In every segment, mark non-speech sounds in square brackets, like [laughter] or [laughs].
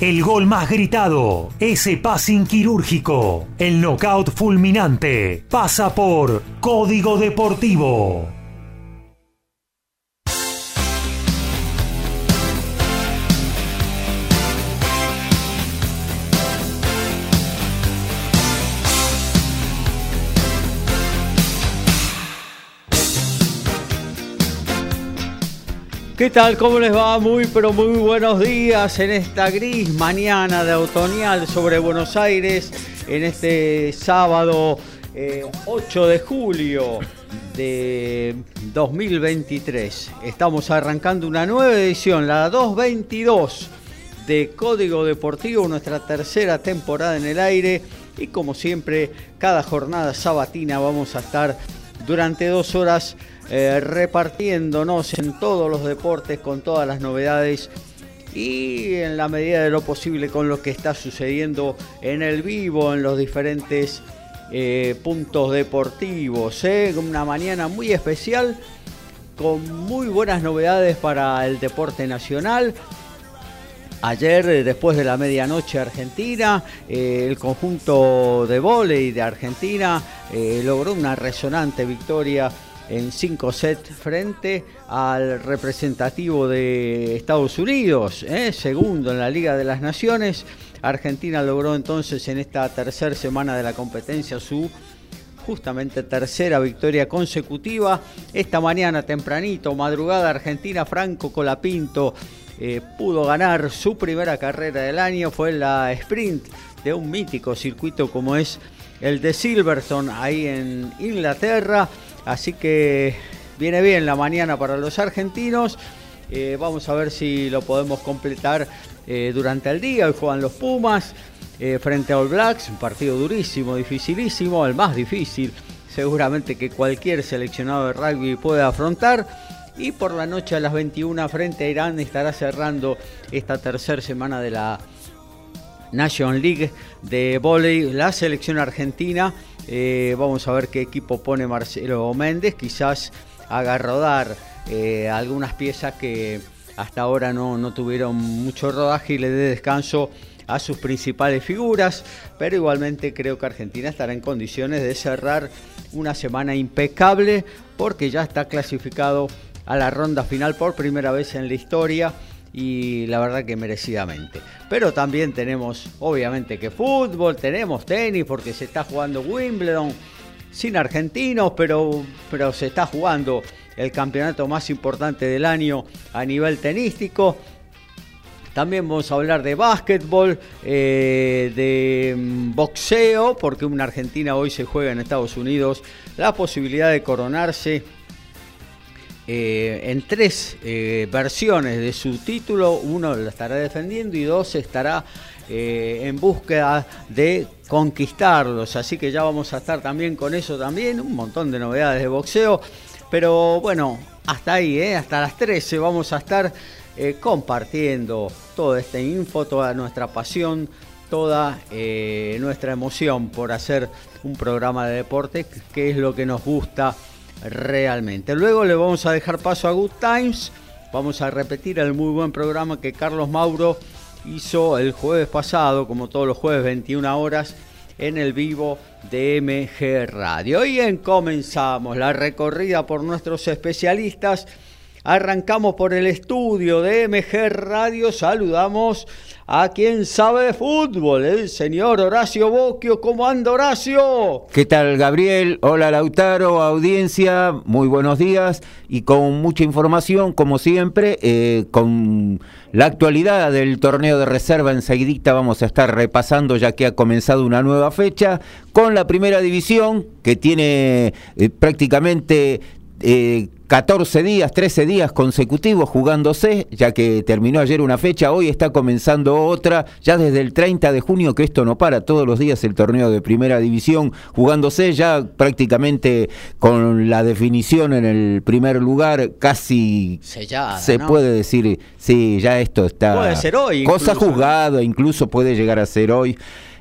El gol más gritado, ese passing quirúrgico, el knockout fulminante, pasa por Código Deportivo. ¿Qué tal? ¿Cómo les va? Muy pero muy buenos días en esta gris mañana de otoñal sobre Buenos Aires en este sábado 8 eh, de julio de 2023. Estamos arrancando una nueva edición, la 222 de Código Deportivo, nuestra tercera temporada en el aire y como siempre cada jornada sabatina vamos a estar durante dos horas eh, repartiéndonos en todos los deportes con todas las novedades y en la medida de lo posible con lo que está sucediendo en el vivo, en los diferentes eh, puntos deportivos. ¿eh? Una mañana muy especial con muy buenas novedades para el deporte nacional. Ayer, después de la medianoche argentina, el conjunto de volei de Argentina logró una resonante victoria en 5 sets frente al representativo de Estados Unidos, ¿eh? segundo en la Liga de las Naciones. Argentina logró entonces en esta tercera semana de la competencia su justamente tercera victoria consecutiva. Esta mañana tempranito, madrugada argentina, Franco Colapinto eh, pudo ganar su primera carrera del año. Fue la sprint de un mítico circuito como es el de Silverstone ahí en Inglaterra. Así que viene bien la mañana para los argentinos. Eh, vamos a ver si lo podemos completar eh, durante el día. Hoy juegan los Pumas eh, frente a All Blacks, un partido durísimo, dificilísimo, el más difícil seguramente que cualquier seleccionado de rugby puede afrontar. Y por la noche a las 21 frente a Irán estará cerrando esta tercera semana de la National League de volei la selección argentina eh, vamos a ver qué equipo pone Marcelo Méndez. Quizás haga rodar eh, algunas piezas que hasta ahora no, tuvieron mucho rodaje y le dé descanso a sus principales figuras, pero igualmente creo que Argentina estará en condiciones de cerrar una semana impecable porque ya está clasificado a la ronda final por primera vez en la historia y la verdad que merecidamente. Pero también tenemos, obviamente, que fútbol, tenemos tenis porque se está jugando Wimbledon sin argentinos, pero, pero se está jugando el campeonato más importante del año a nivel tenístico. También vamos a hablar de básquetbol, eh, de mm, boxeo, porque una Argentina hoy se juega en Estados Unidos la posibilidad de coronarse eh, en tres eh, versiones de su título. Uno lo estará defendiendo y dos estará eh, en búsqueda de conquistarlos. Así que ya vamos a estar también con eso también. Un montón de novedades de boxeo. Pero bueno, hasta ahí, hasta las 13 vamos a estar compartiendo toda esta info, toda nuestra pasión, toda nuestra emoción por hacer un programa de deporte, que es lo que nos gusta realmente. Luego le vamos a dejar paso a Good Times. Vamos a repetir el muy buen programa que Carlos Mauro hizo el jueves pasado, como todos los jueves, 21 horas, en el vivo de MG Radio. Y en comenzamos la recorrida por nuestros especialistas. Arrancamos por el estudio de MG Radio. Saludamos a quien sabe de fútbol, el señor Horacio Boquio. ¿Cómo anda Horacio? ¿Qué tal Gabriel? Hola Lautaro, audiencia, muy buenos días y con mucha información como siempre, eh, con la actualidad del torneo de reserva enseguidita vamos a estar repasando ya que ha comenzado una nueva fecha con la primera división que tiene eh, prácticamente... Eh, 14 días, 13 días consecutivos jugándose, ya que terminó ayer una fecha, hoy está comenzando otra, ya desde el 30 de junio que esto no para, todos los días el torneo de primera división jugándose, ya prácticamente con la definición en el primer lugar, casi Sellada, se ¿no? puede decir, sí, ya esto está... Puede ser hoy Cosa jugada, incluso puede llegar a ser hoy.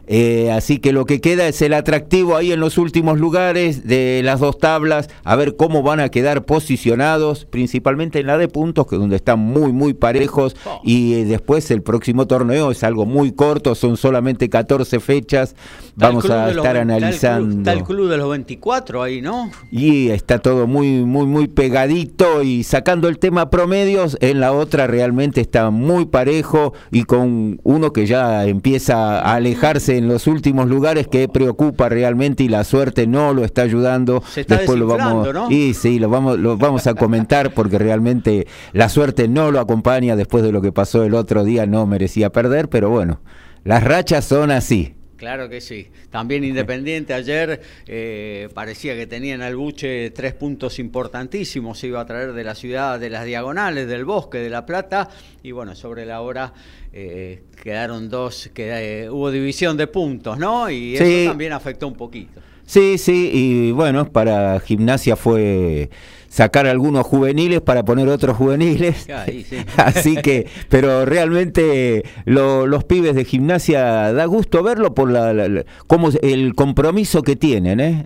Eh, así que lo que queda es el atractivo ahí en los últimos lugares de las dos tablas, a ver cómo van a quedar posicionados, principalmente en la de puntos, que es donde están muy, muy parejos. Oh. Y eh, después el próximo torneo es algo muy corto, son solamente 14 fechas. Está Vamos a los estar vein- está el club- analizando. Está el club de los 24 ahí, ¿no? Y está todo muy, muy, muy pegadito y sacando el tema promedios, en la otra realmente está muy parejo y con uno que ya empieza a alejarse en los últimos lugares que preocupa realmente y la suerte no lo está ayudando. Se está lo vamos ¿no? y sí, lo vamos, lo vamos a comentar porque realmente la suerte no lo acompaña después de lo que pasó el otro día, no merecía perder, pero bueno, las rachas son así. Claro que sí. También Independiente ayer eh, parecía que tenía en el buche tres puntos importantísimos. Se iba a traer de la ciudad, de las diagonales, del bosque, de La Plata. Y bueno, sobre la hora eh, quedaron dos, que, eh, hubo división de puntos, ¿no? Y eso Sí. también afectó un poquito. Sí, sí, y bueno, para gimnasia fue sacar algunos juveniles para poner otros juveniles. Ahí, sí. [laughs] Así que, pero realmente lo- los pibes de gimnasia da gusto verlo por la, la- la- cómo es el compromiso que tienen, ¿eh?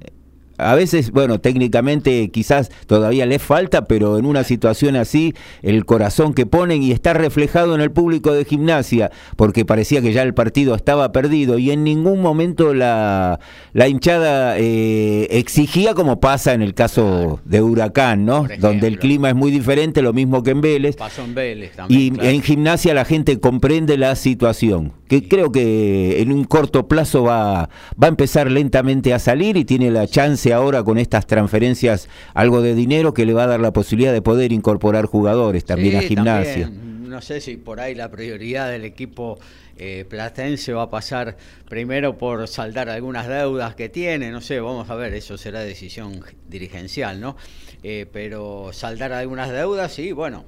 A veces, bueno, técnicamente quizás todavía les falta, pero en una situación así, el corazón que ponen y está reflejado en el público de gimnasia, porque parecía que ya el partido estaba perdido y en ningún momento la, la hinchada eh, exigía como pasa en el caso de Huracán, ¿no? Donde el clima es muy diferente, lo mismo que en Vélez. Pasó en Vélez también. Y claro. en gimnasia la gente comprende la situación, que creo que en un corto plazo va, va a empezar lentamente a salir y tiene la chance ahora con estas transferencias algo de dinero que le va a dar la posibilidad de poder incorporar jugadores también Sí, a gimnasia. también. No sé si por ahí la prioridad del equipo eh, platense va a pasar primero por saldar algunas deudas que tiene, no sé, vamos a ver, eso será decisión dirigencial, ¿no? Eh, pero saldar algunas deudas y bueno,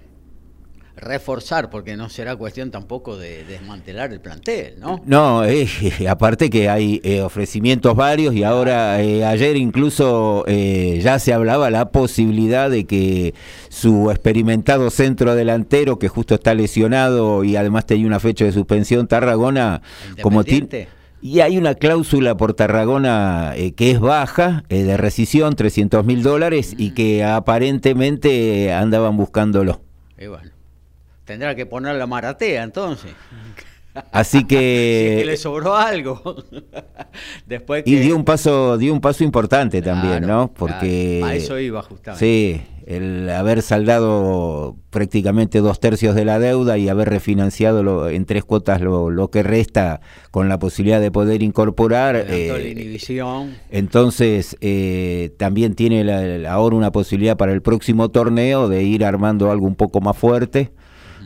reforzar, porque no será cuestión tampoco de desmantelar el plantel, ¿no? No, eh, [laughs] aparte que hay eh, ofrecimientos varios y ahora eh, ayer incluso eh, ya se hablaba la posibilidad de que su experimentado centro delantero que justo está lesionado y además tenía una fecha de suspensión Tarragona como ti- Independiente. y hay una cláusula por Tarragona eh, que es baja, eh, de rescisión, 300 mil dólares, y que aparentemente andaban buscándolo. Y bueno, tendrá que poner la maratea entonces. [laughs] Así [laughs] Si es que que le sobró algo. [laughs] Después que... Y dio un paso, dio un paso importante también, ¿no? claro. Porque A eso iba justamente. Sí, el haber saldado prácticamente dos tercios de la deuda y haber refinanciado lo- en tres cuotas lo, lo que resta con la posibilidad de poder incorporar. La eh, inhibición. entonces, eh, también tiene la- la- ahora una posibilidad para el próximo torneo de ir armando algo un poco más fuerte.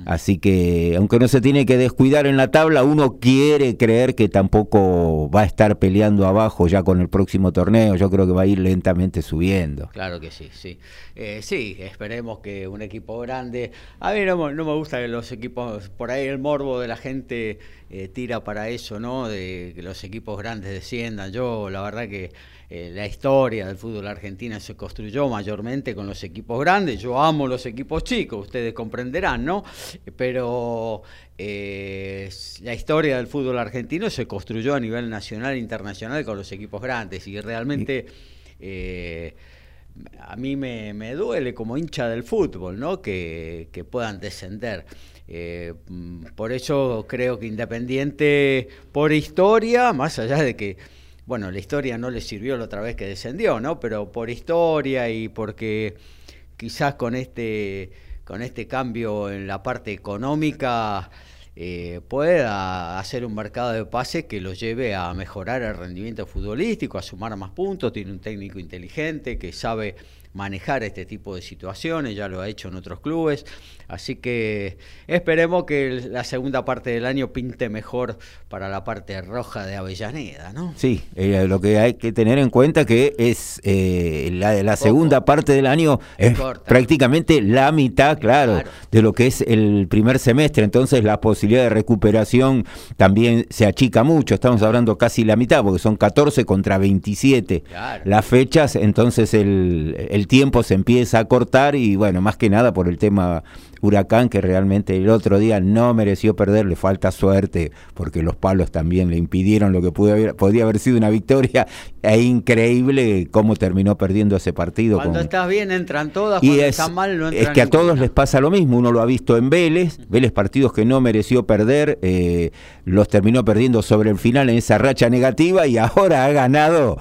Así que, aunque no se tiene que descuidar en la tabla, uno quiere creer que tampoco va a estar peleando abajo ya con el próximo torneo. Yo creo que va a ir lentamente subiendo. Claro que sí, sí. Eh, sí, esperemos que un equipo grande. A mí no, me- no me gusta que los equipos, por ahí el morbo de la gente eh, tira para eso, ¿no? De que los equipos grandes desciendan. Yo, la verdad que eh, la historia del fútbol argentino se construyó mayormente con los equipos grandes. Yo amo los equipos chicos, ustedes comprenderán, ¿no? Pero eh, la historia del fútbol argentino se construyó a nivel nacional e internacional con los equipos grandes y realmente... eh, a mí me, me duele como hincha del fútbol, ¿no? Que, que puedan descender. Eh, mm, por eso creo que Independiente, por historia, más allá de que, bueno, la historia no le sirvió la otra vez que descendió, ¿no? Pero por historia y porque quizás con este, con este cambio en la parte económica eh, pueda hacer un mercado de pases que lo lleve a mejorar el rendimiento futbolístico, a sumar más puntos, tiene un técnico inteligente que sabe manejar este tipo de situaciones, ya lo ha hecho en otros clubes, así que esperemos que la segunda parte del año pinte mejor para la parte roja de Avellaneda, ¿no? Sí, eh, lo que hay que tener en cuenta que es eh, la, segunda parte del año es prácticamente la mitad, claro, de lo que es el primer semestre, entonces la posibilidad de recuperación también se achica mucho, estamos hablando casi la mitad, porque son 14 contra 27 las fechas, entonces el, el tiempo se empieza a cortar y bueno, más que nada por el tema Huracán que realmente el otro día no mereció perder, le falta suerte porque los palos también le impidieron lo que pudo haber, podía haber sido una victoria. [laughs] Es increíble cómo terminó perdiendo ese partido. Cuando estás bien entran todas, cuando es, mal no entran Es que a todos les pasa lo mismo, uno lo ha visto en Vélez, Vélez partidos que no mereció perder, eh, los terminó perdiendo sobre el final en esa racha negativa y ahora ha ganado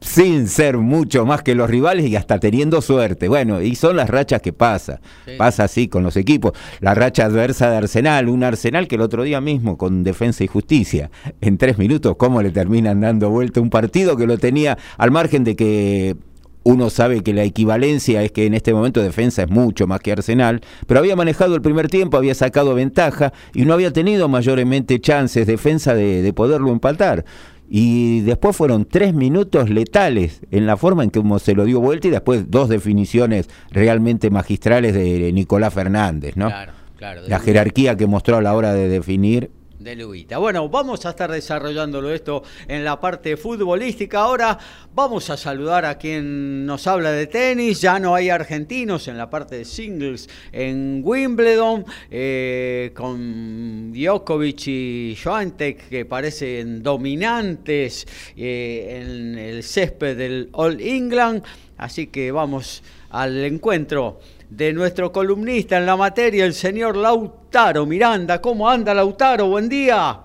sin ser mucho más que los rivales y hasta teniendo suerte. Bueno, y son las rachas que pasa. Pasa así con los equipos. La racha adversa de Arsenal, un Arsenal que el otro día mismo con Defensa y Justicia, en tres minutos, ¿cómo le terminan dando vuelta un partido que lo tenía al margen de que uno sabe que la equivalencia es que en este momento defensa es mucho más que Arsenal, pero había manejado el primer tiempo, había sacado ventaja y no había tenido mayormente chances defensa de, de poderlo empatar y después fueron tres minutos letales en la forma en que se lo dio vuelta y después dos definiciones realmente magistrales de Nicolás Fernández, ¿no? Claro, claro. La jerarquía que mostró a la hora de definir de Luita. Bueno, vamos a estar desarrollándolo esto en la parte futbolística. Ahora vamos a saludar a quien nos habla de tenis. Ya no hay argentinos en la parte de singles en Wimbledon, eh, con Djokovic y Joantek que parecen dominantes eh, en el césped del All England. Así que vamos al encuentro de nuestro columnista en la materia, el señor Lautaro Miranda. ¿Cómo anda Lautaro? Buen día.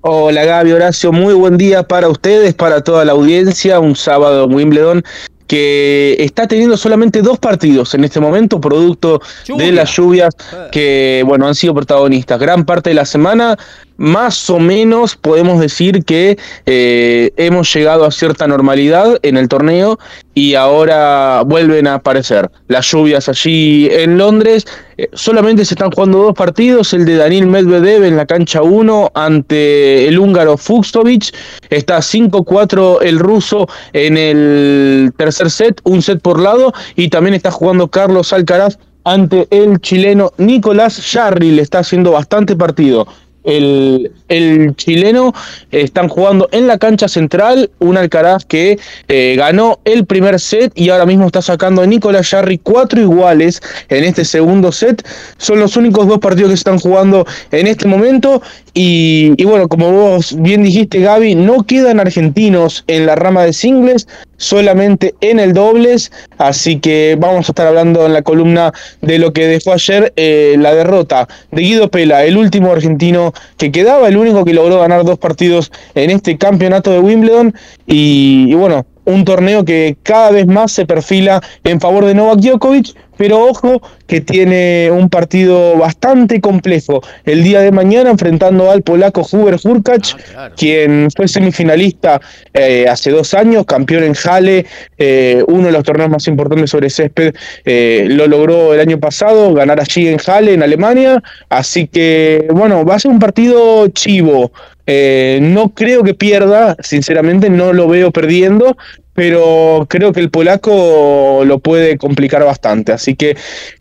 Hola Gaby Horacio, muy buen día para ustedes, para toda la audiencia. Un sábado en Wimbledon que está teniendo solamente dos partidos en este momento, producto de las lluvias eh. que, bueno, han sido protagonistas. Gran parte de la semana, más o menos podemos decir que eh, hemos llegado a cierta normalidad en el torneo y ahora vuelven a aparecer las lluvias allí en Londres. Eh, solamente se están jugando dos partidos, el de Daniel Medvedev en la cancha 1 ante el húngaro Fuxtovic. Está 5-4 el ruso en el tercer set, un set por lado, y también está jugando Carlos Alcaraz ante el chileno Nicolás Jarry. Le está haciendo bastante partido el, chileno. Están jugando en la cancha central. Un Alcaraz que eh, ganó el primer set y ahora mismo está sacando a Nicolás Jarry cuatro iguales en este segundo set. Son los únicos dos partidos que están jugando en este momento. Y, bueno, como vos bien dijiste, Gaby, no quedan argentinos en la rama de singles solamente en el dobles, así que vamos a estar hablando en la columna de lo que dejó ayer eh, la derrota de Guido Pela, el último argentino que quedaba, el único que logró ganar dos partidos en este campeonato de Wimbledon. Y bueno, un torneo que cada vez más se perfila en favor de Novak Djokovic, pero ojo que tiene un partido bastante complejo. El día de mañana enfrentando al polaco Hubert Hurkacz, ah, quien fue semifinalista eh, hace dos años, campeón en Halle, eh, uno de los torneos más importantes sobre césped, eh, lo logró el año pasado, ganar allí en Halle, en Alemania, así que bueno, va a ser un partido chivo, no creo que pierda, sinceramente no lo veo perdiendo, pero creo que el polaco lo puede complicar bastante. Así que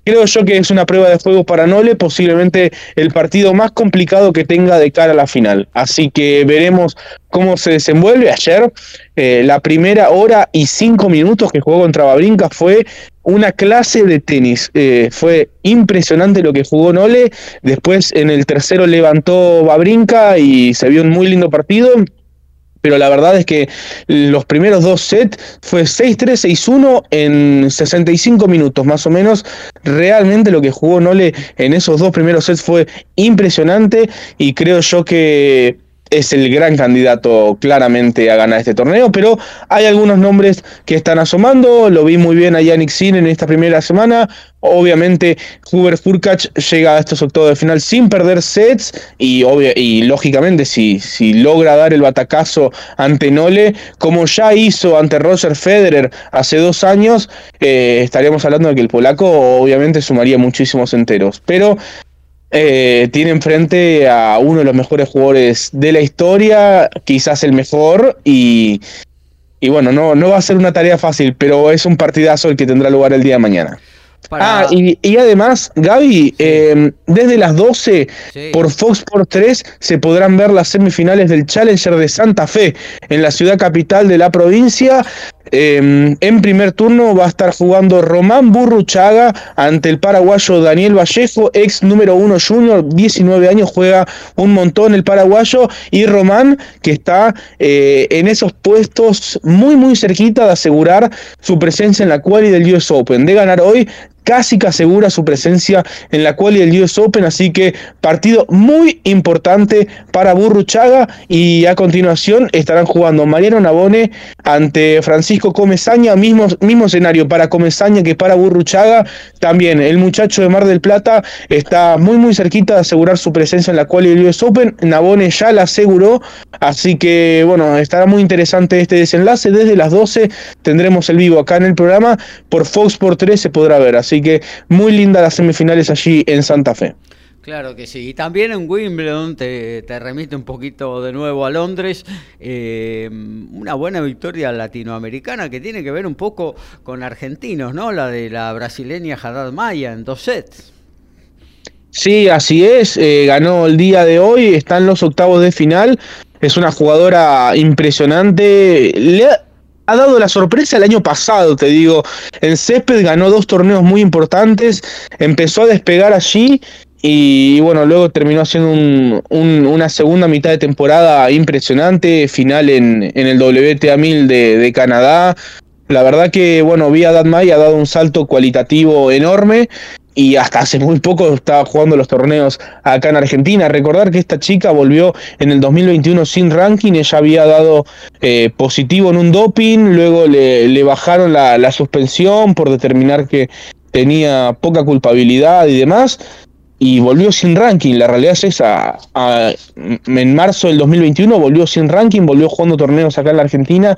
creo yo que es una prueba de fuego para Nole, posiblemente el partido más complicado que tenga de cara a la final. Así que veremos cómo se desenvuelve. Ayer, eh, la primera hora y cinco minutos que jugó contra Babrinka fue una clase de tenis. Eh, fue impresionante lo que jugó Nole. Después en el tercero levantó Babrinka y se vio un muy lindo partido pero la verdad es que los primeros dos sets fue 6-3, 6-1 en 65 minutos más o menos. Realmente lo que jugó Nole en esos dos primeros sets fue impresionante y creo yo que es el gran candidato claramente a ganar este torneo, pero hay algunos nombres que están asomando, lo vi muy bien a Yannick Sin en esta primera semana, obviamente Hubert Furkach llega a estos octavos de final sin perder sets y, y lógicamente si, si logra dar el batacazo ante Nole, como ya hizo ante Roger Federer hace dos años, eh, estaríamos hablando de que el polaco obviamente sumaría muchísimos enteros, pero eh, tiene enfrente a uno de los mejores jugadores de la historia, quizás el mejor, y, y bueno, no, no va a ser una tarea fácil, pero es un partidazo el que tendrá lugar el día de mañana. Ah, y, además, Gaby, em, desde las 12 por Fox por 3 se podrán ver las semifinales del Challenger de Santa Fe en la ciudad capital de la provincia. Em, en primer turno va a estar jugando Román Burruchaga ante el paraguayo Daniel Vallejo, ex número 1 junior, 19 años, juega un montón el paraguayo. Y Román, que está eh, en esos puestos muy, muy cerquita de asegurar su presencia en la quali del US Open. De ganar hoy, casi que asegura su presencia en la cual del US Open, así que partido muy importante para Burruchaga y a continuación estarán jugando Mariano Nabone ante Francisco Comesaña, mismo, mismo escenario para Comesaña que para Burruchaga, también. El muchacho de Mar del Plata está muy muy cerquita de asegurar su presencia en la cual del US Open, Nabone ya la aseguró, así que bueno, estará muy interesante este desenlace, desde las 12 tendremos el vivo acá en el programa, por Fox por 3 se podrá ver, así Así que muy linda las semifinales allí en Santa Fe. Claro que sí. Y también en Wimbledon, te, remite un poquito de nuevo a Londres, eh, una buena victoria latinoamericana que tiene que ver un poco con argentinos, ¿no? La de la brasileña Haddad Maya en dos sets. Sí, así es. Eh, ganó el día de hoy, está en los octavos de final. Es una jugadora impresionante. Le, ha dado la sorpresa el año pasado, te digo. En césped ganó dos torneos muy importantes, empezó a despegar allí y bueno, luego terminó haciendo una segunda mitad de temporada impresionante, final en, el WTA 1000 de, Canadá. La verdad que, bueno, vi a May ha dado un salto cualitativo enorme y hasta hace muy poco estaba jugando los torneos acá en Argentina. Recordar que esta chica volvió en el 2021 sin ranking, ella había dado eh, positivo en un doping, luego le, bajaron la, suspensión por determinar que tenía poca culpabilidad y demás. Y volvió sin ranking, la realidad es esa. en marzo del 2021 volvió sin ranking, volvió jugando torneos acá en la Argentina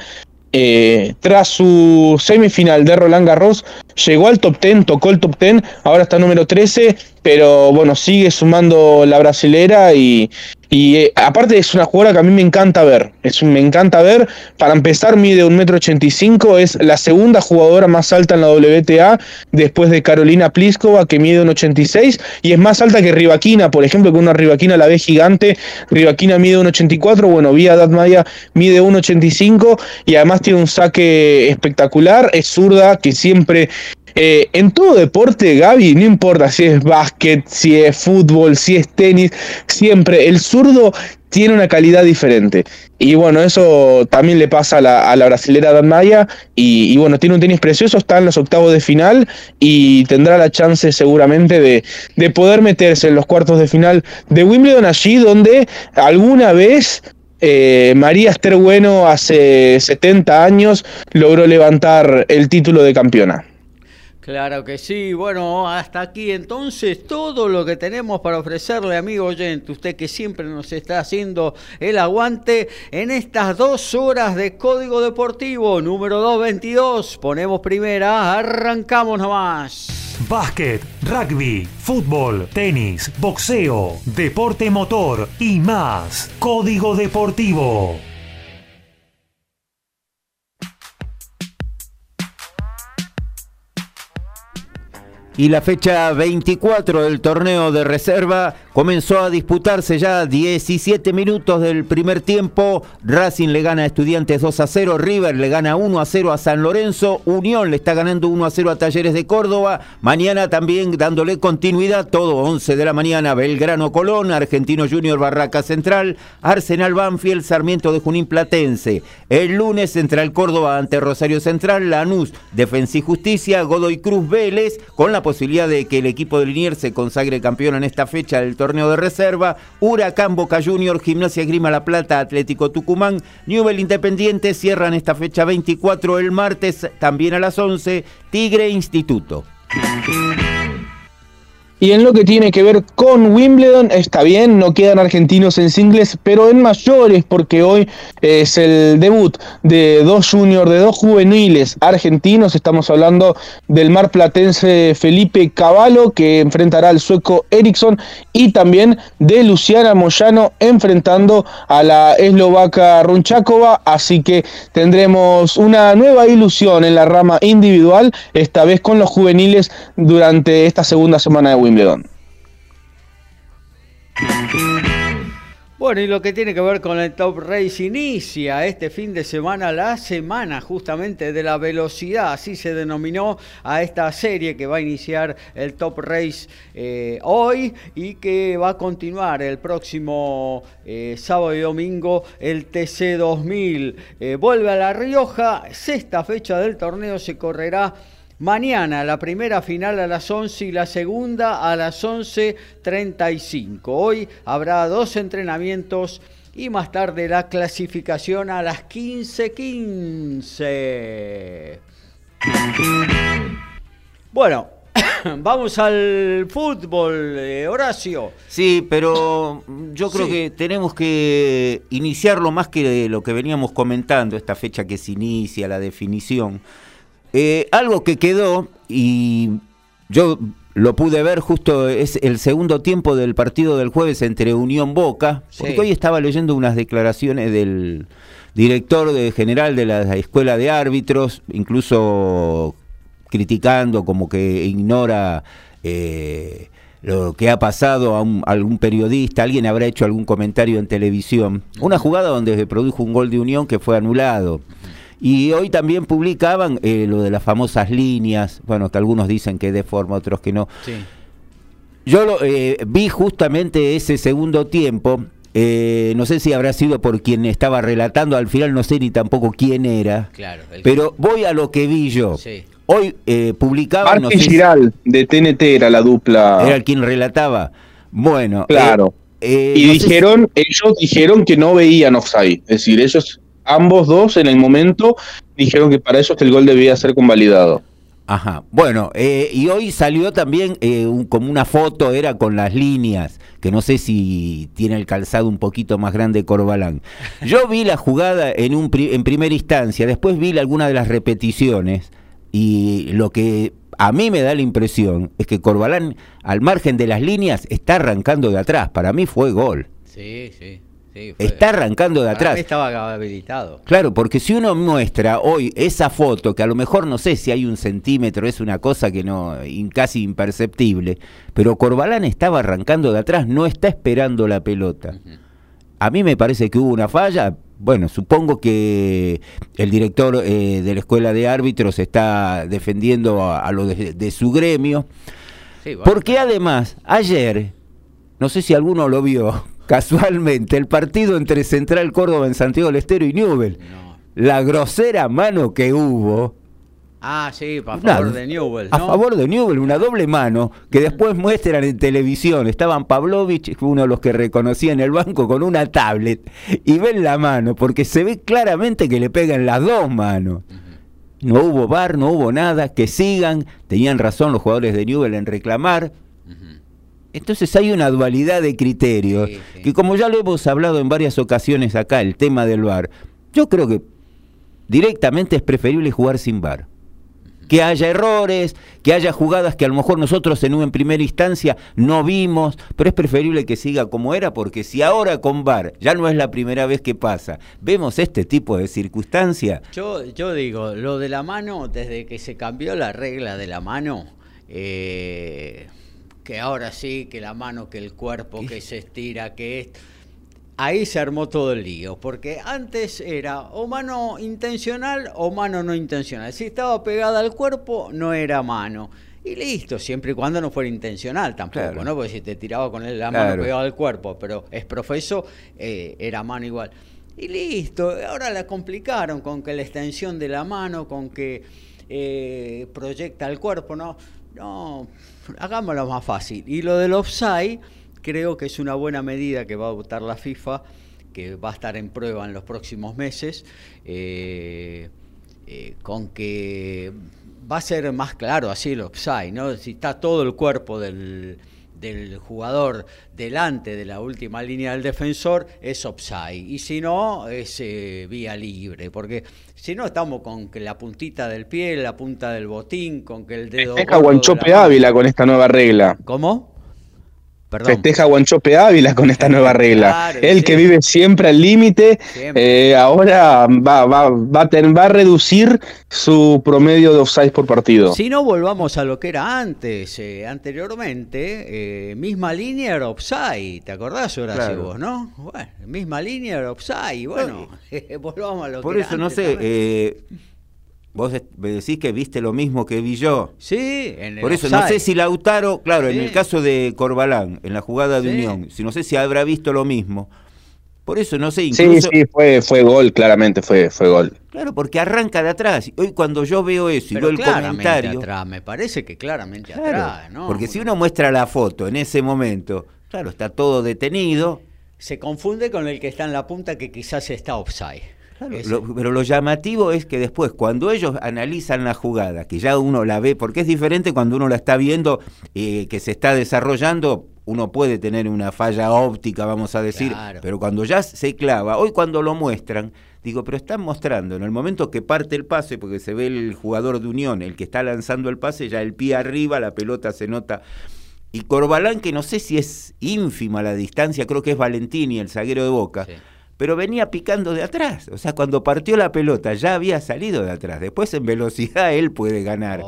eh, tras su semifinal de Roland Garros, llegó al top 10, tocó el top 10, ahora está número 13, pero bueno, sigue sumando la brasilera y, y eh, aparte es una jugadora que a mí me encanta ver, es me encanta ver, para empezar mide un metro ochenta es la segunda jugadora más alta en la WTA después de Carolina Pliskova que mide un 86 y es más alta que Rivaquina, por ejemplo, que una Rivaquina la ve gigante, Rivaquina mide un 84, bueno, Vía Datmaya mide un 85 y además tiene un saque espectacular, es zurda que siempre eh, en todo deporte, Gaby, no importa si es básquet, si es fútbol, si es tenis, siempre el zurdo tiene una calidad diferente. Y bueno, eso también le pasa a la, a la brasilera Dan Maya. Y, bueno, tiene un tenis precioso, está en los octavos de final y tendrá la chance seguramente de, de poder meterse en los cuartos de final de Wimbledon, allí donde alguna vez eh, María Esther Bueno hace 70 años logró levantar el título de campeona. Claro que sí, bueno, hasta aquí entonces todo lo que tenemos para ofrecerle, amigo oyente, usted que siempre nos está haciendo el aguante en estas dos horas de Código Deportivo número 222. Ponemos primera, arrancamos nomás. Básquet, rugby, fútbol, tenis, boxeo, deporte motor y más. Código Deportivo. Y la fecha 24 del torneo de reserva comenzó a disputarse ya 17 minutos del primer tiempo. Racing le gana a Estudiantes 2 a 0, River le gana 1 a 0 a San Lorenzo, Unión le está ganando 1 a 0 a Talleres de Córdoba. Mañana también dándole continuidad, todo 11 de la mañana, Belgrano Colón, Argentino Junior Barraca Central, Arsenal Banfield, Sarmiento de Junín Platense. El lunes Central Córdoba ante Rosario Central, Lanús, Defensa y Justicia, Godoy Cruz Vélez, con la posibilidad de que el equipo de Liniers se consagre campeón en esta fecha del torneo de reserva. Huracán, Boca Junior, Gimnasia Grima La Plata, Atlético Tucumán, Newell Independiente cierran esta fecha 24 el martes, también a las 11, Tigre Instituto. Y en lo que tiene que ver con Wimbledon, está bien, no quedan argentinos en singles, pero en mayores, porque hoy es el debut de dos juniors, de dos juveniles argentinos. Estamos hablando del mar platense Felipe Cavallo, que enfrentará al sueco Eriksson, y también de Luciana Moyano enfrentando a la eslovaca Runchakova. Así que tendremos una nueva ilusión en la rama individual, esta vez con los juveniles durante esta segunda semana de Wimbledon. Bueno, y lo que tiene que ver con el Top Race inicia este fin de semana, la semana justamente de la velocidad, así se denominó a esta serie que va a iniciar el Top Race eh, hoy y que va a continuar el próximo eh, sábado y domingo el TC 2000. Eh, vuelve a La Rioja, sexta fecha del torneo se correrá Mañana la primera final a las 11 y la segunda a las 11.35. Hoy habrá dos entrenamientos y más tarde la clasificación a las 15.15. Bueno, [coughs] vamos al fútbol, eh, Horacio. Sí, pero yo creo que tenemos que iniciarlo más que lo que veníamos comentando, esta fecha que se inicia, la definición eh, algo que quedó, y yo lo pude ver justo, es el segundo tiempo del partido del jueves entre Unión Boca, porque hoy estaba leyendo unas declaraciones del director de, general de la escuela de árbitros, incluso criticando como que ignora... Eh, lo que ha pasado a, algún periodista, alguien habrá hecho algún comentario en televisión. Una jugada donde se produjo un gol de Unión que fue anulado. Y hoy también publicaban eh, lo de las famosas líneas, bueno, que algunos dicen que de forma, otros que no. Yo lo, eh, vi justamente ese segundo tiempo, eh, no sé si habrá sido por quien estaba relatando, al final no sé ni tampoco quién era, claro, pero voy a lo que vi yo. Hoy publicaban... Martín Giral, de TNT era la dupla. Era quien relataba. Bueno. Claro. y dijeron, ellos dijeron que no veían offside, es decir, ellos ambos dos en el momento dijeron que para eso el gol debía ser convalidado. Ajá, bueno, eh, y hoy salió también eh, como una foto, era con las líneas, que no sé si tiene el calzado un poquito más grande Corbalán. Yo vi la jugada en, un en primera instancia, después vi alguna de las repeticiones, y lo que a mí me da la impresión es que Corbalán, al margen de las líneas, está arrancando de atrás. Para mí fue gol. Sí, sí está arrancando de atrás. estaba habilitado. Claro, porque si uno muestra hoy esa foto, que a lo mejor no sé si hay un centímetro, es una cosa que no, casi imperceptible, pero Corbalán estaba arrancando de atrás, no está esperando la pelota. A mí me parece que hubo una falla. Bueno, supongo que el director eh, de la escuela de árbitros está defendiendo a, lo de, su gremio. porque además, ayer, no sé si alguno lo vio, casualmente el partido entre Central Córdoba en Santiago del Estero y Newell. La grosera mano que hubo. Ah, sí, a favor de Newell. A favor de Newell, una doble mano que después muestran en televisión. Estaban Pavlovich, uno de los que reconocía en el banco, con una tablet y ven la mano, porque se ve claramente que le pegan las dos manos. No hubo bar, no hubo nada, que sigan. Tenían razón los jugadores de Newell en reclamar. Entonces hay una dualidad de criterios, que como ya lo hemos hablado en varias ocasiones acá, el tema del VAR, yo creo que directamente es preferible jugar sin VAR. Que haya errores, que haya jugadas que a lo mejor nosotros en, en primera instancia no vimos, pero es preferible que siga como era, porque si ahora con VAR, ya no es la primera vez que pasa, vemos este tipo de circunstancias. Yo, yo digo, lo de la mano, desde que se cambió la regla de la mano, eh, que ahora sí, que la mano, que el cuerpo, que se estira, que es... Ahí se armó todo el lío, porque antes era o mano intencional o mano no intencional. Si estaba pegada al cuerpo, no era mano. Y listo, siempre y cuando no fuera intencional tampoco, ¿no? Porque si te tiraba con la mano pegada al cuerpo, pero es profeso, eh, era mano igual. Y listo, ahora la complicaron con que la extensión de la mano, con que eh, proyecta el cuerpo, ¿no? no, hagámoslo más fácil. Y lo del offside, creo que es una buena medida que va a votar la FIFA, que va a estar en prueba en los próximos meses, eh, eh, con que va a ser más claro así el offside, ¿no? Si está todo el cuerpo del del jugador delante de la última línea del defensor es offside. Y si no es eh, vía libre porque si no estamos con que la puntita del pie la punta del botín con que el dedo deja Guanchope Ávila con esta nueva regla. ¿cómo? Festeja Guanchope Ávila con esta nueva regla. Él que vive siempre al límite, eh, ahora va, va, va, a reducir su promedio de offside por partido. Si no, volvamos a lo que era antes. Eh, anteriormente, eh, misma línea era offside. ¿Te acordás, Horacio, vos, no? Bueno, misma línea era offside. Bueno, [laughs] volvamos a lo por que eso, no sé. Vos me decís que viste lo mismo que vi yo. Sí, en el Por eso, no sé si Lautaro, claro, en el caso de Corbalán, en la jugada de Unión, si no sé si habrá visto lo mismo. Por eso, no sé, incluso... Sí, sí, fue, fue gol, claramente fue, fue gol. Claro, porque arranca de atrás. Hoy cuando yo veo eso y veo el comentario... atrás, me parece que claramente atrás, ¿no? Porque si uno muestra la foto en ese momento, claro, está todo detenido. Se confunde con el que está en la punta que quizás está offside pero lo llamativo es que después, cuando ellos analizan la jugada, que ya uno la ve, porque es diferente cuando uno la está viendo, eh, que se está desarrollando, uno puede tener una falla óptica, vamos a decir, pero cuando ya se clava, hoy cuando lo muestran, digo, pero están mostrando, en el momento que parte el pase, porque se ve el jugador de Unión, el que está lanzando el pase, ya el pie arriba, la pelota se nota. Y Corbalán, que no sé si es ínfima la distancia, creo que es Valentini, el zaguero de Boca pero venía picando de atrás. O sea, cuando partió la pelota ya había salido de atrás. Después en velocidad [laughs] él puede ganar.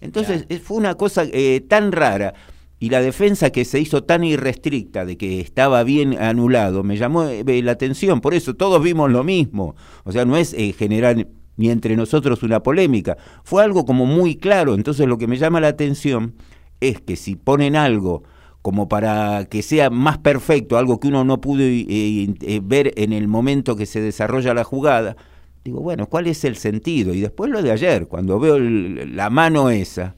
Entonces fue una cosa eh, tan rara y la defensa que se hizo tan irrestricta de que estaba bien anulado me llamó eh, la atención. Por eso todos vimos lo mismo. O sea, no es eh, generar ni entre nosotros una polémica. Fue algo como muy claro. Entonces lo que me llama la atención es que si ponen algo como para que sea más perfecto, algo que uno no pudo eh, eh, ver en el momento que se desarrolla la jugada, digo, bueno, ¿cuál es el sentido? Y después lo de ayer, cuando veo la mano esa,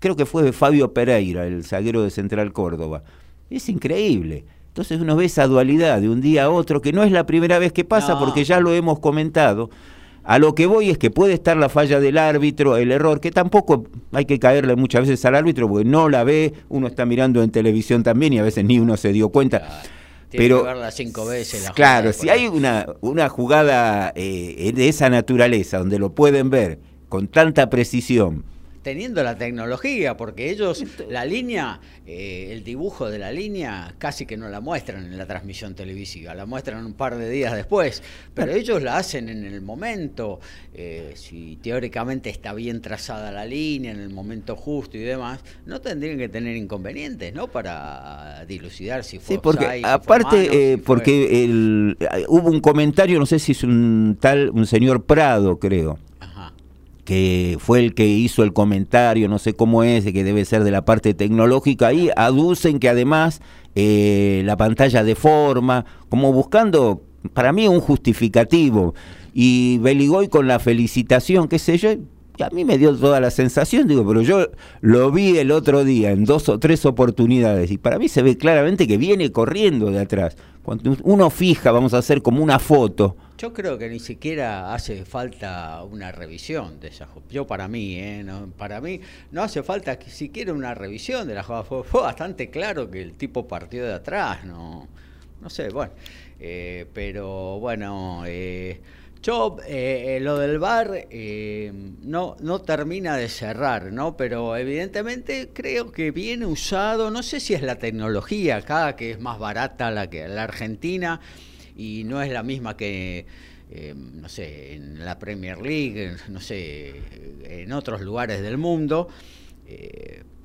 creo que fue de Fabio Pereira, el zaguero de Central Córdoba, es increíble. Entonces uno ve esa dualidad de un día a otro, que no es la primera vez que pasa, porque ya lo hemos comentado, a lo que voy es que puede estar la falla del árbitro, el error, que tampoco hay que caerle muchas veces al árbitro porque no la ve, uno está mirando en televisión también y a veces ni uno se dio cuenta. pero que verla cinco veces. claro, si hay una, una jugada eh, de esa naturaleza donde lo pueden ver con tanta precisión, teniendo la tecnología, porque ellos [laughs] la línea, eh, el dibujo de la línea casi que no la muestran en la transmisión televisiva, la muestran un par de días después, pero ellos la hacen en el momento, eh, si teóricamente está bien trazada la línea, en el momento justo y demás, no tendrían que tener inconvenientes, ¿no? Para dilucidar si fue... Sí, porque aparte, eh, porque el, hubo un comentario, no sé si es un tal, un señor Prado, creo que fue el que hizo el comentario, no sé cómo es, que debe ser de la parte tecnológica, y aducen que además eh, la pantalla deforma, como buscando, para mí, un justificativo. Y Beligoy con la felicitación, qué sé yo, a mí me dio toda la sensación, digo, pero yo lo vi el otro día en dos o tres oportunidades y para mí se ve claramente que viene corriendo de atrás. Cuando uno fija, vamos a hacer como una foto. Yo creo que ni siquiera hace falta una revisión de esa Yo para mí, ¿eh? para mí no hace falta ni siquiera una revisión de la jugada. Fue, bastante claro que el tipo partió de atrás, no, no sé, bueno. Eh, pero bueno, eh, yo, eh, eh, lo del bar eh, no, no termina de cerrar, ¿no? Pero evidentemente creo que viene usado, no sé si es la tecnología acá, que es más barata la que la Argentina, y no es la misma que, no sé, en la Premier League, no sé, en otros lugares del mundo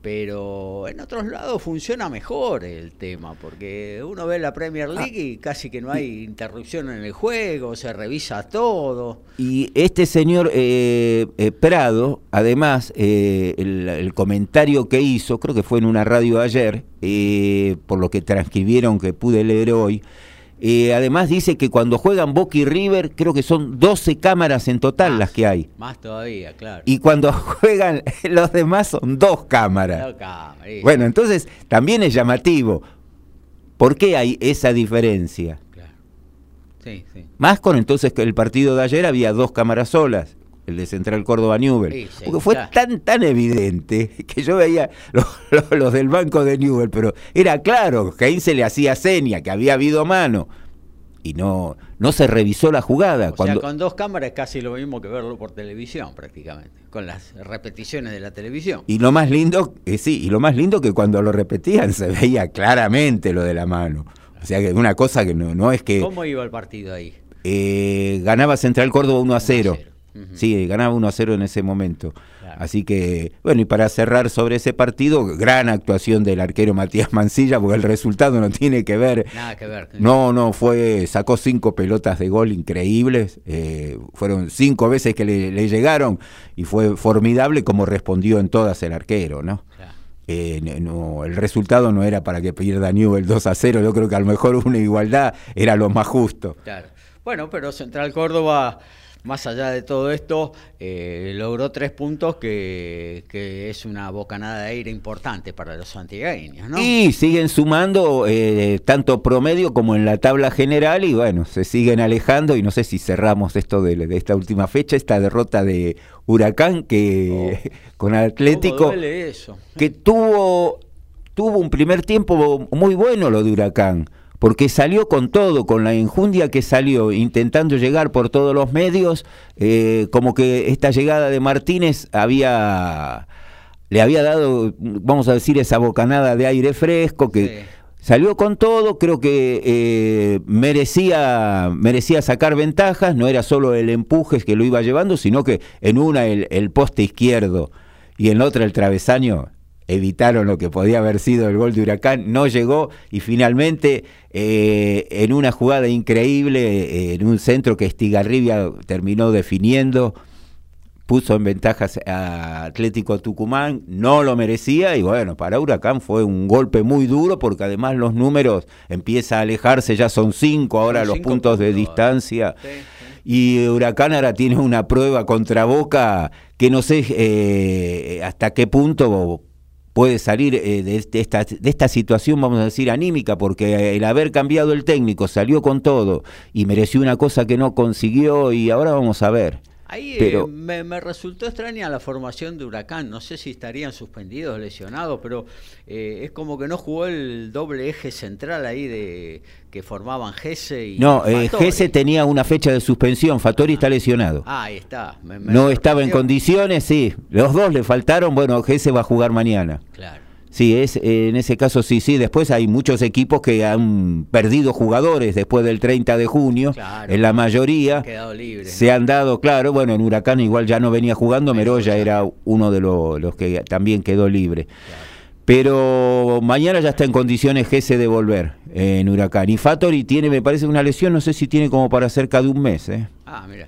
pero en otros lados funciona mejor el tema, porque uno ve la Premier ah. League y casi que no hay interrupción en el juego, se revisa todo. Y este señor eh, eh, Prado, además, eh, el, comentario que hizo, creo que fue en una radio ayer, por lo que transcribieron que pude leer hoy, Eh, además dice que cuando juegan Boca y River, creo que son 12 cámaras en total Más, las que hay. Más todavía, claro. Y cuando [laughs] juegan los demás son dos cámaras. Bueno, entonces también es llamativo. ¿Por qué hay esa diferencia? Claro. Sí, sí. Más con entonces que el partido de ayer había dos cámaras solas, el de Central Córdoba Newell. Sí, sí, Porque fue tan, tan evidente [laughs] que yo veía los, los- los del banco de Newell, pero era claro, que se le hacía seña, que había habido mano. Y no, no se revisó la jugada. O cuando, sea, con dos cámaras es casi lo mismo que verlo por televisión, prácticamente. Con las repeticiones de la televisión. Y lo más lindo, eh, sí, y lo más lindo que cuando lo repetían se veía claramente lo de la mano. O sea que una cosa que no, no es que ¿Cómo iba el partido ahí? eh, ganaba Central Córdoba 1 a 0. 1 a 0. Sí, ganaba 1 a 0 en ese momento. Claro. Así que, bueno, y para cerrar sobre ese partido, gran actuación del arquero Matías [laughs] Mancilla, porque el resultado no tiene que ver. Nada que ver. No, no, fue, sacó cinco pelotas de gol increíbles, eh, fueron cinco veces que le, le llegaron y fue formidable como respondió en todas el arquero, ¿no? Claro. Eh, no, el resultado no era para que pierda Newell 2 a 0, yo creo que a lo mejor una igualdad era lo más justo. Claro. Bueno, pero Central Córdoba, más allá de todo esto, eh, logró tres puntos que, que es una bocanada de aire importante para los antigueños, ¿no? Y siguen sumando eh, tanto promedio como en la tabla general y bueno, se siguen alejando y no sé si cerramos esto de, de esta última fecha, esta derrota de Huracán que con Atlético ¿Cómo duele eso? que tuvo tuvo un primer tiempo muy bueno lo de Huracán, porque salió con todo, con la enjundia que salió, intentando llegar por todos los medios, eh, como que esta llegada de Martínez había le había dado, vamos a decir, esa bocanada de aire fresco que Sí. Salió con todo, creo que eh, merecía, merecía sacar ventajas, no era solo el empuje que lo iba llevando, sino que en una el, el poste izquierdo y en la otra el travesaño evitaron lo que podía haber sido el gol de Huracán, no llegó y finalmente eh, en una jugada increíble, eh, en un centro que Estigarribia terminó definiendo, puso en ventajas a Atlético Tucumán, no lo merecía y bueno, para Huracán fue un golpe muy duro porque además los números empieza a alejarse, ya son cinco ahora los cinco puntos de distancia. Sí, sí. Y Huracán ahora tiene una prueba contra Boca que no sé eh, hasta qué punto puede salir eh, de, de esta, de esta situación, vamos a decir, anímica, porque el haber cambiado el técnico salió con todo y mereció una cosa que no consiguió y ahora vamos a ver. Ahí eh, me, me resultó extraña la formación de Huracán. No sé si estarían suspendidos, lesionados, pero eh, es como que no jugó el doble eje central ahí de que formaban Gese y. No, eh. Gese tenía una fecha de suspensión, Fattori está lesionado. Ah, ahí está. me- me No estaba en condiciones, sí. Los dos le faltaron, bueno, Gese va a jugar mañana. Claro. Sí, es, en ese caso sí, sí. Después hay muchos equipos que han perdido jugadores después del 30 de junio. Claro. en la mayoría Han quedado libres. se ¿no? han dado, claro, bueno, en Huracán igual ya no venía jugando, Meroya era uno de lo- los que también quedó libre. Pero mañana ya está en condiciones Gese de volver en Huracán. Y Fattori tiene, me parece, una lesión, no sé si tiene como para cerca de un mes. ¿eh? Ah, mira.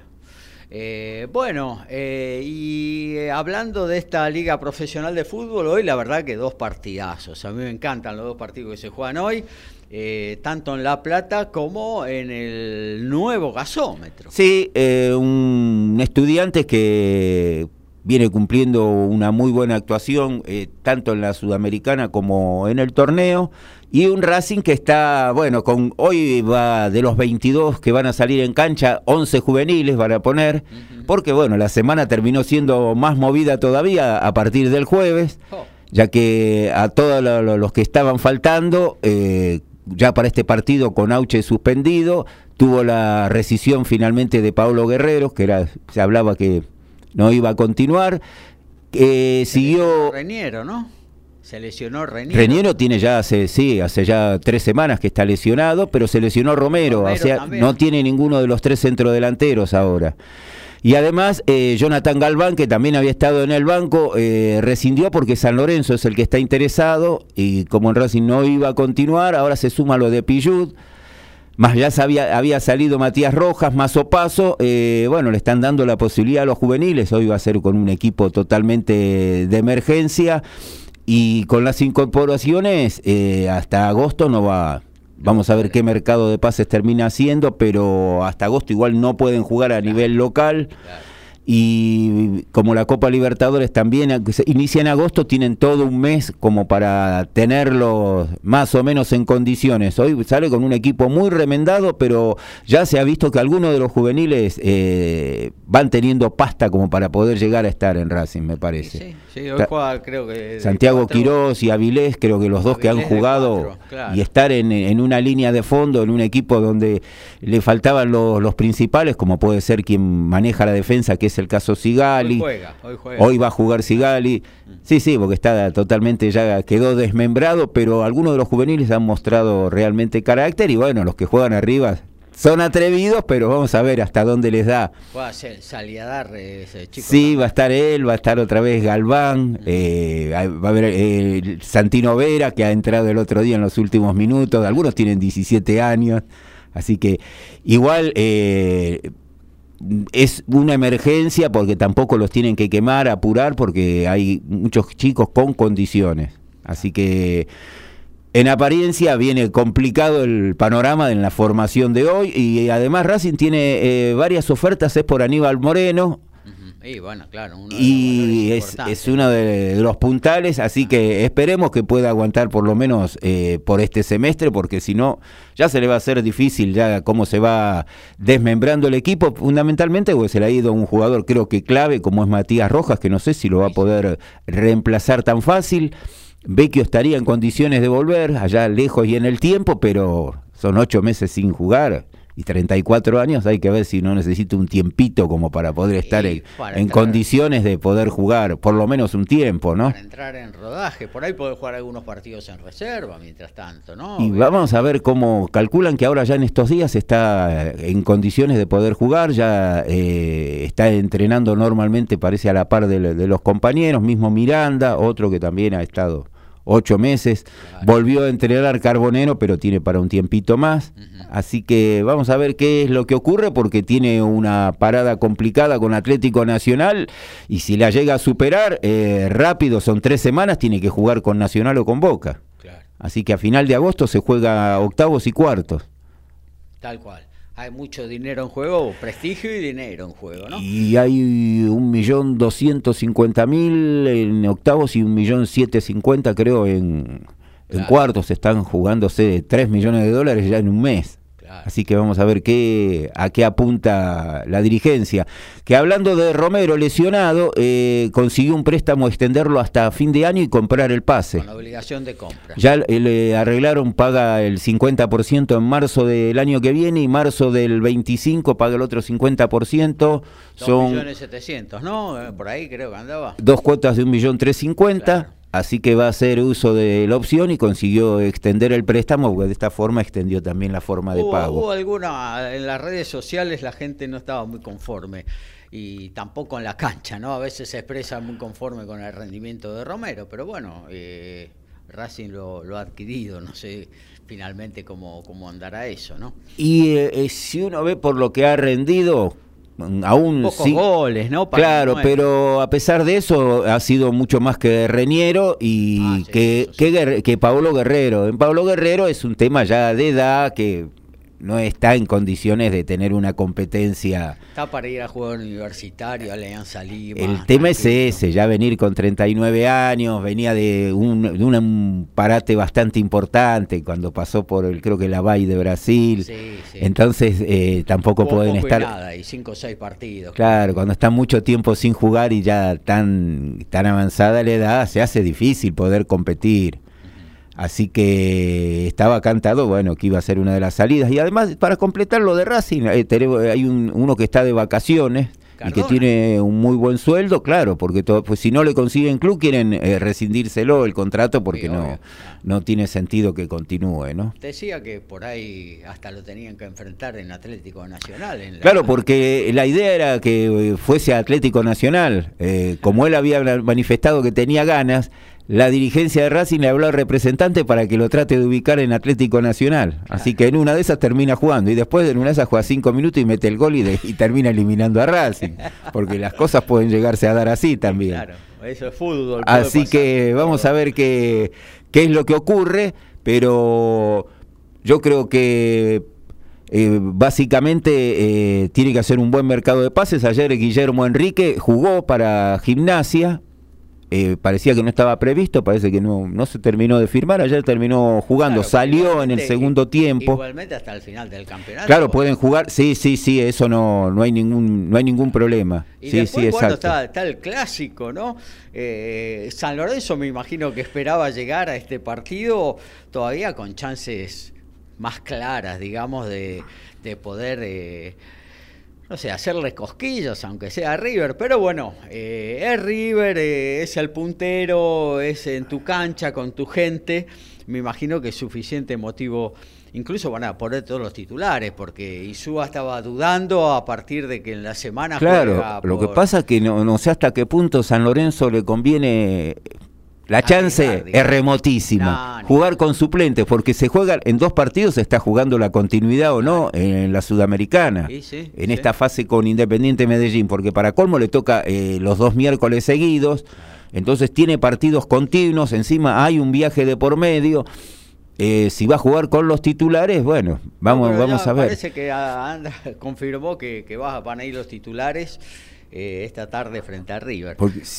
Eh, bueno, eh, y eh, hablando de esta liga profesional de fútbol, hoy la verdad que dos partidazos. A mí me encantan los dos partidos que se juegan hoy, eh, tanto en La Plata como en el nuevo gasómetro. Sí, un estudiante que viene cumpliendo una muy buena actuación, eh, tanto en la Sudamericana como en el torneo, y un Racing que está, bueno, con hoy va de los 22 que van a salir en cancha, 11 juveniles van a poner, porque bueno, la semana terminó siendo más movida todavía a partir del jueves Oh, ya que a todos lo- lo- los que estaban faltando, eh, ya para este partido con Auche suspendido, tuvo la rescisión finalmente de Pablo Guerrero, que era, se hablaba que no iba a continuar, eh, siguió... Reniero, ¿no? Se lesionó Reniero. Reniero tiene ya hace, sí, hace ya tres semanas que está lesionado, pero se lesionó Romero, Romero o sea, también. no tiene ninguno de los tres centrodelanteros ahora. Y además, eh, Jonathan Galván, que también había estado en el banco, eh, rescindió porque San Lorenzo es el que está interesado y como en Racing no iba a continuar, ahora se suma lo de Pillud. Más ya sabía, había salido Matías Rojas, más Opaso, eh, bueno, le están dando la posibilidad a los juveniles, hoy va a ser con un equipo totalmente de emergencia y con las incorporaciones eh, hasta agosto no va, Vamos a ver qué mercado de pases termina haciendo, pero hasta agosto igual no pueden jugar a nivel local y como la Copa Libertadores también inicia en agosto, tienen todo un mes como para tenerlo más o menos en condiciones. Hoy sale con un equipo muy remendado, pero ya se ha visto que algunos de los juveniles eh, van teniendo pasta como para poder llegar a estar en Racing, me parece. Sí, hoy juega, creo que Santiago Quirós y Avilés, creo que los dos que han jugado y estar en, una línea de fondo, en un equipo donde le faltaban los, los principales, como puede ser quien maneja la defensa, que es el caso Sigali. Hoy, va a jugar Sigali. Sí, sí, porque está totalmente, ya quedó desmembrado, pero algunos de los juveniles han mostrado realmente carácter y bueno, los que juegan arriba son atrevidos, pero vamos a ver hasta dónde les da. Va a ese chico. Sí, va a estar él, va a estar otra vez Galván, eh, va a haber eh, Santino Vera, que ha entrado el otro día en los últimos minutos, algunos tienen 17 años, así que igual eh, es una emergencia porque tampoco los tienen que quemar, apurar, porque hay muchos chicos con condiciones. Así que en apariencia viene complicado el panorama en la formación de hoy y además Racing tiene eh, varias ofertas, es por Aníbal Moreno, y bueno, claro, y es, uno de, los puntales, así que esperemos que pueda aguantar por lo menos eh, por este semestre, porque si no, ya se le va a hacer difícil ya cómo se va desmembrando el equipo, fundamentalmente porque se le ha ido un jugador creo que clave como es Matías Rojas, que no sé si lo va a poder reemplazar tan fácil. Vecchio estaría en condiciones de volver allá lejos y en el tiempo, pero son ocho meses sin jugar y 34 años, hay que ver si no necesita un tiempito como para poder estar en, condiciones de poder jugar por lo menos un tiempo, ¿no? Para entrar en rodaje, por ahí puede jugar algunos partidos en reserva mientras tanto, ¿no? Y vamos a ver cómo calculan que ahora ya en estos días está en condiciones de poder jugar, ya eh, está entrenando normalmente, parece a la par de, de los compañeros, mismo Miranda, otro que también ha estado ocho meses. Volvió a entrenar Carbonero, pero tiene para un tiempito más. Así que vamos a ver qué es lo que ocurre, porque tiene una parada complicada con Atlético Nacional. Y si la llega a superar, eh, rápido, son tres semanas, tiene que jugar con Nacional o con Boca. Así que a final de agosto se juega octavos y cuartos. Tal cual hay mucho dinero en juego, prestigio y dinero en juego, ¿no? Y hay un millón doscientos cincuenta mil en octavos y un millón setecientos cincuenta creo en, en cuartos. Están jugándose tres millones de dólares ya en un mes. Así que vamos a ver qué, a qué apunta la dirigencia. Que hablando de Romero lesionado, eh, consiguió un préstamo extenderlo hasta fin de año y comprar el pase. Con obligación de compra. Ya le arreglaron, paga el 50% en marzo del año que viene y marzo del 25 paga el otro 50%. Son millones setecientos, ¿no? Eh, por ahí creo que andaba. Dos cuotas de un millón tres cincuenta. Así que va a hacer uso de la opción y consiguió extender el préstamo, porque de esta forma extendió también la forma de pago. Hubo alguna, en las redes sociales la gente no estaba muy conforme y tampoco en la cancha, ¿no? A veces se expresa muy conforme con el rendimiento de Romero, pero bueno, eh, Racing lo, ha adquirido, no sé finalmente cómo, cómo andará eso, ¿no? Y eh, si uno ve por lo que ha rendido, aún Pocos goles, ¿no? claro, pero a pesar de eso ha sido mucho más que Reñero y ah, que, que, que Pablo Guerrero. En Pablo Guerrero es un tema ya de edad que no está en condiciones de tener una competencia. Está para ir a jugar universitario, Alianza Lima. El tema es ese, ya venir con 39 años, venía de un, parate bastante importante cuando pasó por el, creo que la Valle de Brasil. Entonces eh, tampoco pueden estar. Y nada, y cinco o seis partidos. Claro, cuando están mucho tiempo sin jugar y ya tan, tan avanzada la edad, se hace difícil poder competir. Así que estaba cantado, bueno, que iba a ser una de las salidas. Y además, para completar lo de Racing, eh, hay un, uno que está de vacaciones y que tiene un muy buen sueldo, claro, porque todo, pues si no le consiguen club quieren eh, rescindírselo el contrato porque no, no tiene sentido que continúe, ¿no? Decía que por ahí hasta lo tenían que enfrentar en Atlético Nacional. Claro, porque la idea era que eh, fuese Atlético Nacional, como él había manifestado que tenía ganas, la dirigencia de Racing le habló al representante para que lo trate de ubicar en Atlético Nacional. Así que en una de esas termina jugando y después en una de esas juega cinco minutos y mete el gol y, termina eliminando a Racing. Porque las cosas pueden llegarse a dar así también. Claro, eso es fútbol. Así que vamos a ver qué, qué es lo que ocurre, pero yo creo que eh, básicamente eh, tiene que hacer un buen mercado de pases. Ayer Guillermo Enrique jugó para gimnasia, eh, parecía que no estaba previsto, parece que no, no se terminó de firmar, ayer terminó jugando, salió en el segundo tiempo. Igualmente hasta el final del campeonato. Claro, pueden jugar, sí, sí, sí, eso no, no hay ningún, no hay ningún problema. Y sí, después, sí, está, está el clásico, ¿no? Eh, San Lorenzo me imagino que esperaba llegar a este partido todavía con chances más claras, digamos, de, de poder... Eh, no sé, hacerle cosquillas, aunque sea River, pero bueno, eh, es River, eh, es el puntero, es en tu cancha, con tu gente, me imagino que es suficiente motivo, incluso van a poner todos los titulares, porque Isúa estaba dudando a partir de que en la semana Claro, juega lo que pasa es que no, no sé hasta qué punto San Lorenzo le conviene la chance es remotísima. No, Jugar con suplentes, porque se juega en dos partidos, se está jugando la continuidad o no en la Sudamericana. Sí, sí, en sí. esta fase con Independiente Medellín, porque para Colmo le toca eh, los dos miércoles seguidos, entonces tiene partidos continuos, encima hay un viaje de por medio. Eh, si va a jugar con los titulares, bueno, vamos, No, vamos a ver. Parece que ah, anda, [laughs] confirmó que, que va- van a ir los titulares eh, esta tarde frente a River.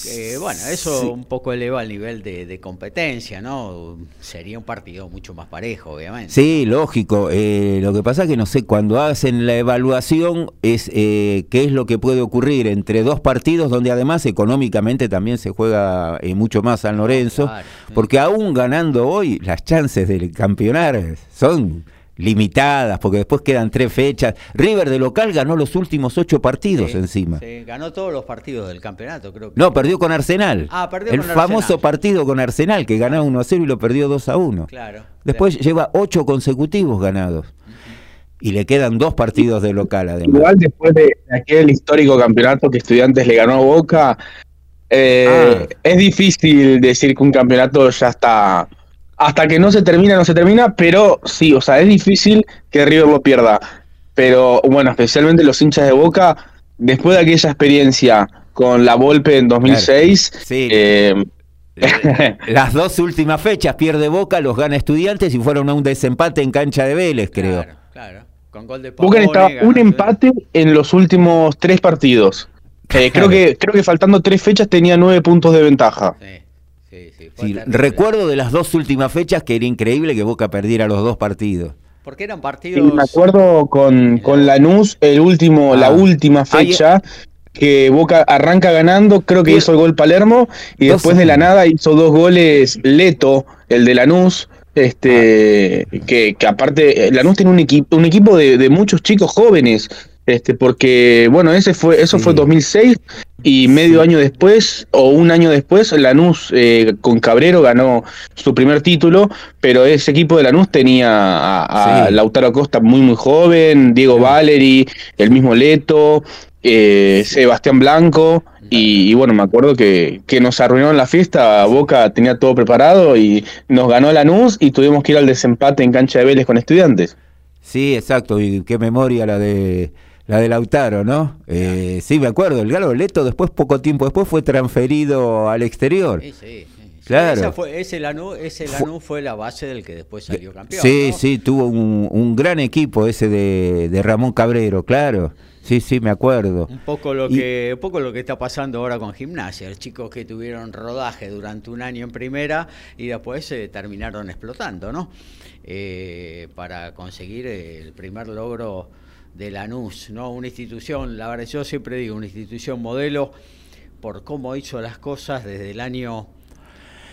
Eh, bueno, eso sí. un poco eleva el nivel de, de competencia, ¿no? Sería un partido mucho más parejo, obviamente. Sí, lógico. Eh, lo que pasa es que no sé, cuando hacen la evaluación es eh, qué es lo que puede ocurrir entre dos partidos donde además económicamente también se juega mucho más San Lorenzo, Claro, porque aún ganando hoy las chances de campeonar son limitadas, porque después quedan tres fechas. River de local ganó los últimos ocho partidos Sí, encima. sí, ganó todos los partidos del campeonato, creo que. No, perdió con Arsenal. Ah, perdió El con famoso Arsenal. partido con Arsenal, que ganaba 1 a 0 y lo perdió 2 a 1. Claro. Después lleva ocho consecutivos ganados. Y le quedan dos partidos de local, además. Igual después de aquel histórico campeonato que Estudiantes le ganó a Boca, eh, Ah. es difícil decir que un campeonato ya está. Hasta que no se termina, no se termina, pero sí, o sea, es difícil que River lo pierda. Pero bueno, especialmente los hinchas de Boca, después de aquella experiencia con la Volpe en 2006, Sí. eh, Las dos últimas fechas pierde Boca, los gana Estudiantes y fueron a un desempate en cancha de Vélez, creo. Claro, claro. Con gol de Boca necesitaba un empate en los últimos tres partidos. Eh, creo, Claro. que, creo que faltando tres fechas tenía nueve puntos de ventaja. Sí, sí, sí. Sí, recuerdo de las dos últimas fechas que era increíble que Boca perdiera los dos partidos. Porque eran partidos. me acuerdo con, con Lanús, el último, Ah. la última Ahí- fecha, que Boca arranca ganando, creo que hizo el gol Palermo, y Dos después de la nada hizo dos goles Leto, el de Lanús. Este, Ah. que, que aparte, eh, Lanús tiene un equipo, un equipo de, de muchos chicos jóvenes, este, porque, bueno, ese fue, eso Sí. fue 2006, y medio año después, o un año después, Lanús eh, con Cabrero ganó su primer título, pero ese equipo de Lanús tenía a, a Sí. Lautaro Costa muy muy joven, Diego Valeri, el mismo Leto, eh, Sebastián Blanco, y, y bueno, me acuerdo que, que nos arruinaron la fiesta, Boca tenía todo preparado y nos ganó Lanús y tuvimos que ir al desempate en cancha de Vélez con estudiantes. Sí, exacto, y qué memoria la de la de Lautaro, ¿no? Eh, sí, me acuerdo, el Galo Leto después, poco tiempo después, fue transferido al exterior. Sí, sí. Claro. Esa fue- ese Lanús, ese Lanús fue la base del que después salió campeón. Sí, ¿no? sí, tuvo un, un gran equipo ese de, de Ramón Cabrero, claro. Sí, sí, me acuerdo. Un poco lo Y- que, un poco lo que está pasando ahora con gimnasia, los chicos que tuvieron rodaje durante un año en primera y después se terminaron explotando, ¿no? Eh, para conseguir el primer logro de Lanús, ¿no? Una institución, la verdad, yo siempre digo, una institución modelo por cómo hizo las cosas desde el año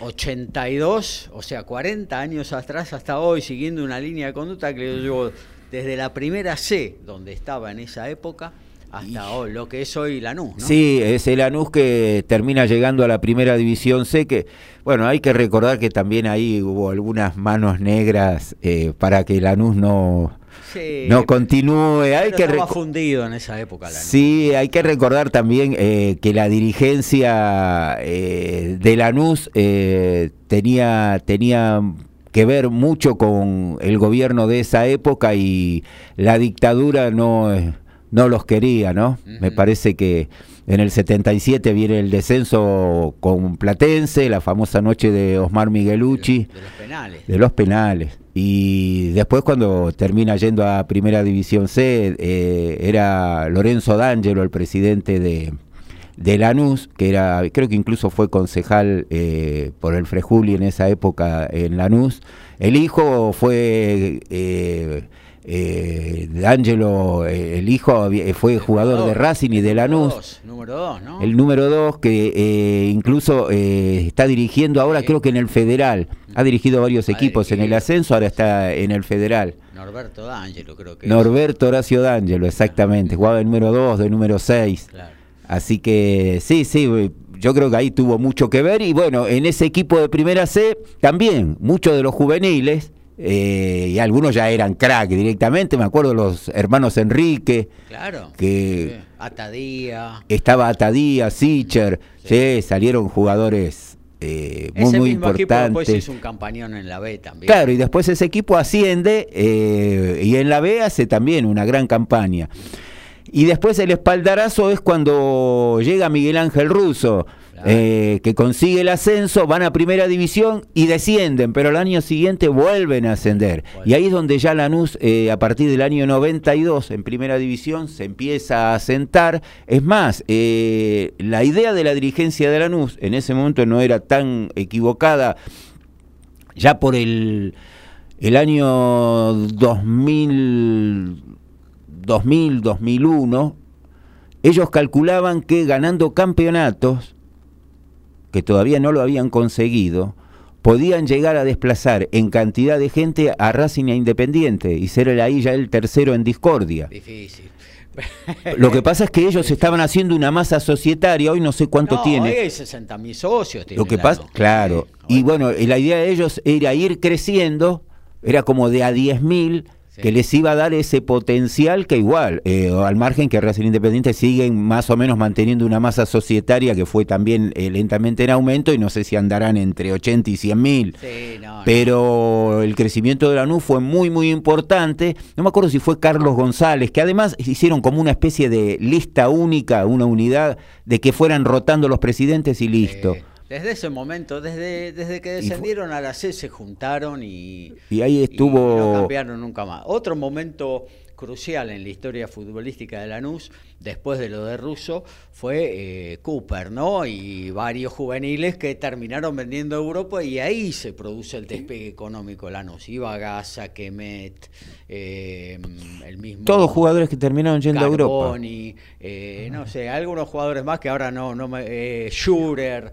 82, o sea, 40 años atrás hasta hoy, siguiendo una línea de conducta que yo llevo desde la primera C, donde estaba en esa época, hasta hoy, lo que es hoy Lanús, ¿no? Sí, es el Lanús que termina llegando a la primera división C, que, bueno, hay que recordar que también ahí hubo algunas manos negras eh, para que Lanús no, Sí, no continúe. Hay que fundido en esa época. Sí, hay que recordar también eh, que la dirigencia eh, de Lanús eh, tenía, tenía que ver mucho con el gobierno de esa época y la dictadura no, eh, no los quería, ¿no? Me parece que En el 77 viene el descenso con Platense, la famosa noche de Osmar Miguelucci. De, los penales. De los penales. Y después cuando termina yendo a Primera División C, eh, era Lorenzo D'Angelo, el presidente de, de Lanús, que era, creo que incluso fue concejal eh, por el Frejuli en esa época en Lanús. El hijo fue... Eh, eh, D'Angelo, eh, el hijo, fue jugador de Racing y de Lanús. número dos, ¿no? El número dos, que eh, incluso eh, está dirigiendo ahora, creo que en el Federal. Ha dirigido varios equipos en el ascenso, ahora está en el Federal. Norberto D'Angelo, creo que. Norberto Horacio D'Angelo, exactamente. Jugaba de número dos, de número seis. Así que sí, sí, yo creo que ahí tuvo mucho que ver. Y bueno, en ese equipo de primera C también, muchos de los juveniles eh, y algunos ya eran crack directamente, me acuerdo los hermanos Enrique, claro, que Atadía, estaba Atadía, Sicher, sí. salieron jugadores eh, muy, muy importantes. después hizo un campañón en la B también. Claro, y después ese equipo asciende eh, y en la B hace también una gran campaña. Y después el espaldarazo es cuando llega Miguel Ángel Russo eh, que consigue el ascenso, van a primera división y descienden, pero el año siguiente vuelven a ascender. Y ahí es donde ya Lanús, eh, a partir del año 92, en primera división, se empieza a asentar. Es más, eh, la idea de la dirigencia de Lanús en ese momento no era tan equivocada, ya por el, el año 2000, 2000, 2001, ellos calculaban que ganando campeonatos, que todavía no lo habían conseguido, podían llegar a desplazar en cantidad de gente a Racing e Independiente y ser ahí ya el tercero en discordia. Difícil. Lo que pasa es que ellos estaban haciendo una masa societaria, hoy no sé cuánto no, tiene. Hoy hay 60 mil socios. Lo que pasa, claro. Y bueno, la idea de ellos era ir creciendo, era como de a 10 mil que les iba a dar ese potencial que igual, eh, al margen que Racing Independiente siguen más o menos manteniendo una masa societaria que fue también eh, lentamente en aumento y no sé si andarán entre 80 y 100 mil. pero el crecimiento de la NU fue muy, muy importante. No me acuerdo si fue Carlos González, que además hicieron como una especie de lista única, una unidad de que fueran rotando los presidentes y listo. Desde ese momento, desde, desde que descendieron a la C, se juntaron y, y ahí estuvo. no cambiaron nunca más. Otro momento crucial en la historia futbolística de Lanús, después de lo de Russo, fue eh, Cooper, ¿no? Y varios juveniles que terminaron vendiendo a Europa y ahí se produce el despegue económico de Lanús. Iba Gaza, Kemet, eh, el mismo... Todos jugadores que terminaron yendo a Europa. Eh, no sé, algunos jugadores más que ahora no, no me... Eh, Schurer,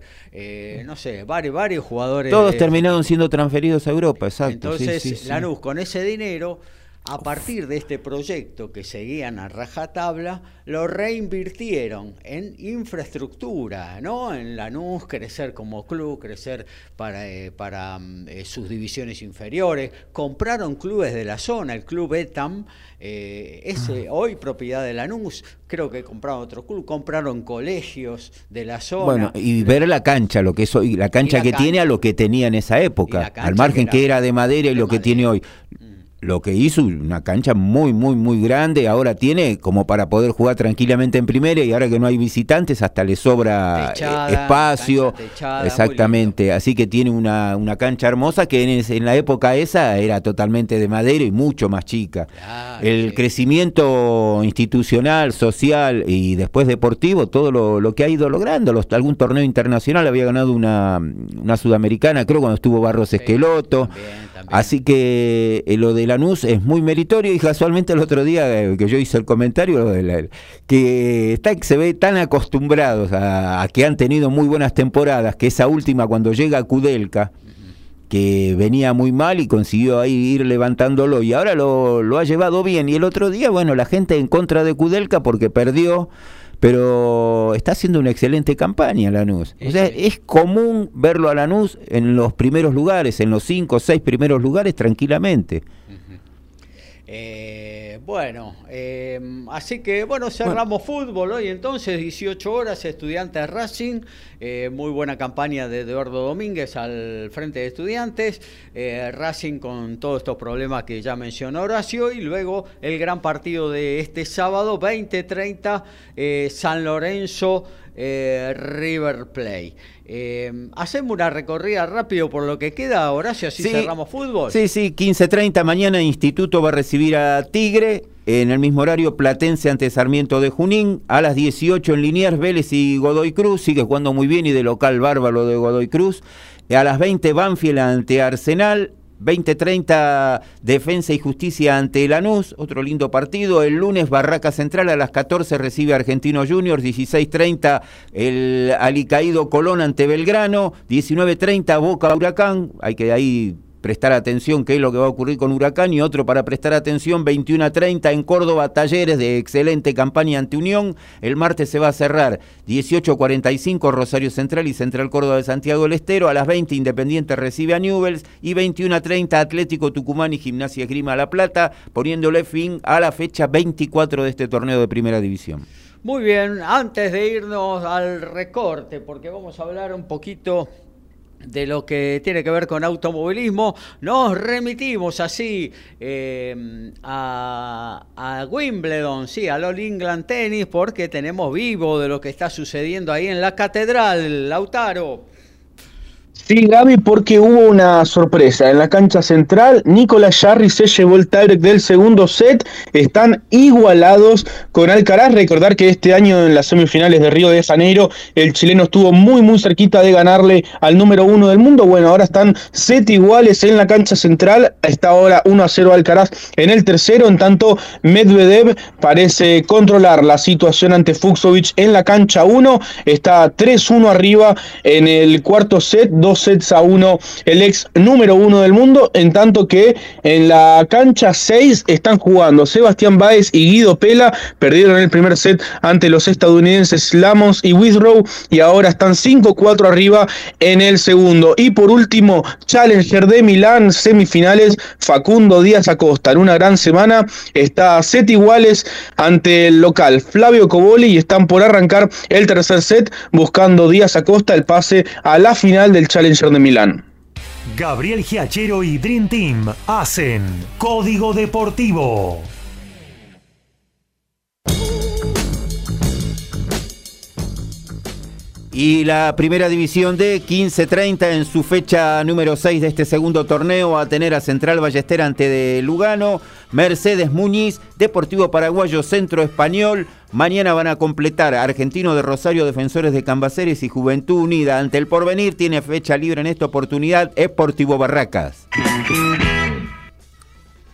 no sé, varios, varios jugadores... Todos terminaron siendo transferidos a Europa, exacto. Entonces, Lanús con ese dinero a partir de este proyecto que seguían a rajatabla, lo reinvirtieron en infraestructura, ¿no? En Lanús, crecer como club, crecer para, eh, para mm, eh, sus divisiones inferiores. Compraron clubes de la zona, el club ETAM, eh, es ah. hoy propiedad de Lanús, creo que compraron otro club, compraron colegios de la zona. Bueno, y ver la cancha, lo que es hoy, la cancha que tiene a lo que tenía en esa época, al margen que era, de madera y lo que tiene hoy lo que hizo una cancha muy, muy, muy grande. Ahora tiene como para poder jugar tranquilamente en primera y ahora que no hay visitantes hasta le sobra eh, espacio. Exactamente. Así que tiene una, una cancha hermosa que en, la época esa era totalmente de madera y mucho más chica. El crecimiento institucional, social y después deportivo, todo lo, que ha ido logrando. Los, algún torneo internacional había ganado una, una sudamericana, creo cuando estuvo Barros Esqueloto. Así que eh, lo de Lanús es muy meritorio y casualmente el otro día eh, que yo hice el comentario que está, se ve tan acostumbrados a, que han tenido muy buenas temporadas que esa última cuando llega a Kudelka que venía muy mal y consiguió ahí ir levantándolo y ahora lo, lo ha llevado bien. Y el otro día bueno la gente en contra de Kudelka porque perdió pero está haciendo una excelente campaña Lanús. O sea, es común verlo a Lanús en los primeros lugares, en los cinco o seis primeros lugares tranquilamente. Eh, bueno, eh, así que bueno, cerramos fútbol hoy entonces, 18 horas, estudiantes Racing, eh, muy buena campaña de Eduardo Domínguez al frente de estudiantes, Racing con todos estos problemas que ya mencionó Horacio y luego el gran partido de este sábado, 20-30, San Lorenzo. River Play. hacemos una recorrida rápido por lo que queda, Horacio, así cerramos fútbol. Sí, sí, 15.30 mañana Instituto va a recibir a Tigre, en el mismo horario Platense ante Sarmiento de Junín, a las 18 en Liniers, Vélez y Godoy Cruz, sigue jugando muy bien y de local bárbaro de Godoy Cruz, a las 20 Banfield ante Arsenal, 20-30 Defensa y Justicia ante Lanús, otro lindo partido. El lunes Barraca Central a las 14 recibe Argentino Juniors, 16-30 el Alicaído Colón ante Belgrano, 19-30 Boca Huracán, hay que ahí prestar atención qué es lo que va a ocurrir con Huracán y otro para prestar atención 21 a 30 en Córdoba, talleres de excelente campaña ante Unión. El martes se va a cerrar 18 a 45 Rosario Central y Central Córdoba de Santiago del Estero. A las 20 Independiente recibe a Newells y 21 a 30 Atlético Tucumán y Gimnasia Grima La Plata, poniéndole fin a la fecha 24 de este torneo de Primera División. Muy bien, antes de irnos al recorte, porque vamos a hablar un poquito de lo que tiene que ver con automovilismo, nos remitimos así eh, a, a, Wimbledon, sí, al All England Tennis, porque tenemos vivo de lo que está sucediendo ahí en la catedral, Lautaro. Sí, Gaby, porque hubo una sorpresa. En la cancha central, Nicolás Jarry se llevó el tiebreak del segundo set. Están igualados con Alcaraz. Recordar que este año en las semifinales de Río de Janeiro, el chileno estuvo muy, muy cerquita de ganarle al número uno del mundo. Bueno, ahora están set iguales en la cancha central. Está ahora 1 a 0 Alcaraz en el tercero. En tanto, Medvedev parece controlar la situación ante Fuxovic en la cancha 1. Está 3-1 arriba en el cuarto set dos sets a uno el ex número uno del mundo, en tanto que en la cancha 6 están jugando Sebastián Baez y Guido Pela, perdieron el primer set ante los estadounidenses Lamos y Withrow y ahora están 5-4 arriba en el segundo. Y por último, Challenger de Milán, semifinales, Facundo Díaz Acosta, en una gran semana, está set iguales ante el local Flavio Coboli y están por arrancar el tercer set buscando Díaz Acosta el pase a la final del Challenger Challenger de Milán. Gabriel Giachero y Dream Team hacen Código Deportivo. Y la primera división de 15-30 en su fecha número 6 de este segundo torneo a tener a Central Ballester ante de Lugano, Mercedes Muñiz, Deportivo Paraguayo Centro Español. Mañana van a completar Argentino de Rosario, Defensores de Cambaceres y Juventud Unida. Ante el porvenir tiene fecha libre en esta oportunidad Deportivo Barracas.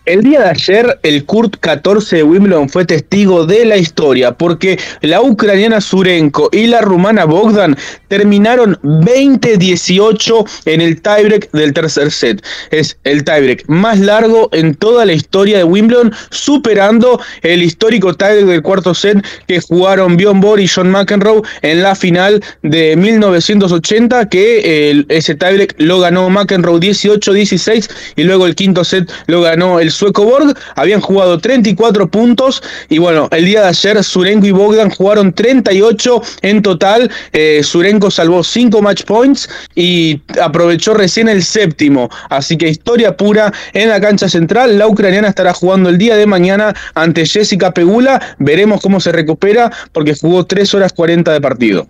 El día de ayer, el Kurt 14 de Wimbledon fue testigo de la historia porque la ucraniana Surenko y la rumana Bogdan terminaron 20-18 en el tiebreak del tercer set. Es el tiebreak más largo en toda la historia de Wimbledon, superando el histórico tiebreak del cuarto set que jugaron Bjorn Borg y John McEnroe en la final de 1980, que ese tiebreak lo ganó McEnroe 18-16 y luego el quinto set lo ganó el sueco Borg habían jugado 34 puntos y bueno, el día de ayer Surenko y Bogdan jugaron 38 en total. Eh, Surenko salvó 5 match points y aprovechó recién el séptimo. Así que historia pura en la cancha central. La ucraniana estará jugando el día de mañana ante Jessica Pegula. Veremos cómo se recupera porque jugó 3 horas 40 de partido.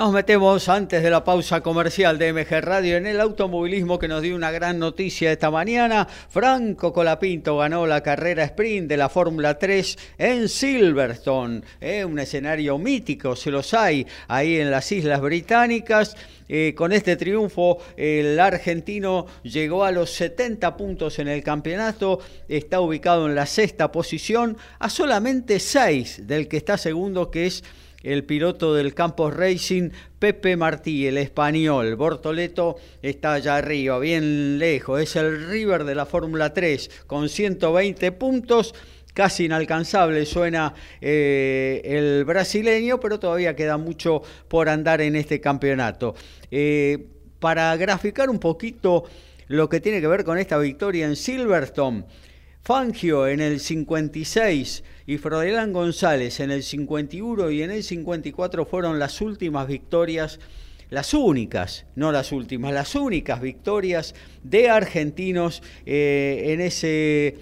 Nos metemos antes de la pausa comercial de MG Radio en el automovilismo que nos dio una gran noticia esta mañana. Franco Colapinto ganó la carrera sprint de la Fórmula 3 en Silverstone, eh, un escenario mítico, se los hay ahí en las Islas Británicas. Eh, con este triunfo, el argentino llegó a los 70 puntos en el campeonato, está ubicado en la sexta posición, a solamente 6 del que está segundo, que es el piloto del Campos Racing, Pepe Martí, el español. Bortoleto está allá arriba, bien lejos. Es el River de la Fórmula 3 con 120 puntos. Casi inalcanzable suena eh, el brasileño, pero todavía queda mucho por andar en este campeonato. Eh, para graficar un poquito lo que tiene que ver con esta victoria en Silverstone. Fangio en el 56 y Frodelán González en el 51 y en el 54 fueron las últimas victorias, las únicas, no las últimas, las únicas victorias de argentinos eh, en ese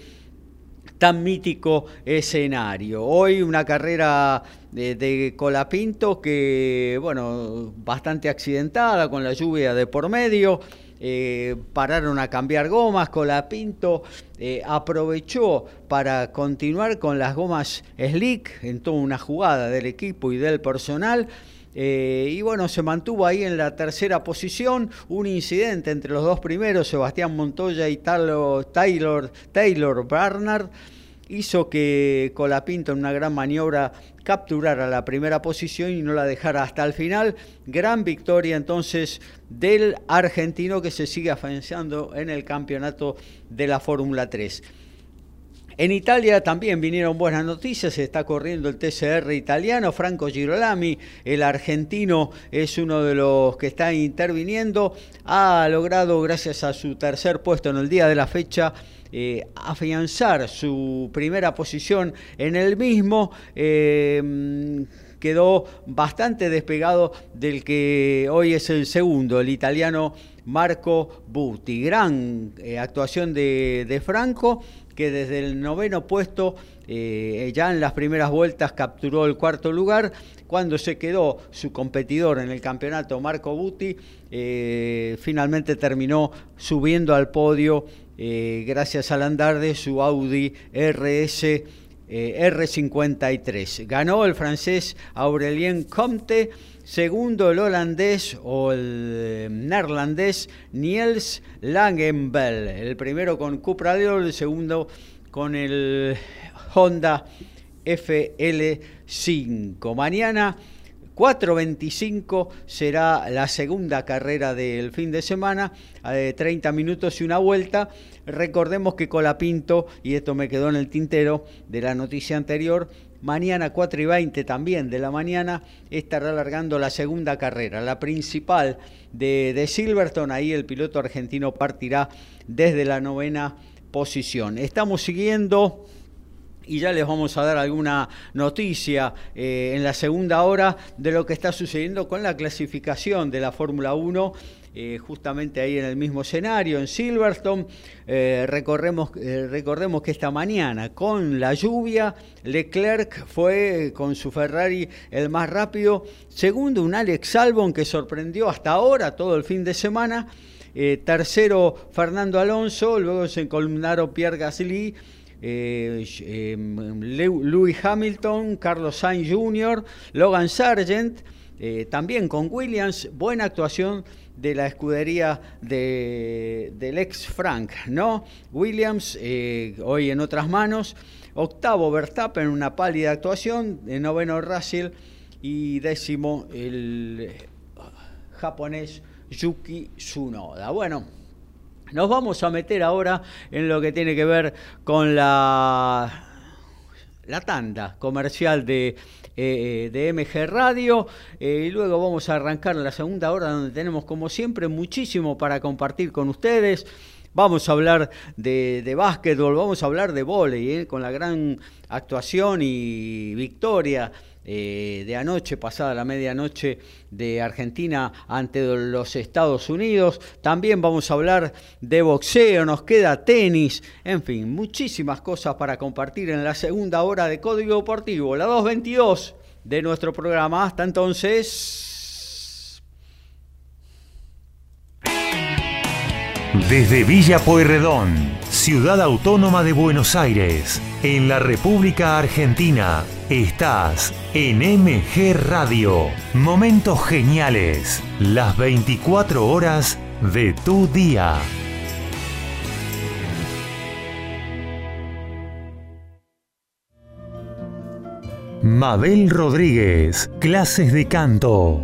tan mítico escenario. Hoy una carrera de, Colapinto que, bueno, bastante accidentada con la lluvia de por medio. Eh, pararon a cambiar gomas, Colapinto eh, aprovechó para continuar con las gomas slick en toda una jugada del equipo y del personal. Eh, y bueno, se mantuvo ahí en la tercera posición. Un incidente entre los dos primeros, Sebastián Montoya y Taylor, Taylor, Taylor Barnard hizo que Colapinto en una gran maniobra capturara la primera posición y no la dejara hasta el final. Gran victoria entonces del argentino que se sigue afianzando en el campeonato de la Fórmula 3. En Italia también vinieron buenas noticias, se está corriendo el TCR italiano, Franco Girolami, el argentino es uno de los que está interviniendo, ha logrado gracias a su tercer puesto en el día de la fecha eh, afianzar su primera posición en el mismo. Eh, quedó bastante despegado del que hoy es el segundo, el italiano Marco Butti. Gran eh, actuación de, Franco, que desde el noveno puesto, ya en las primeras vueltas, capturó el cuarto lugar. Cuando se quedó su competidor en el campeonato, Marco Butti, finalmente terminó subiendo al podio eh, gracias al andar de su Audi RS eh, R53. Ganó el francés Aurelien Comte, segundo el holandés o el eh, neerlandés Niels Langenbell, el primero con Cupra el segundo con el Honda FL5. Mañana 4.25 será la segunda carrera del fin de semana, de 30 minutos y una vuelta. Recordemos que Colapinto, y esto me quedó en el tintero de la noticia anterior, mañana 4 y 20 también de la mañana estará alargando la segunda carrera, la principal de, de Silverstone. Ahí el piloto argentino partirá desde la novena posición. Estamos siguiendo y ya les vamos a dar alguna noticia eh, en la segunda hora de lo que está sucediendo con la clasificación de la Fórmula 1. Eh, justamente ahí en el mismo escenario, en Silverstone. Eh, recordemos que esta mañana, con la lluvia, Leclerc fue con su Ferrari el más rápido. Segundo, un Alex Albon que sorprendió hasta ahora todo el fin de semana. tercero, Fernando Alonso. Luego se encolumnaron Pierre Gasly eh, em, Louis Hamilton, Carlos Sainz Jr., Logan Sargent, eh, también con Williams, buena actuación de la escudería del ex Frank, ¿no? Williams, eh, hoy en otras manos, octavo Verstappen, una pálida actuación, de noveno Russell y décimo el japonés Yuki Tsunoda. Bueno, nos vamos a meter ahora en lo que tiene que ver con la, la tanda comercial de, eh, de MG Radio eh, y luego vamos a arrancar la segunda hora donde tenemos como siempre muchísimo para compartir con ustedes. Vamos a hablar de, de básquetbol, vamos a hablar de vóley, eh, con la gran actuación y victoria eh, de anoche, pasada la medianoche de Argentina ante los Estados Unidos. También vamos a hablar de boxeo, nos queda tenis, en fin, muchísimas cosas para compartir en la segunda hora de Código Deportivo, la 222 de nuestro programa. Hasta entonces. Desde Villa Pueyrredón, ciudad autónoma de Buenos Aires, en la República Argentina Estás en MG Radio. Momentos geniales. Las 24 horas de tu día. Mabel Rodríguez. Clases de canto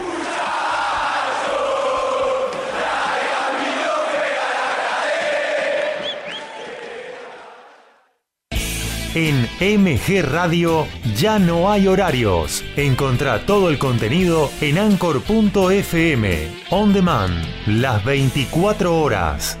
En MG Radio ya no hay horarios. Encontrá todo el contenido en anchor.fm. On demand, las 24 horas.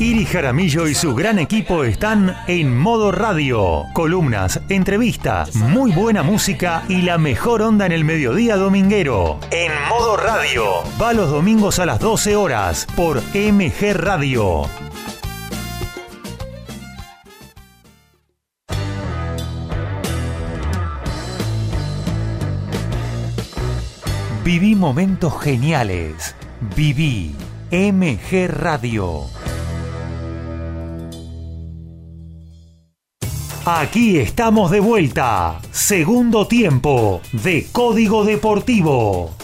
Iri Jaramillo y su gran equipo están en modo radio. Columnas, entrevistas, muy buena música y la mejor onda en el mediodía dominguero. En modo radio. Va los domingos a las 12 horas por MG Radio. Viví momentos geniales. Viví MG Radio. Aquí estamos de vuelta. Segundo tiempo de Código Deportivo.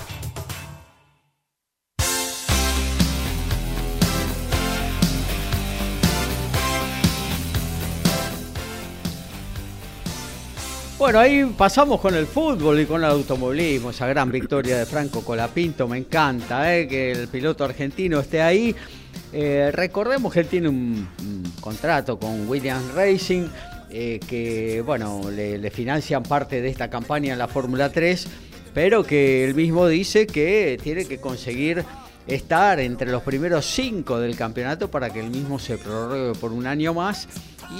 Bueno, ahí pasamos con el fútbol y con el automovilismo, esa gran victoria de Franco Colapinto, me encanta eh, que el piloto argentino esté ahí. Eh, recordemos que él tiene un, un contrato con Williams Racing, eh, que bueno, le, financian parte de esta campaña en la Fórmula 3, pero que él mismo dice que tiene que conseguir estar entre los primeros cinco del campeonato para que él mismo se prorrogue por un año más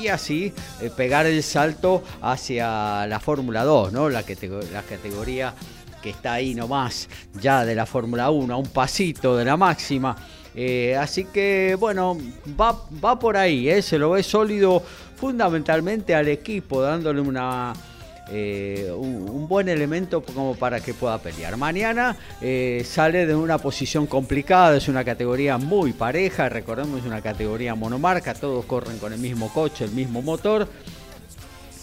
y así eh, pegar el salto hacia la Fórmula 2, ¿no? la, la categoría que está ahí nomás ya de la Fórmula 1, a un pasito de la máxima. Eh, así que bueno, va, va por ahí, se lo ve sólido fundamentalmente al equipo, dándole una, eh, un, buen elemento como para que pueda pelear. Mañana eh, sale de una posición complicada, es una categoría muy pareja, recordemos es una categoría monomarca, todos corren con el mismo coche, el mismo motor.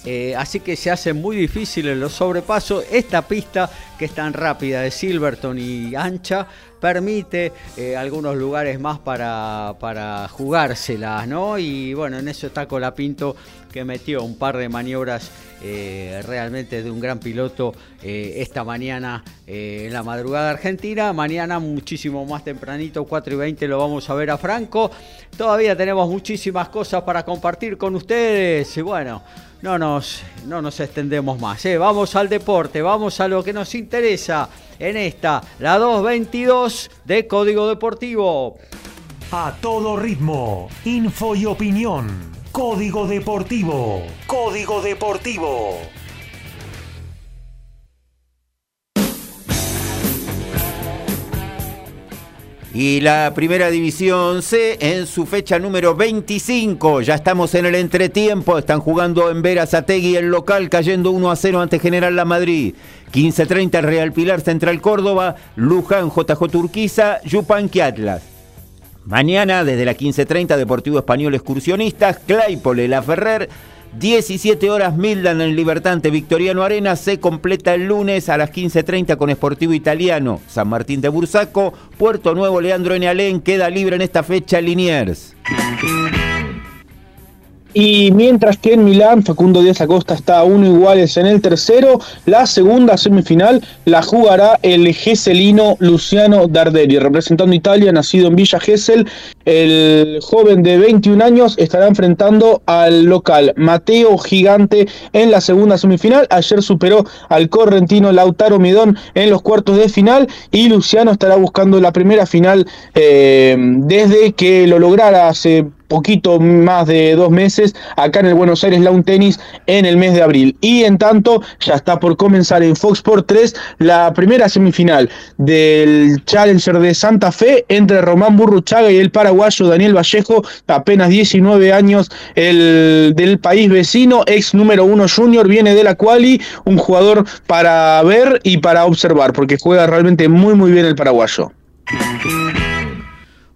Eh, así que se hace muy difícil en los sobrepasos. Esta pista que es tan rápida de Silverton y ancha permite eh, algunos lugares más para, para jugárselas, ¿no? Y bueno, en eso está Colapinto que metió un par de maniobras eh, realmente de un gran piloto eh, esta mañana en la madrugada argentina. Mañana muchísimo más tempranito, 4 y 20 lo vamos a ver a Franco. Todavía tenemos muchísimas cosas para compartir con ustedes. Y bueno, no nos, no nos extendemos más. Vamos al deporte, vamos a lo que nos interesa en esta, la 222 de Código Deportivo. A todo ritmo, info y opinión. Código Deportivo. Código Deportivo. Y la primera división C en su fecha número 25. Ya estamos en el entretiempo. Están jugando en Verazategui el local, cayendo 1 a 0 ante General La Madrid. 15-30 Real Pilar Central Córdoba, Luján JJ Turquiza, Yupanqui Atlas. Mañana desde las 15.30 Deportivo Español Excursionistas, Claypole La Ferrer. 17 horas Mildan en Libertante Victoriano Arena se completa el lunes a las 15.30 con Sportivo Italiano. San Martín de Bursaco, Puerto Nuevo Leandro N. queda libre en esta fecha Liniers. Y mientras que en Milán, Facundo Díaz Acosta está a uno iguales en el tercero, la segunda semifinal la jugará el geselino Luciano Darderi. Representando Italia, nacido en Villa Gesell, el joven de 21 años estará enfrentando al local Mateo Gigante en la segunda semifinal. Ayer superó al correntino Lautaro Midón en los cuartos de final y Luciano estará buscando la primera final eh, desde que lo lograra hace poquito más de dos meses acá en el Buenos Aires Lawn Tennis en el mes de abril. Y en tanto, ya está por comenzar en Fox Sport 3 la primera semifinal del Challenger de Santa Fe entre Román Burruchaga y el paraguayo Daniel Vallejo, apenas 19 años, el del país vecino, ex número uno junior, viene de la quali, un jugador para ver y para observar, porque juega realmente muy muy bien el paraguayo.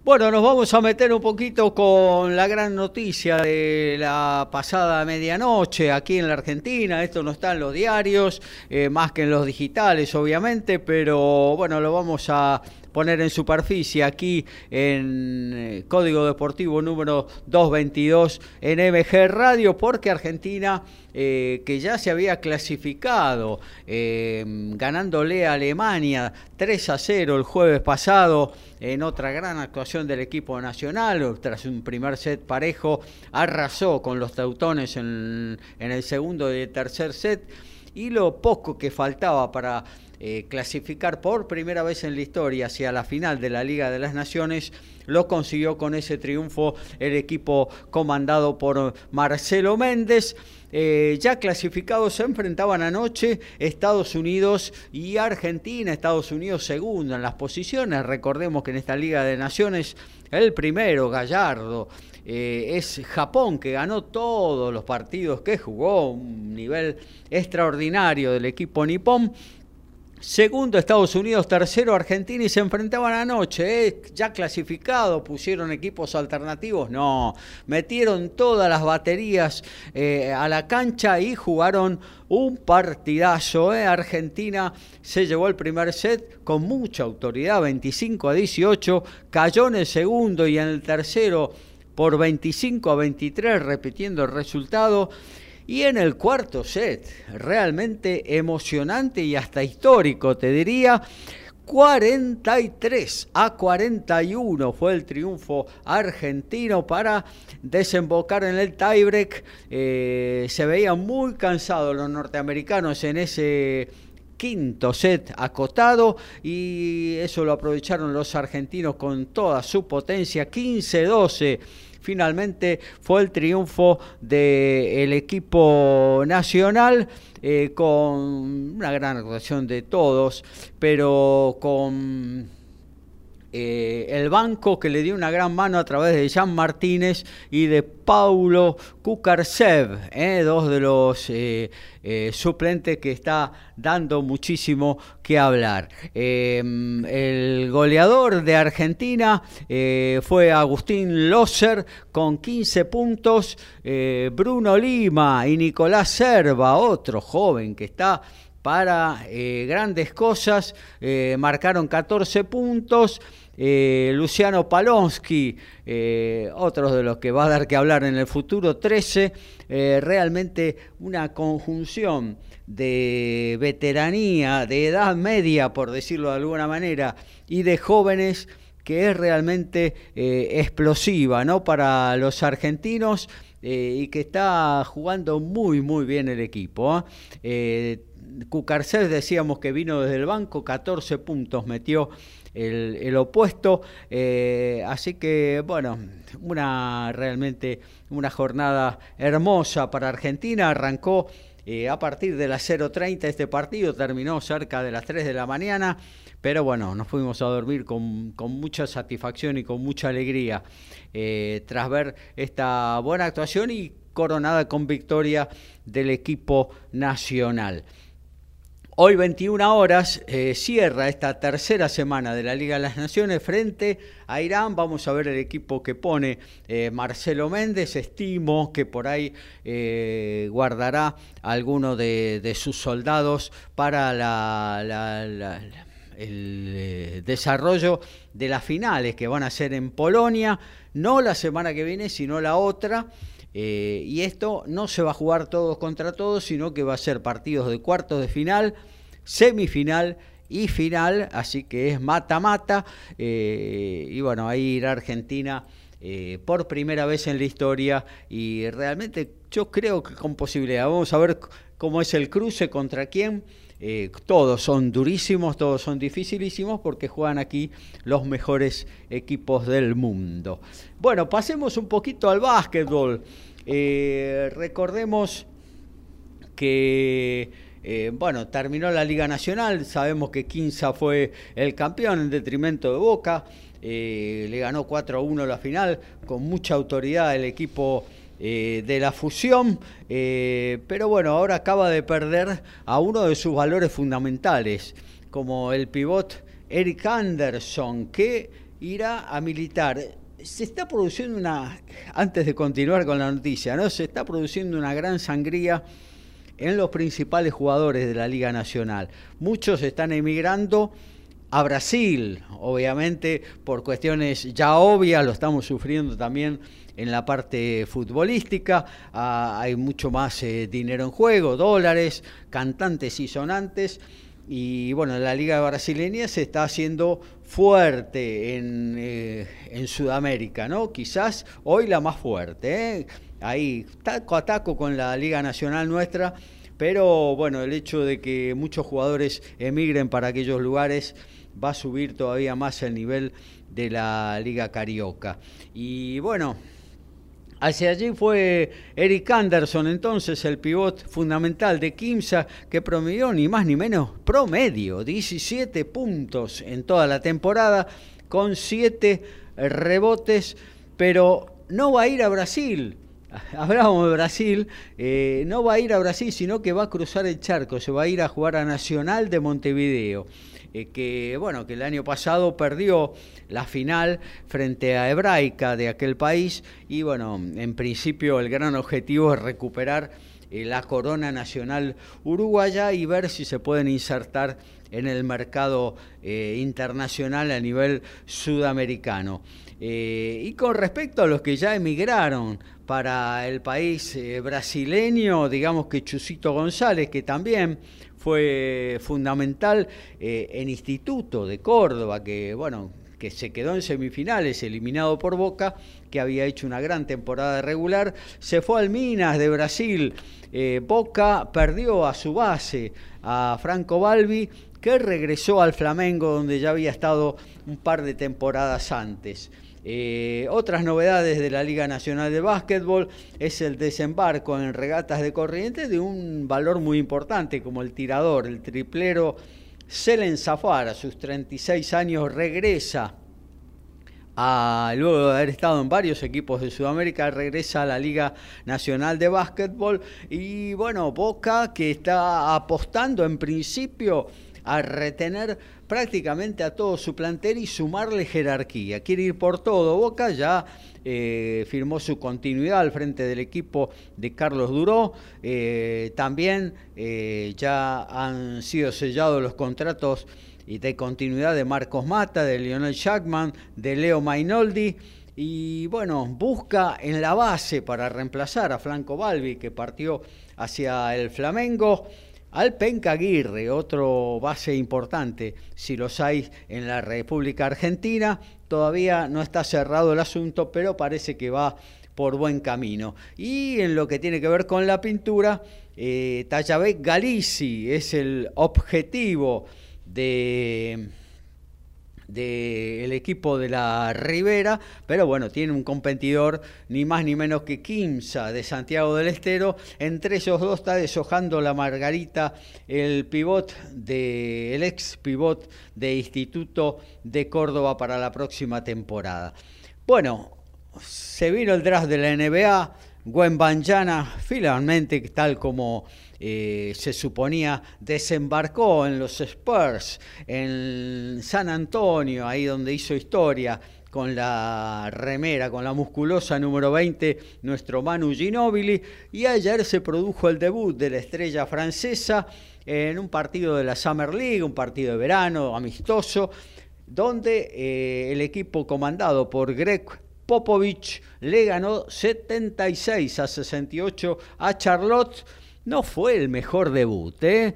Bueno, nos vamos a meter un poquito con la gran noticia de la pasada medianoche aquí en la Argentina. Esto no está en los diarios, eh, más que en los digitales, obviamente, pero bueno, lo vamos a poner en superficie aquí en eh, Código Deportivo número 222 en MG Radio, porque Argentina, eh, que ya se había clasificado eh, ganándole a Alemania 3 a 0 el jueves pasado, en otra gran actuación del equipo nacional, tras un primer set parejo, arrasó con los teutones en, en el segundo y el tercer set. Y lo poco que faltaba para eh, clasificar por primera vez en la historia hacia la final de la Liga de las Naciones, lo consiguió con ese triunfo el equipo comandado por Marcelo Méndez. Eh, ya clasificados se enfrentaban anoche Estados Unidos y Argentina, Estados Unidos segundo en las posiciones, recordemos que en esta Liga de Naciones el primero, Gallardo, eh, es Japón que ganó todos los partidos que jugó, un nivel extraordinario del equipo nipón Segundo Estados Unidos, tercero Argentina y se enfrentaban anoche, ¿eh? ya clasificado, pusieron equipos alternativos, no, metieron todas las baterías eh, a la cancha y jugaron un partidazo. ¿eh? Argentina se llevó el primer set con mucha autoridad, 25 a 18, cayó en el segundo y en el tercero por 25 a 23, repitiendo el resultado. Y en el cuarto set, realmente emocionante y hasta histórico, te diría, 43 a 41 fue el triunfo argentino para desembocar en el tiebreak. Eh, se veían muy cansados los norteamericanos en ese quinto set acotado y eso lo aprovecharon los argentinos con toda su potencia, 15-12 finalmente fue el triunfo del equipo nacional. Eh, con una gran actuación de todos, pero con eh, el banco que le dio una gran mano a través de Jan Martínez y de Paulo Kukarsev, eh, dos de los eh, suplentes que está dando muchísimo que hablar. Em, el goleador de Argentina fue Agustín Loser con 15 puntos, Bruno Lima y Nicolás Serva, otro joven que está para grandes cosas, marcaron 14 puntos. Eh, Luciano Palonsky, otros de los que va a dar que hablar en el futuro, 13, realmente una conjunción de veteranía, de edad media, por decirlo de alguna manera, y de jóvenes que es realmente explosiva ¿no? para los argentinos y que está jugando muy, muy bien el equipo. Cucarcel decíamos que vino desde el banco, 14 puntos metió el, opuesto, eh, así que bueno, una realmente una jornada hermosa para Argentina, arrancó eh, a partir de las 0.30 este partido, terminó cerca de las 3 de la mañana, pero bueno, nos fuimos a dormir con, mucha satisfacción y con mucha alegría eh, tras ver esta buena actuación y coronada con victoria del equipo nacional. Hoy 21 horas eh, cierra esta tercera semana de la Liga de las Naciones frente a Irán. Vamos a ver el equipo que pone eh, Marcelo Méndez. Estimo que por ahí eh, guardará alguno de, sus soldados para el desarrollo de las finales que van a ser en Polonia, no la semana que viene, sino la otra. Eh, y esto no se va a jugar todos contra todos, sino que va a ser partidos de cuartos de final, semifinal y final, así que es mata-mata. Eh, y bueno, ahí irá Argentina eh, por primera vez en la historia y realmente yo creo que con posibilidad. Vamos a ver cómo es el cruce, contra quién. Todos son durísimos, todos son dificilísimos porque juegan aquí los mejores equipos del mundo. Bueno, pasemos un poquito al básquetbol. Eh, recordemos que, eh, bueno, terminó la Liga Nacional, sabemos que Quinza fue el campeón en detrimento de Boca, eh, le ganó 4 a 1 la final, con mucha autoridad el equipo de la fusión, pero bueno, ahora acaba de perder a uno de sus valores fundamentales, como el pivot Eric Anderson, que irá a militar se está produciendo una, antes de continuar con la noticia, ¿no? Se está produciendo una gran sangría en los principales jugadores de la Liga Nacional. Muchos están emigrando a Brasil, obviamente por cuestiones ya obvias, lo estamos sufriendo también en la parte futbolística, ah, hay mucho más eh, dinero en juego, dólares, cantantes y sonantes y bueno, la liga brasileña se está haciendo fuerte en, eh, en Sudamérica, ¿no? Quizás hoy la más fuerte, ¿eh? Ahí, taco a taco con la liga nacional nuestra, pero bueno, el hecho de que muchos jugadores emigren para aquellos lugares va a subir todavía más el nivel de la liga carioca. Y bueno, Hacia allí fue Eric Anderson, entonces el pivot fundamental de Kimsa, que promedió ni más ni menos promedio, 17 puntos en toda la temporada, con 7 rebotes, pero no va a ir a Brasil. [laughs] Hablábamos de Brasil, eh, no va a ir a Brasil, sino que va a cruzar el charco, se va a ir a jugar a Nacional de Montevideo. Eh, que bueno, que el año pasado perdió la final frente a Hebraica de aquel país y bueno, en principio el gran objetivo es recuperar eh, la corona nacional uruguaya y ver si se pueden insertar en el mercado eh, internacional a nivel sudamericano. y con respecto a los que ya emigraron para el país brasileño, digamos que Chusito González, que también fue fundamental eh, en Instituto de Córdoba, que bueno, que se quedó en semifinales, eliminado por Boca, que había hecho una gran temporada regular, se fue al Minas de Brasil. Eh, Boca perdió a su base, a Franco Balbi, que regresó al Flamengo, donde ya había estado un par de temporadas antes. Eh, otras novedades de la Liga Nacional de Básquetbol es el desembarco en regatas de corriente de un valor muy importante como el tirador, el triplero Selen Zafar, a sus 36 años regresa a, luego de haber estado en varios equipos de Sudamérica, regresa a la Liga Nacional de Básquetbol. Y bueno, Boca que está apostando en principio a retener prácticamente a todo su plantel y sumarle jerarquía. Quiere ir por todo. Boca ya eh, firmó su continuidad al frente del equipo de Carlos Duró. Eh, también eh, ya han sido sellados los contratos de continuidad de Marcos Mata, de Lionel Shackman, de Leo Mainoldi. Y bueno, busca en la base para reemplazar a Franco Balbi, que partió hacia el Flamengo. Al Aguirre, otro base importante, si los hay en la República Argentina. Todavía no está cerrado el asunto, pero parece que va por buen camino. Y en lo que tiene que ver con la pintura, eh, Galici es el objetivo de del equipo de la Ribera, pero bueno, tiene un competidor ni más ni menos que Quimsa de Santiago del Estero. Entre esos dos está deshojando la Margarita, el pivot de, el ex pivot de Instituto de Córdoba para la próxima temporada. Bueno, se vino el draft de la NBA. Gwen Banjana finalmente, tal como eh, se suponía, desembarcó en los Spurs, en San Antonio, ahí donde hizo historia, con la remera, con la musculosa número 20, nuestro Manu Ginobili, y ayer se produjo el debut de la estrella francesa en un partido de la Summer League, un partido de verano amistoso, donde eh, el equipo comandado por Greg Popovich le ganó 76 a 68 a Charlotte. No fue el mejor debut. ¿eh?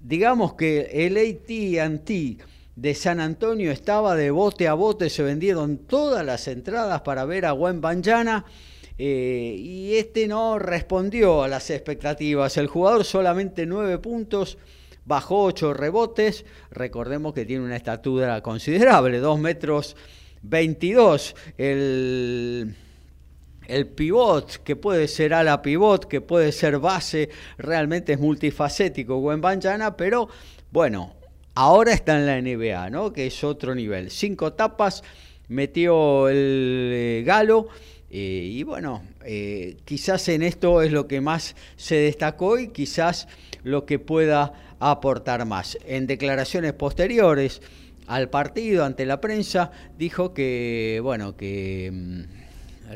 digamos que el ATT de San Antonio estaba de bote a bote, se vendieron todas las entradas para ver a Gwen Banjana. Eh, y este no respondió a las expectativas. El jugador solamente nueve puntos, bajó ocho rebotes. Recordemos que tiene una estatura considerable, dos metros 22, el, el pivot, que puede ser ala pivot, que puede ser base, realmente es multifacético Gwen Banjana, pero bueno, ahora está en la NBA, ¿no? Que es otro nivel. Cinco tapas, metió el eh, galo. Eh, y bueno, eh, quizás en esto es lo que más se destacó y quizás lo que pueda aportar más. En declaraciones posteriores, al partido ante la prensa, dijo que, bueno, que mm,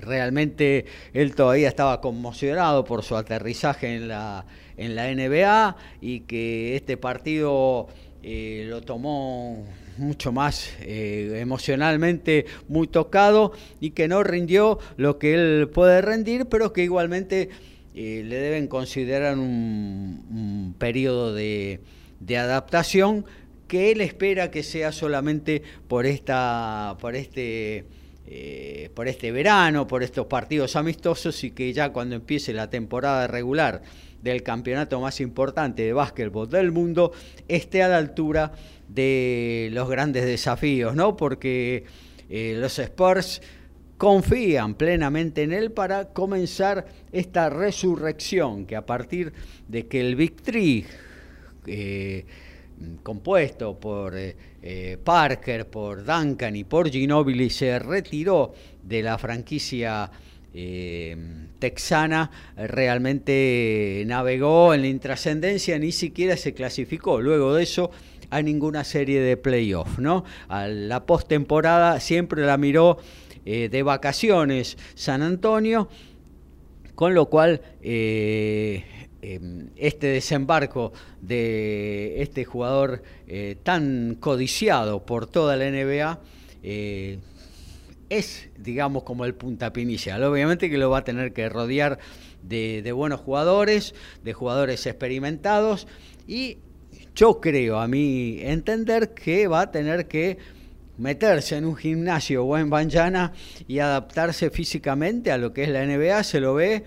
realmente él todavía estaba conmocionado por su aterrizaje en la, en la NBA y que este partido eh, lo tomó mucho más eh, emocionalmente muy tocado y que no rindió lo que él puede rendir, pero que igualmente eh, le deben considerar un, un periodo de, de adaptación que él espera que sea solamente por esta por este eh, por este verano, por estos partidos amistosos y que ya cuando empiece la temporada regular del campeonato más importante de básquetbol del mundo esté a la altura de los grandes desafíos, ¿no? Porque eh, los Spurs confían plenamente en él para comenzar esta resurrección que a partir de que el Big Three eh, compuesto por eh, Parker, por Duncan y por Ginobili, se retiró de la franquicia eh, texana, realmente navegó en la intrascendencia, ni siquiera se clasificó. Luego de eso a ninguna serie de playoff, ¿no? A la postemporada siempre la miró de vacaciones San Antonio, con lo cual este desembarco de este jugador eh, tan codiciado por toda la NBA eh, es, digamos, como el puntapié inicial. Obviamente que lo va a tener que rodear de, buenos jugadores, de jugadores experimentados y yo creo, a mi entender, que va a tener que meterse en un gimnasio o en Banjana y adaptarse físicamente a lo que es la NBA, se lo ve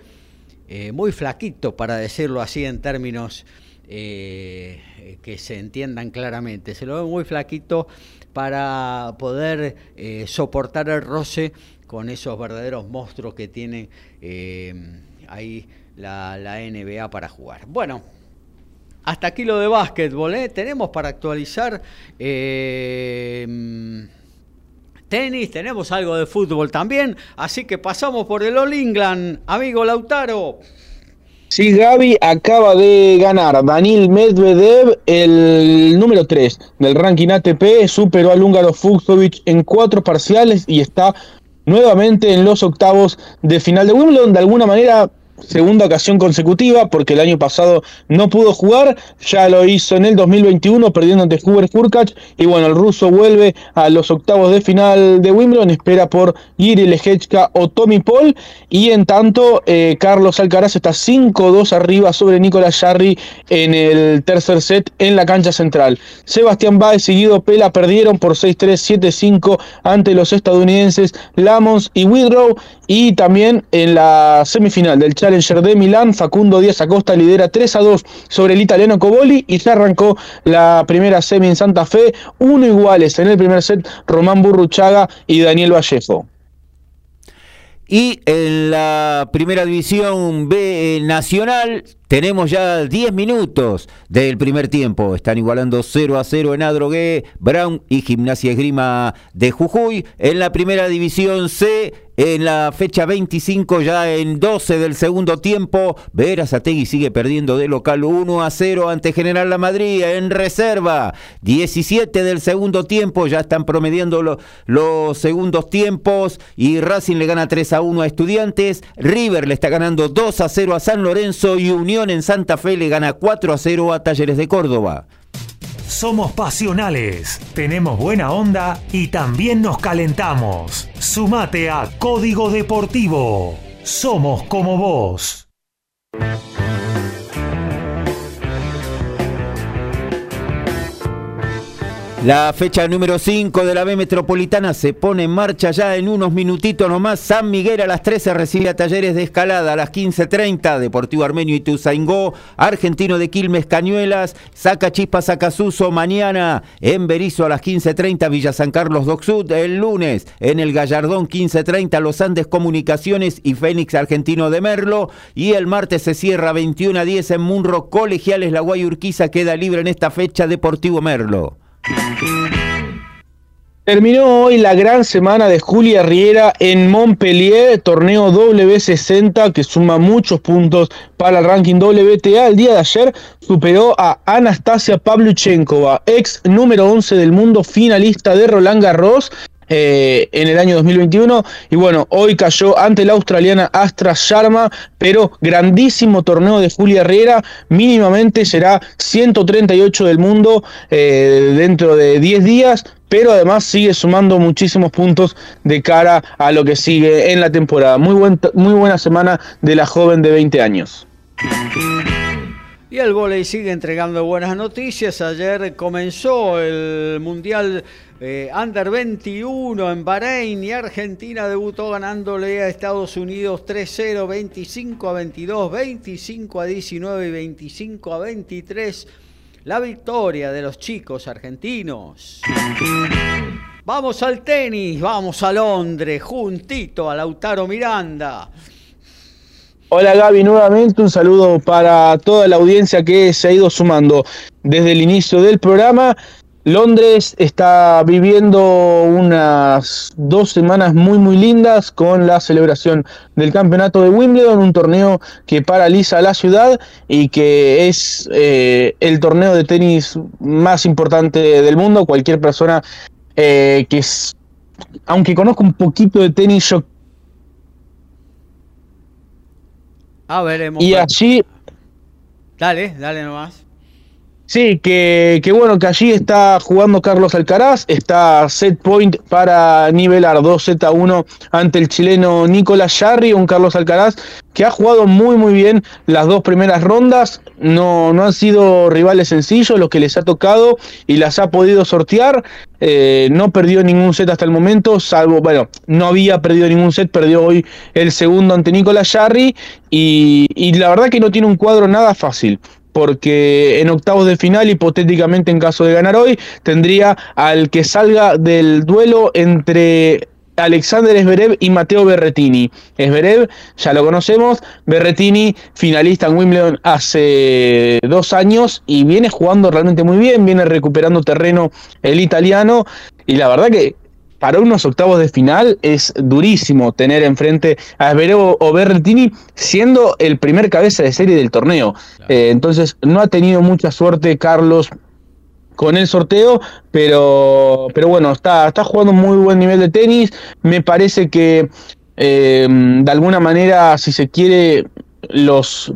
eh, muy flaquito, para decirlo así en términos eh, que se entiendan claramente. Se lo ve muy flaquito para poder eh, soportar el roce con esos verdaderos monstruos que tiene ahí la, la, NBA para jugar. Bueno, hasta aquí lo de básquetbol. Tenemos para actualizar tenis, tenemos algo de fútbol también, así que pasamos por el All England, amigo Lautaro. Sí, Gaby acaba de ganar Danil Medvedev, el número 3 del ranking ATP, superó al húngaro Fuxovic en cuatro parciales y está nuevamente en los octavos de final de Wimbledon. De alguna manera segunda ocasión consecutiva, porque el año pasado no pudo jugar, ya lo hizo en el 2021 perdiendo ante Hubert Hurkacz, y bueno, el ruso vuelve a los octavos de final de Wimbledon, espera por Giri Lejechka o Tommy Paul, y en tanto eh, Carlos Alcaraz está 5-2 arriba sobre Nicolás Jarry en el tercer set en la cancha central. Sebastián Baez y Guido Pela perdieron por 6-3, 7-5 ante los estadounidenses Lamons y Widrow, y también en la semifinal del Challenger de Milán, Facundo Díaz Acosta lidera 3 a 2 sobre el italiano Coboli y se arrancó la primera semi en Santa Fe, uno iguales en el primer set Román Burruchaga y Daniel Vallejo. Y en la primera división B nacional tenemos ya 10 minutos del primer tiempo. Están igualando 0 a 0 en Adrogué, Brown y Gimnasia Esgrima de Jujuy. En la primera división C, en la fecha 25, ya en 12 del segundo tiempo, Verazategui sigue perdiendo de local 1 a 0 ante General La Madrid en reserva. 17 del segundo tiempo, ya están promediando los segundos tiempos y Racing le gana 3 a 1 a Estudiantes. River le está ganando 2 a 0 a San Lorenzo y Unión en Santa Fe le gana 4 a 0 a Talleres de Córdoba. Somos pasionales, tenemos buena onda y también nos calentamos. Sumate a Código Deportivo. Somos como vos. La fecha número 5 de la B Metropolitana se pone en marcha ya en unos minutitos nomás. San Miguel a las 13 recibe a Talleres de Escalada a las 15.30. Deportivo Armenio y Tuzaingó. Argentino de Quilmes Cañuelas. Saca Chispa Sacasuso mañana en Berizo a las 15.30. Villa San Carlos Docsud. El lunes en el Gallardón 15.30 Los Andes Comunicaciones y Fénix Argentino de Merlo. Y el martes se cierra 21 a 10 en Munro. Colegiales La Guayurquiza queda libre en esta fecha Deportivo Merlo. Terminó hoy la gran semana de Julia Riera en Montpellier, torneo W60 que suma muchos puntos para el ranking WTA. El día de ayer superó a Anastasia Pavluchenkova, ex número 11 del mundo, finalista de Roland Garros. Eh, en el año 2021 y bueno, hoy cayó ante la australiana Astra Sharma, pero grandísimo torneo de Julia Herrera, mínimamente será 138 del mundo eh, dentro de 10 días, pero además sigue sumando muchísimos puntos de cara a lo que sigue en la temporada. Muy, muy buena semana de la joven de 20 años. Y el volei sigue entregando buenas noticias. Ayer comenzó el Mundial eh, Under 21 en Bahrein y Argentina debutó ganándole a Estados Unidos 3-0, 25 a 22, 25 a 19 y 25 a 23. La victoria de los chicos argentinos. Vamos al tenis, vamos a Londres, juntito a Lautaro Miranda. Hola Gaby, nuevamente un saludo para toda la audiencia que se ha ido sumando desde el inicio del programa. Londres está viviendo unas dos semanas muy muy lindas con la celebración del campeonato de Wimbledon, un torneo que paraliza la ciudad y que es eh, el torneo de tenis más importante del mundo. Cualquier persona eh, que es, aunque conozca un poquito de tenis, yo... Ah, veremos. Y allí... Dale, dale nomás. Sí, que, bueno, que allí está jugando Carlos Alcaraz, está set point para nivelar 2Z1 ante el chileno Nicolás Jarry, un Carlos Alcaraz que ha jugado muy muy bien las dos primeras rondas, no, no han sido rivales sencillos los que les ha tocado y las ha podido sortear, eh, no perdió ningún set hasta el momento, salvo, bueno, no había perdido ningún set, perdió hoy el segundo ante Nicolás Jarry y, y la verdad que no tiene un cuadro nada fácil porque en octavos de final, hipotéticamente en caso de ganar hoy, tendría al que salga del duelo entre Alexander Esberev y Mateo Berretini. Esberev, ya lo conocemos, Berretini, finalista en Wimbledon hace dos años y viene jugando realmente muy bien, viene recuperando terreno el italiano y la verdad que para unos octavos de final es durísimo tener enfrente a Esbereo o Berretini siendo el primer cabeza de serie del torneo. Eh, entonces no ha tenido mucha suerte Carlos con el sorteo, pero, pero bueno, está, está jugando un muy buen nivel de tenis. Me parece que eh, de alguna manera, si se quiere, los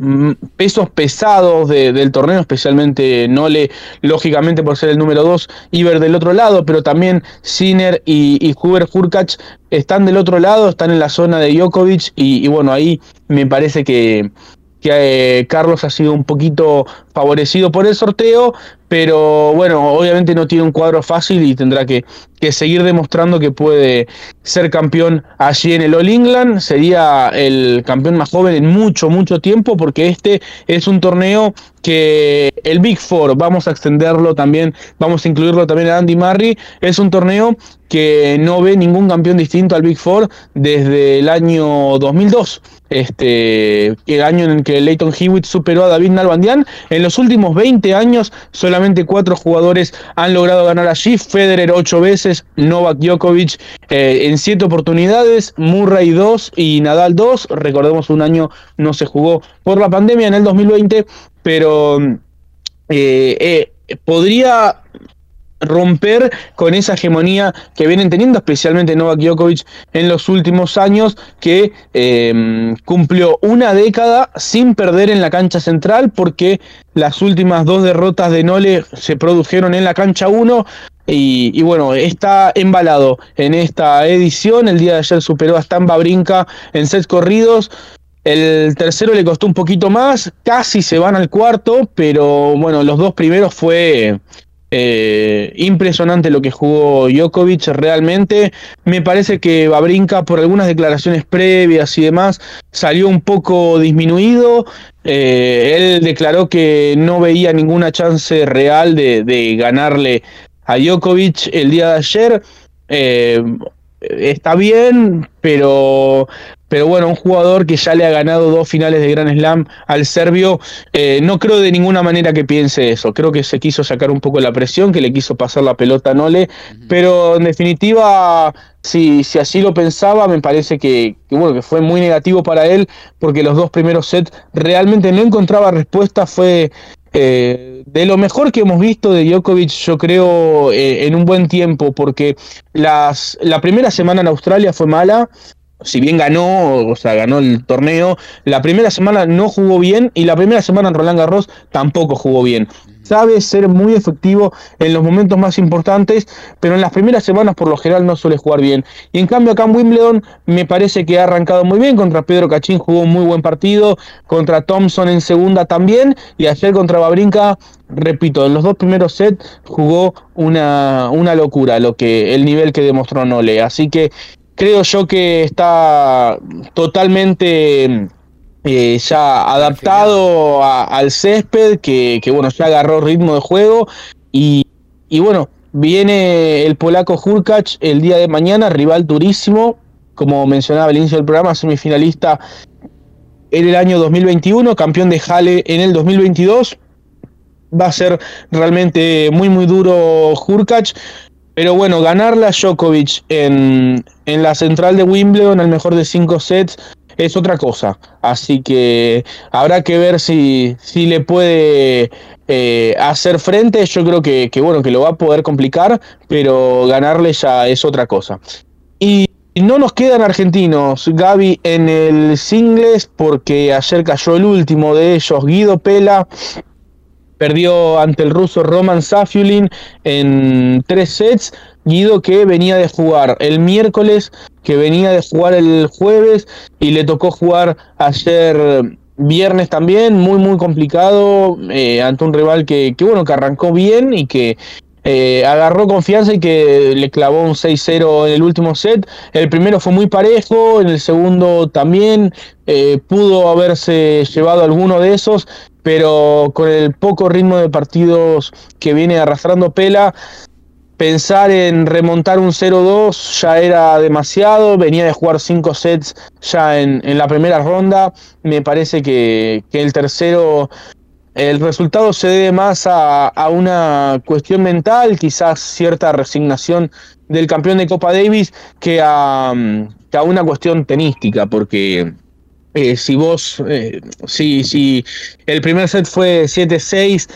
pesos pesados del torneo, especialmente Nole, lógicamente por ser el número 2, Iber del otro lado, pero también Sinner y, y Huber están del otro lado, están en la zona de Djokovic y bueno, ahí me parece que, que eh, Carlos ha sido un poquito favorecido por el sorteo, pero bueno, obviamente no tiene un cuadro fácil y tendrá que, seguir demostrando que puede ser campeón allí en el All England. Sería el campeón más joven en mucho, mucho tiempo, porque este es un torneo que el Big Four, vamos a extenderlo también, vamos a incluirlo también a Andy Murray, es un torneo que no ve ningún campeón distinto al Big Four desde el año 2002 este, el año en el que Leighton Hewitt superó a David Nalbandian. En los últimos 20 años, solamente cuatro jugadores han logrado ganar allí. Federer ocho veces, Novak Djokovic eh, en siete oportunidades, Murray dos y Nadal dos. Recordemos, un año no se jugó por la pandemia en el 2020, pero eh, eh, podría romper con esa hegemonía que vienen teniendo, especialmente Novak Djokovic en los últimos años, que em, cumplió una década sin perder en la cancha central, porque las últimas dos derrotas de Nole se produjeron en la cancha 1. Y, bueno, está embalado en esta edición. El día de ayer superó a Stamba Brinca en sets corridos. El tercero le costó un poquito más, casi se van al cuarto, pero bueno, los dos primeros fue eh, impresionante lo que jugó Djokovic realmente. Me parece que Babrinka, por algunas declaraciones previas y demás, salió un poco disminuido. Eh, él declaró que no veía ninguna chance real de, ganarle a Djokovic el día de ayer. Eh, está bien, pero pero bueno, un jugador que ya le ha ganado dos finales de Grand Slam al serbio, eh, no creo de ninguna manera que piense eso. Creo que se quiso sacar un poco la presión, que le quiso pasar la pelota a Nole, pero en definitiva, si, si así lo pensaba, me parece que, bueno, que fue muy negativo para él, porque los dos primeros sets realmente no encontraba respuesta, fue eh, de lo mejor que hemos visto de Djokovic, yo creo, eh, en un buen tiempo, porque las, la primera semana en Australia fue mala, si bien ganó, o sea, ganó el torneo, la primera semana no jugó bien y la primera semana en Roland Garros tampoco jugó bien. Sabe ser muy efectivo en los momentos más importantes, pero en las primeras semanas por lo general no suele jugar bien. Y en cambio acá en Wimbledon me parece que ha arrancado muy bien. Contra Pedro Cachín jugó un muy buen partido, contra Thompson en segunda también, y ayer contra Babrinka, repito, en los dos primeros sets jugó una, una locura lo que, el nivel que demostró Nole. Así que creo yo que está totalmente eh, ya adaptado al césped, que, bueno, ya agarró ritmo de juego y, bueno, viene el polaco Hurkacz el día de mañana, rival durísimo, como mencionaba al inicio del programa, semifinalista en el año 2021, campeón de Halle en el 2022. Va a ser realmente muy muy duro Hurkacz. Pero bueno, ganarla Djokovic en, en la central de Wimbledon, al mejor de cinco sets, es otra cosa. Así que habrá que ver si, si le puede eh, hacer frente. Yo creo que, que, bueno, que lo va a poder complicar, pero ganarle ya es otra cosa. Y no nos quedan argentinos, Gaby, en el singles, porque ayer cayó el último de ellos, Guido Pela perdió ante el ruso Roman Safiulin en tres sets. Guido que venía de jugar el miércoles, que venía de jugar el jueves y le tocó jugar ayer viernes también, muy muy complicado eh, ante un rival que, que, bueno, que arrancó bien y que eh, agarró confianza y que le clavó un 6-0 en el último set. El primero fue muy parejo, en el segundo también eh, pudo haberse llevado alguno de esos pero con el poco ritmo de partidos que viene arrastrando Pela, pensar en remontar un 0-2 ya era demasiado, venía de jugar 5 sets ya en, la primera ronda, me parece que, el tercero el resultado se debe más a, una cuestión mental, quizás cierta resignación del campeón de Copa Davis, que a, una cuestión tenística, porque eh, si vos, eh, si, si el primer set fue 7-6,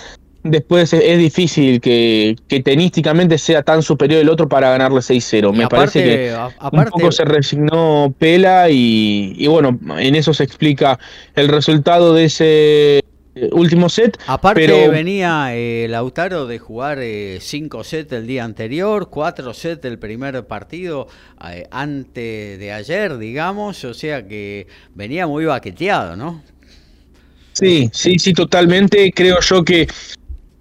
después es difícil que, tenísticamente sea tan superior el otro para ganarle 6-0. Me parece que un poco se resignó Pela y, y, bueno, en eso se explica el resultado de ese último set. Aparte venía eh, Lautaro de jugar 5 eh, sets el día anterior, 4 sets el primer partido eh, antes de ayer, digamos, o sea que venía muy baqueteado, ¿no? Sí, sí, sí, totalmente. Creo yo que,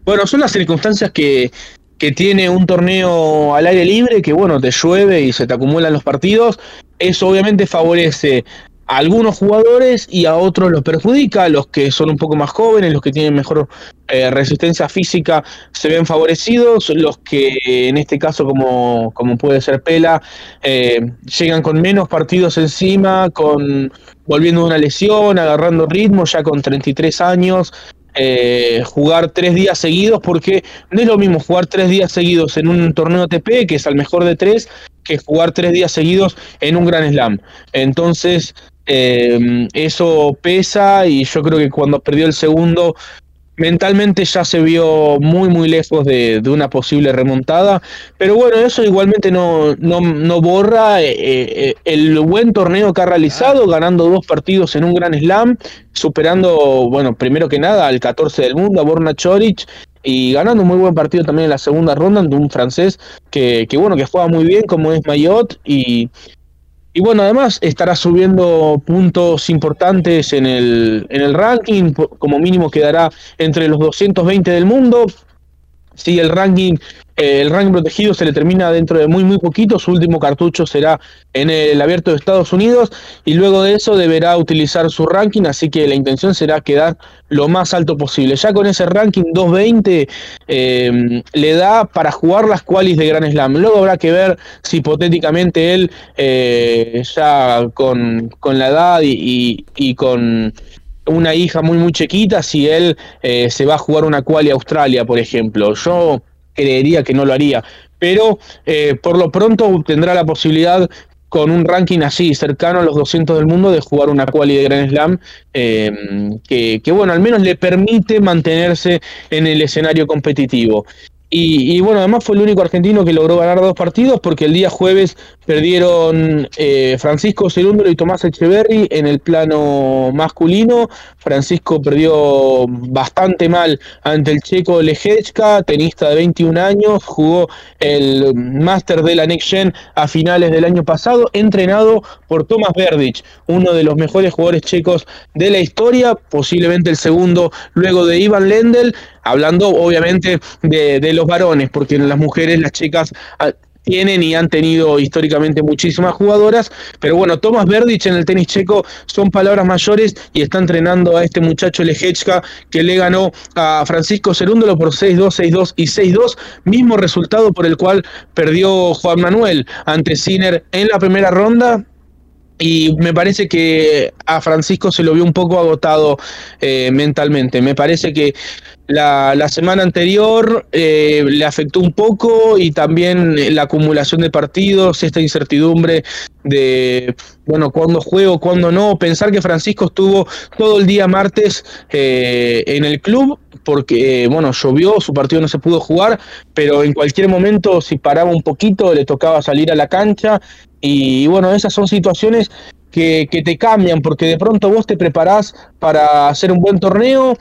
bueno, son las circunstancias que, que tiene un torneo al aire libre, que bueno, te llueve y se te acumulan los partidos. Eso obviamente favorece algunos jugadores y a otros los perjudica, los que son un poco más jóvenes, los que tienen mejor eh, resistencia física se ven favorecidos, los que en este caso como, como puede ser Pela, eh, llegan con menos partidos encima, con volviendo de una lesión, agarrando ritmo ya con 33 años, eh, jugar tres días seguidos, porque no es lo mismo jugar tres días seguidos en un torneo ATP, que es al mejor de tres, que jugar tres días seguidos en un Gran Slam. Entonces, eh, eso pesa y yo creo que cuando perdió el segundo mentalmente ya se vio muy muy lejos de, una posible remontada, pero bueno, eso igualmente no, no, borra eh, eh, el buen torneo que ha realizado, ganando dos partidos en un gran slam, superando, bueno, primero que nada al 14 del mundo, a Borna Choric, y ganando un muy buen partido también en la segunda ronda ante un francés que, que bueno, que juega muy bien como es Mayotte y, y bueno, además estará subiendo puntos importantes en el, en el ranking, como mínimo quedará entre los 220 del mundo. Si el ranking eh, el ranking protegido se le termina dentro de muy muy poquito, su último cartucho será en el abierto de Estados Unidos y luego de eso deberá utilizar su ranking, así que la intención será quedar lo más alto posible. Ya con ese ranking 220 eh, le da para jugar las qualis de Gran Slam. Luego habrá que ver si hipotéticamente él eh, ya con, la edad y, y, con una hija muy muy chiquita, si él se va a jugar una quali Australia, por ejemplo. Yo creería que no lo haría. Pero eh, por lo pronto tendrá la posibilidad con un ranking así, cercano a los 200 del mundo, de jugar una quali de Grand Slam, eh, que, bueno, al menos le permite mantenerse en el escenario competitivo. Y, bueno, además fue el único argentino que logró ganar dos partidos porque el día jueves perdieron eh, Francisco Cerúndolo y Tomás Echeverry en el plano masculino. Francisco perdió bastante mal ante el checo Lejechka, tenista de 21 años, jugó el Master de la Next Gen a finales del año pasado, entrenado por Tomás Verdic, uno de los mejores jugadores checos de la historia, posiblemente el segundo luego de Ivan Lendl hablando obviamente de, los varones, porque en las mujeres, las chicas ah, tienen y han tenido históricamente muchísimas jugadoras, pero bueno, Tomás Verdic en el tenis checo son palabras mayores y está entrenando a este muchacho Lejechka que le ganó a Francisco Cerúndolo por 6-2, 6-2 y 6-2, mismo resultado por el cual perdió Juan Manuel ante Sinner en la primera ronda y me parece que a Francisco se lo vio un poco agotado eh, mentalmente. Me parece que la, la semana anterior eh, le afectó un poco y también la acumulación de partidos, esta incertidumbre de, bueno, cuándo juego, cuándo no. Pensar que Francisco estuvo todo el día martes eh, en el club porque, bueno, llovió, su partido no se pudo jugar, pero en cualquier momento si paraba un poquito le tocaba salir a la cancha y bueno, esas son situaciones que, te cambian, porque de pronto vos te preparás para hacer un buen torneo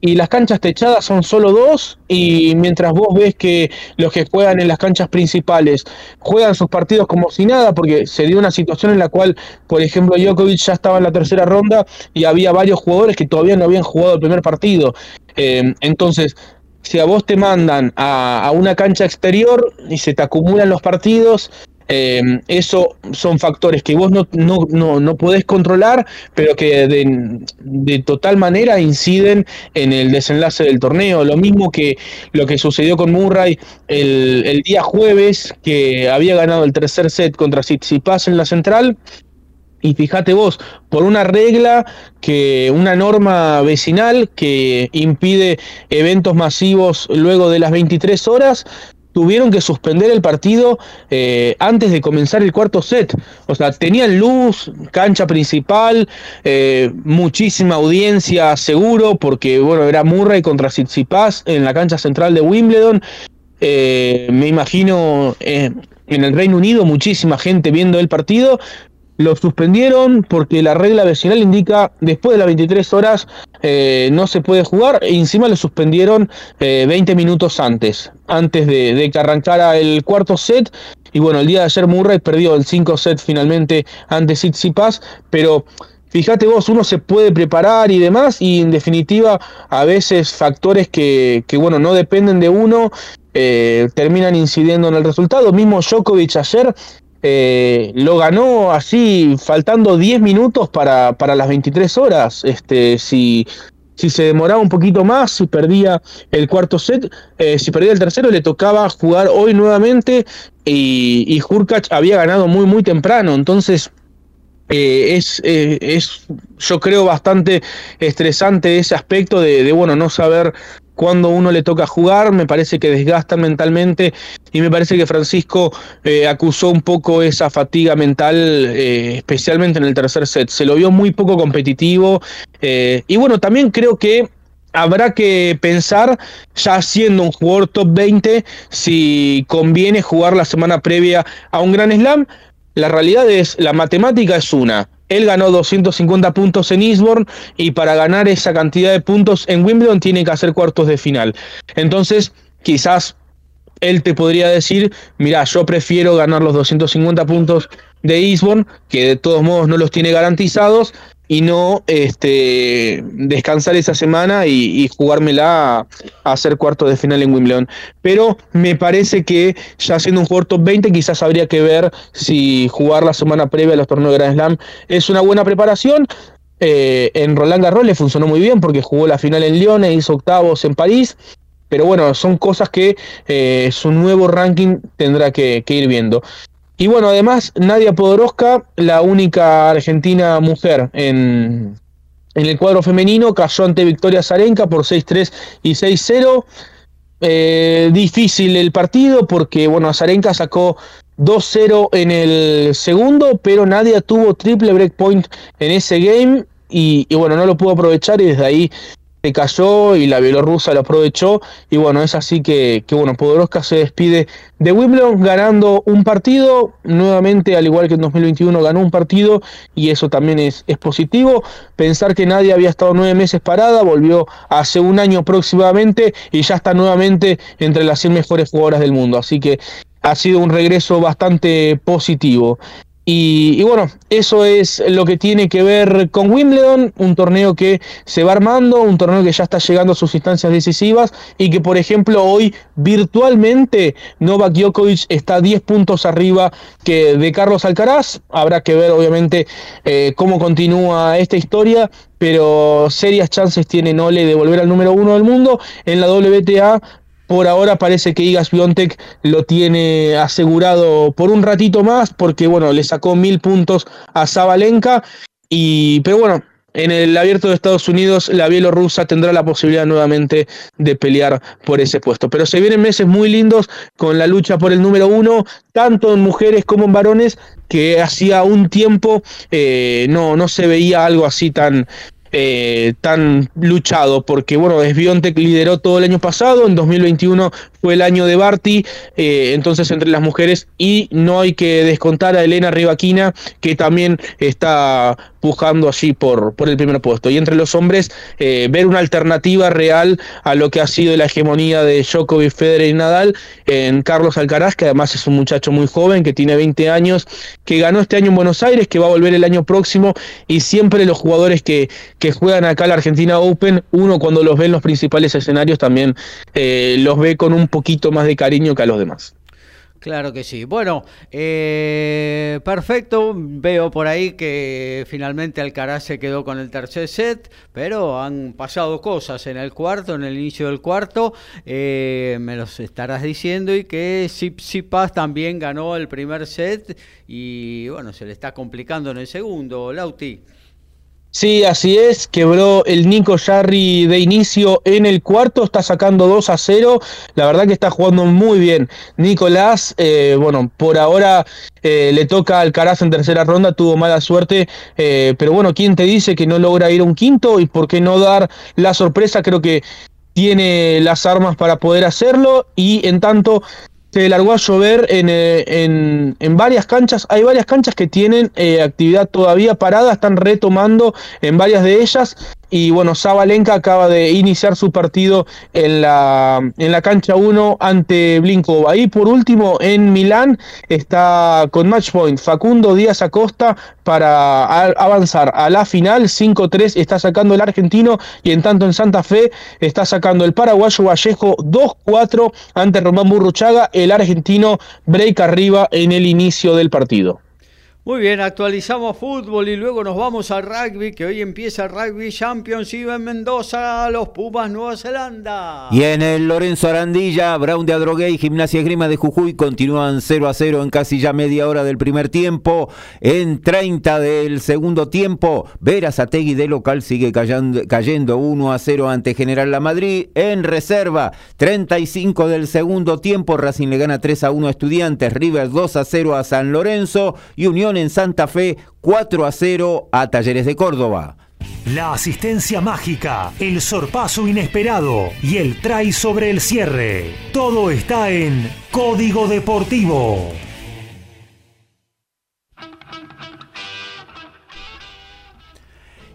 y las canchas techadas son solo dos y mientras vos ves que los que juegan en las canchas principales juegan sus partidos como si nada, porque se dio una situación en la cual, por ejemplo, Djokovic ya estaba en la tercera ronda y había varios jugadores que todavía no habían jugado el primer partido. Eh, entonces, si a vos te mandan a, una cancha exterior y se te acumulan los partidos, eh, eso son factores que vos no, no, no, no podés controlar, pero que de, de, total manera inciden en el desenlace del torneo. Lo mismo que lo que sucedió con Murray el, el día jueves, que había ganado el tercer set contra Tsitsipas en la central Y fíjate vos, por una regla que, una norma vecinal que impide eventos masivos luego de las 23 horas, tuvieron que suspender el partido eh, antes de comenzar el cuarto set. O sea, tenían luz, cancha principal, eh, muchísima audiencia seguro, porque bueno, era Murray contra Tsitsipas en la cancha central de Wimbledon. Eh, me imagino en el Reino Unido muchísima gente viendo el partido lo suspendieron porque la regla vecinal indica después de las 23 horas eh, no se puede jugar e encima lo suspendieron 20 eh, minutos antes, antes de, que arrancara el cuarto set. Y bueno, el día de ayer Murray perdió el 5 set finalmente ante Tsitsipas, pero fíjate vos, uno se puede preparar y demás, y en definitiva, a veces factores que, que bueno, no dependen de uno, eh, terminan incidiendo en el resultado. Mismo Djokovic ayer eh, lo ganó así, faltando 10 minutos para, para las 23 horas. Este, si, si se demoraba un poquito más, si perdía el cuarto set, eh, si perdía el tercero, le tocaba jugar hoy nuevamente y, y había ganado muy, muy temprano. Entonces, eh, es, es, yo creo, bastante estresante ese aspecto de, de, bueno, no saber cuando uno le toca jugar, me parece que desgastan mentalmente y me parece que Francisco eh, acusó un poco esa fatiga mental, eh, especialmente en el tercer set. Se lo vio muy poco competitivo eh, y bueno, también creo que habrá que pensar, ya siendo un jugador top 20, si conviene jugar la semana previa a un gran slam. La realidad es, la matemática es una. Él ganó 250 puntos en Eastbourne y para ganar esa cantidad de puntos en Wimbledon tiene que hacer cuartos de final. Entonces, quizás él te podría decir, mira, yo prefiero ganar los 250 puntos de Eastbourne, que de todos modos no los tiene garantizados, y no este, descansar esa semana y, jugármela a, hacer cuartos de final en Wimbledon. Pero me parece que ya siendo un jugador top 20 quizás habría que ver si jugar la semana previa a los torneos de Grand Slam es una buena preparación. Eh, en Roland Garros le funcionó muy bien porque jugó la final en Lyon e hizo octavos en París. Pero bueno, son cosas que eh, su nuevo ranking tendrá que ir viendo. Y bueno, además, Nadia Podoroska, la única argentina mujer en, el cuadro femenino, cayó ante Victoria Zarenka por 6-3 y 6-0. Eh, difícil el partido porque, bueno, Zarenka sacó 2-0 en el segundo, pero Nadia tuvo triple breakpoint en ese game y, y, bueno, no lo pudo aprovechar y desde ahí se cayó y la bielorrusa lo aprovechó. Y bueno, es así que, que bueno, Podoroska se despide de Wimbledon ganando un partido, nuevamente al igual que en 2021 ganó un partido y eso también es, es positivo, pensar que nadie había estado nueve meses parada, volvió hace un año próximamente y ya está nuevamente entre las 100 mejores jugadoras del mundo, así que ha sido un regreso bastante positivo. Y, bueno, eso es lo que tiene que ver con Wimbledon, un torneo que se va armando, un torneo que ya está llegando a sus instancias decisivas y que, por ejemplo, hoy virtualmente Novak Djokovic está 10 puntos arriba que de Carlos Alcaraz. Habrá que ver, obviamente, eh, cómo continúa esta historia, pero serias chances tiene Nole de volver al número uno del mundo. En la WTA por ahora parece que Igas Biontech lo tiene asegurado por un ratito más, porque bueno, le sacó mil puntos a Zabalenka. Y, pero bueno, en el abierto de Estados Unidos, la bielorrusa tendrá la posibilidad nuevamente de pelear por ese puesto. Pero se vienen meses muy lindos con la lucha por el número uno, tanto en mujeres como en varones, que hacía un tiempo eh, no, no se veía algo así tan, eh, tan luchado, porque bueno, Sbiontek lideró todo el año pasado, en 2021 fue el año de Barty, eh, entonces entre las mujeres, y no hay que descontar a Elena Rivaquina, que también está pujando allí por, por el primer puesto. Y entre los hombres, eh, ver una alternativa real a lo que ha sido la hegemonía de Djokovic, Federer y Nadal en Carlos Alcaraz, que además es un muchacho muy joven, que tiene 20 años, que ganó este año en Buenos Aires, que va a volver el año próximo, y siempre los jugadores que, que juegan acá la Argentina Open, uno cuando los ve en los principales escenarios también eh, los ve con un poquito más de cariño que a los demás. Claro que sí. Bueno, eh, perfecto. Veo por ahí que finalmente Alcaraz se quedó con el tercer set, pero han pasado cosas en el cuarto, en el inicio del cuarto. Eh, me los estarás diciendo y que Sipas también ganó el primer set y bueno, se le está complicando en el segundo. Lauti. Sí, así es, quebró el Nico Jarry de inicio en el cuarto, está sacando 2 a 0, la verdad que está jugando muy bien. Nicolás, eh, bueno, por ahora eh, le toca al Caraz en tercera ronda, tuvo mala suerte, eh, pero bueno, ¿quién te dice que no logra ir a un quinto y por qué no dar la sorpresa? Creo que tiene las armas para poder hacerlo y en tanto se largó a llover eh, en, en, varias canchas. Hay varias canchas que tienen eh, actividad todavía parada, están retomando en varias de ellas. Y bueno, Zabalenka acaba de iniciar su partido en la, en la cancha 1 ante Blinkova. Y por último, en Milán está con match point Facundo Díaz Acosta para avanzar a la final. 5-3 está sacando el argentino y en tanto en Santa Fe está sacando el paraguayo Vallejo 2-4 ante Román Burruchaga. El argentino break arriba en el inicio del partido. Muy bien, actualizamos fútbol y luego nos vamos al rugby, que hoy empieza el Rugby Championship en Mendoza, los Pumas Nueva Zelanda. Y en el Lorenzo Arandilla, Brown de Adrogué Gimnasia Grima de Jujuy continúan 0 a 0 en casi ya media hora del primer tiempo. En 30 del segundo tiempo, Veras Ategui de local sigue cayendo, cayendo 1 a 0 ante General La Madrid. En reserva, 35 del segundo tiempo, Racing le gana 3 a 1 a Estudiantes, River 2 a 0 a San Lorenzo y Unión en Santa Fe 4 a 0 a Talleres de Córdoba. La asistencia mágica, el sorpaso inesperado y el try sobre el cierre. Todo está en Código Deportivo.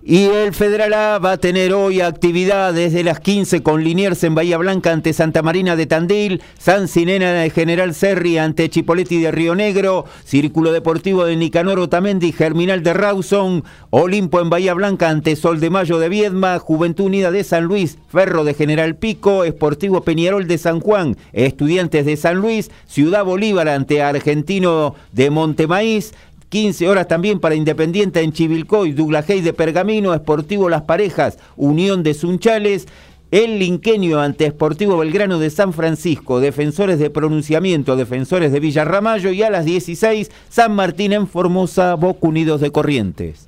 Y el Federal A va a tener hoy actividad desde las 15 con Liniers en Bahía Blanca ante Santa Marina de Tandil, San Sinena de General Serri ante Chipoletti de Río Negro, Círculo Deportivo de Nicanor Otamendi, Germinal de Rawson, Olimpo en Bahía Blanca ante Sol de Mayo de Viedma, Juventud Unida de San Luis, Ferro de General Pico, Esportivo Peñarol de San Juan, Estudiantes de San Luis, Ciudad Bolívar ante Argentino de Montemaíz, 15 horas también para Independiente en Chivilcoy, Duglajey de Pergamino, Esportivo Las Parejas, Unión de Sunchales, el Linqueño ante Esportivo Belgrano de San Francisco, Defensores de Pronunciamiento, Defensores de Villarramayo y a las 16 San Martín en Formosa, Boca Unidos de Corrientes.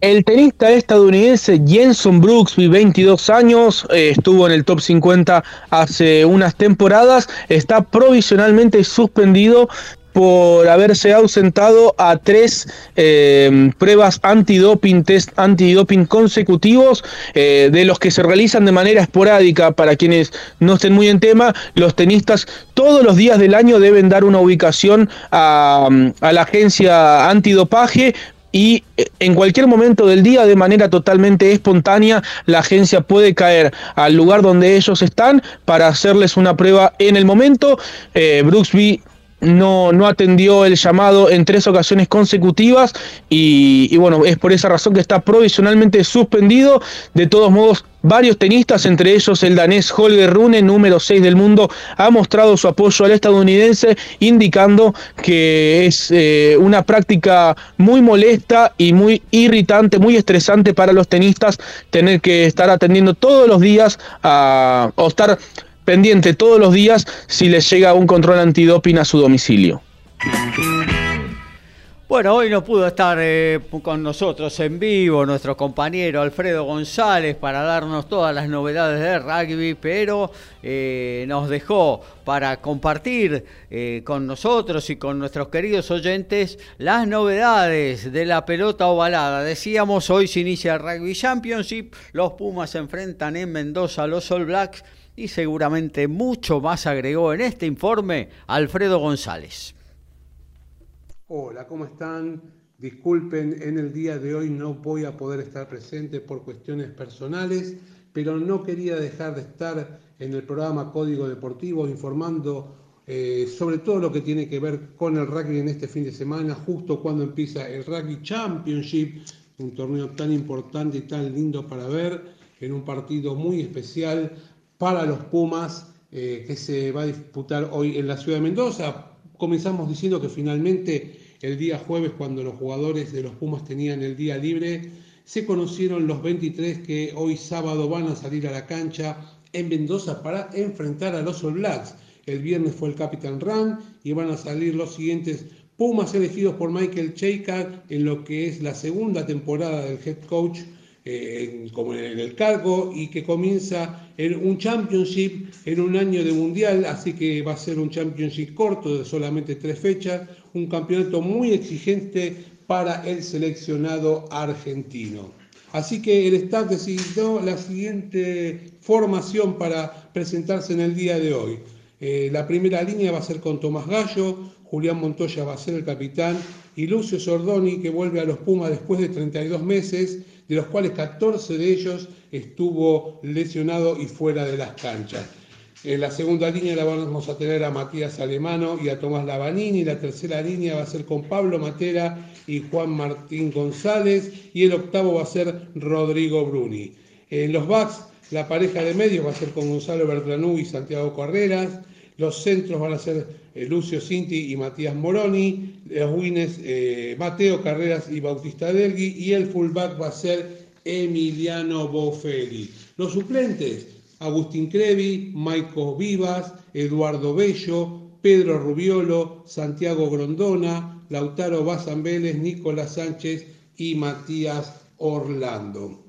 El tenista estadounidense Jenson Brooksby, 22 años, eh, estuvo en el top 50 hace unas temporadas, está provisionalmente suspendido por haberse ausentado a tres eh, pruebas antidoping, test antidoping consecutivos, eh, de los que se realizan de manera esporádica. Para quienes no estén muy en tema, los tenistas todos los días del año deben dar una ubicación a, a la agencia antidopaje y eh, en cualquier momento del día, de manera totalmente espontánea, la agencia puede caer al lugar donde ellos están para hacerles una prueba en el momento. Brooksby no, no atendió el llamado en tres ocasiones consecutivas y, bueno, es por esa razón que está provisionalmente suspendido. De todos modos, varios tenistas, entre ellos el danés Holger Rune, número 6 del mundo, ha mostrado su apoyo al estadounidense, indicando que es eh, una práctica muy molesta y muy irritante, muy estresante para los tenistas tener que estar atendiendo todos los días a, o estar pendiente todos los días si les llega un control antidoping a su domicilio. Bueno, hoy no pudo estar eh, con nosotros en vivo nuestro compañero Alfredo González para darnos todas las novedades de rugby, pero eh, nos dejó para compartir eh, con nosotros y con nuestros queridos oyentes las novedades de la pelota ovalada. Decíamos, hoy se inicia el Rugby Championship, los Pumas se enfrentan en Mendoza a los All Blacks y seguramente mucho más agregó en este informe Alfredo González. Hola, ¿cómo están? Disculpen, en el día de hoy no voy a poder estar presente por cuestiones personales, pero no quería dejar de estar en el programa Código Deportivo informando eh, sobre todo lo que tiene que ver con el rugby en este fin de semana, justo cuando empieza el Rugby Championship, un torneo tan importante y tan lindo para ver, en un partido muy especial para los Pumas eh, que se va a disputar hoy en la ciudad de Mendoza. Comenzamos diciendo que finalmente el día jueves, cuando los jugadores de los Pumas tenían el día libre, se conocieron los 23 que hoy sábado van a salir a la cancha en Mendoza para enfrentar a los All Blacks. El viernes fue el Capitán Run y van a salir los siguientes Pumas elegidos por Michael Cheika en lo que es la segunda temporada del head coach eh, como en el cargo y que comienza en un championship en un año de mundial, así que va a ser un championship corto de solamente tres fechas, un campeonato muy exigente para el seleccionado argentino. Así que el staff decidió la siguiente formación para presentarse en el día de hoy. Eh, la primera línea va a ser con Tomás Gallo, Julián Montoya va a ser el capitán y Lucio Sordoni que vuelve a los Pumas después de 32 meses, de los cuales 14 de ellos estuvo lesionado y fuera de las canchas. En la segunda línea la vamos a tener a Matías Alemano y a Tomás Lavanini. La tercera línea va a ser con Pablo Matera y Juan Martín González. Y el octavo va a ser Rodrigo Bruni. En los backs, la pareja de medios va a ser con Gonzalo Bertranú y Santiago Carreras. Los centros van a ser Lucio Cinti y Matías Moroni. Los eh, Mateo Carreras y Bautista Delgui. Y el fullback va a ser Emiliano Bofelli. Los suplentes, Agustín Crevi, Maico Vivas, Eduardo Bello, Pedro Rubiolo, Santiago Grondona, Lautaro Bazan Vélez, Nicolás Sánchez y Matías Orlando.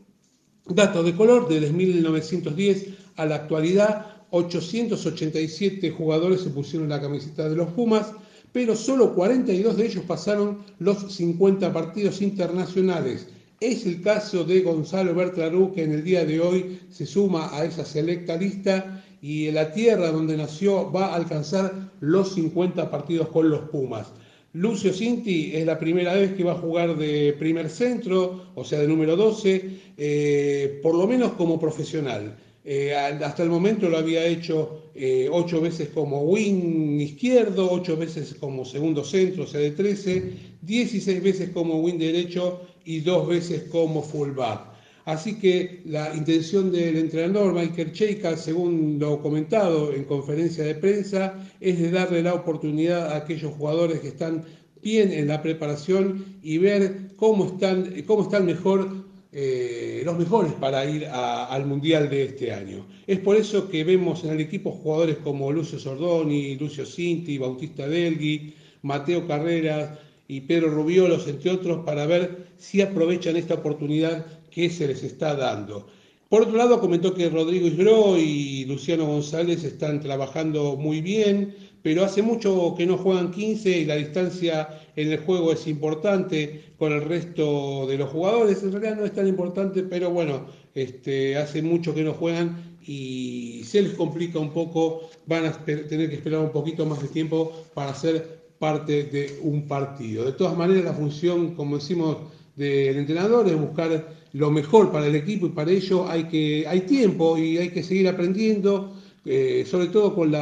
Datos de color, desde 1910 a la actualidad, 887 jugadores se pusieron la camiseta de los Pumas, pero solo 42 de ellos pasaron los 50 partidos internacionales. Es el caso de Gonzalo Bertlarú, que en el día de hoy se suma a esa selecta lista y la tierra donde nació va a alcanzar los 50 partidos con los Pumas. Lucio Cinti es la primera vez que va a jugar de primer centro, o sea, de número 12, eh, por lo menos como profesional. Eh, hasta el momento lo había hecho eh, ocho veces como wing izquierdo, ocho veces como segundo centro, o sea, de 13, 16 veces como wing derecho y dos veces como fullback. Así que la intención del entrenador Michael Cheika, según lo comentado en conferencia de prensa, es de darle la oportunidad a aquellos jugadores que están bien en la preparación y ver cómo están, cómo están mejor eh, los mejores para ir al Mundial de este año. Es por eso que vemos en el equipo jugadores como Lucio Sordoni, Lucio Cinti, Bautista Delgui, Mateo Carreras y Pedro Rubiolos, entre otros, para ver si aprovechan esta oportunidad que se les está dando. Por otro lado, comentó que Rodrigo Isgro y Luciano González están trabajando muy bien, pero hace mucho que no juegan 15 y la distancia en el juego es importante con el resto de los jugadores. En realidad no es tan importante, pero bueno, este, hace mucho que no juegan y se les complica un poco, van a tener que esperar un poquito más de tiempo para ser parte de un partido. De todas maneras, la función, como decimos, del entrenador es buscar lo mejor para el equipo y para ello hay, que, hay tiempo y hay que seguir aprendiendo eh, sobre todo con,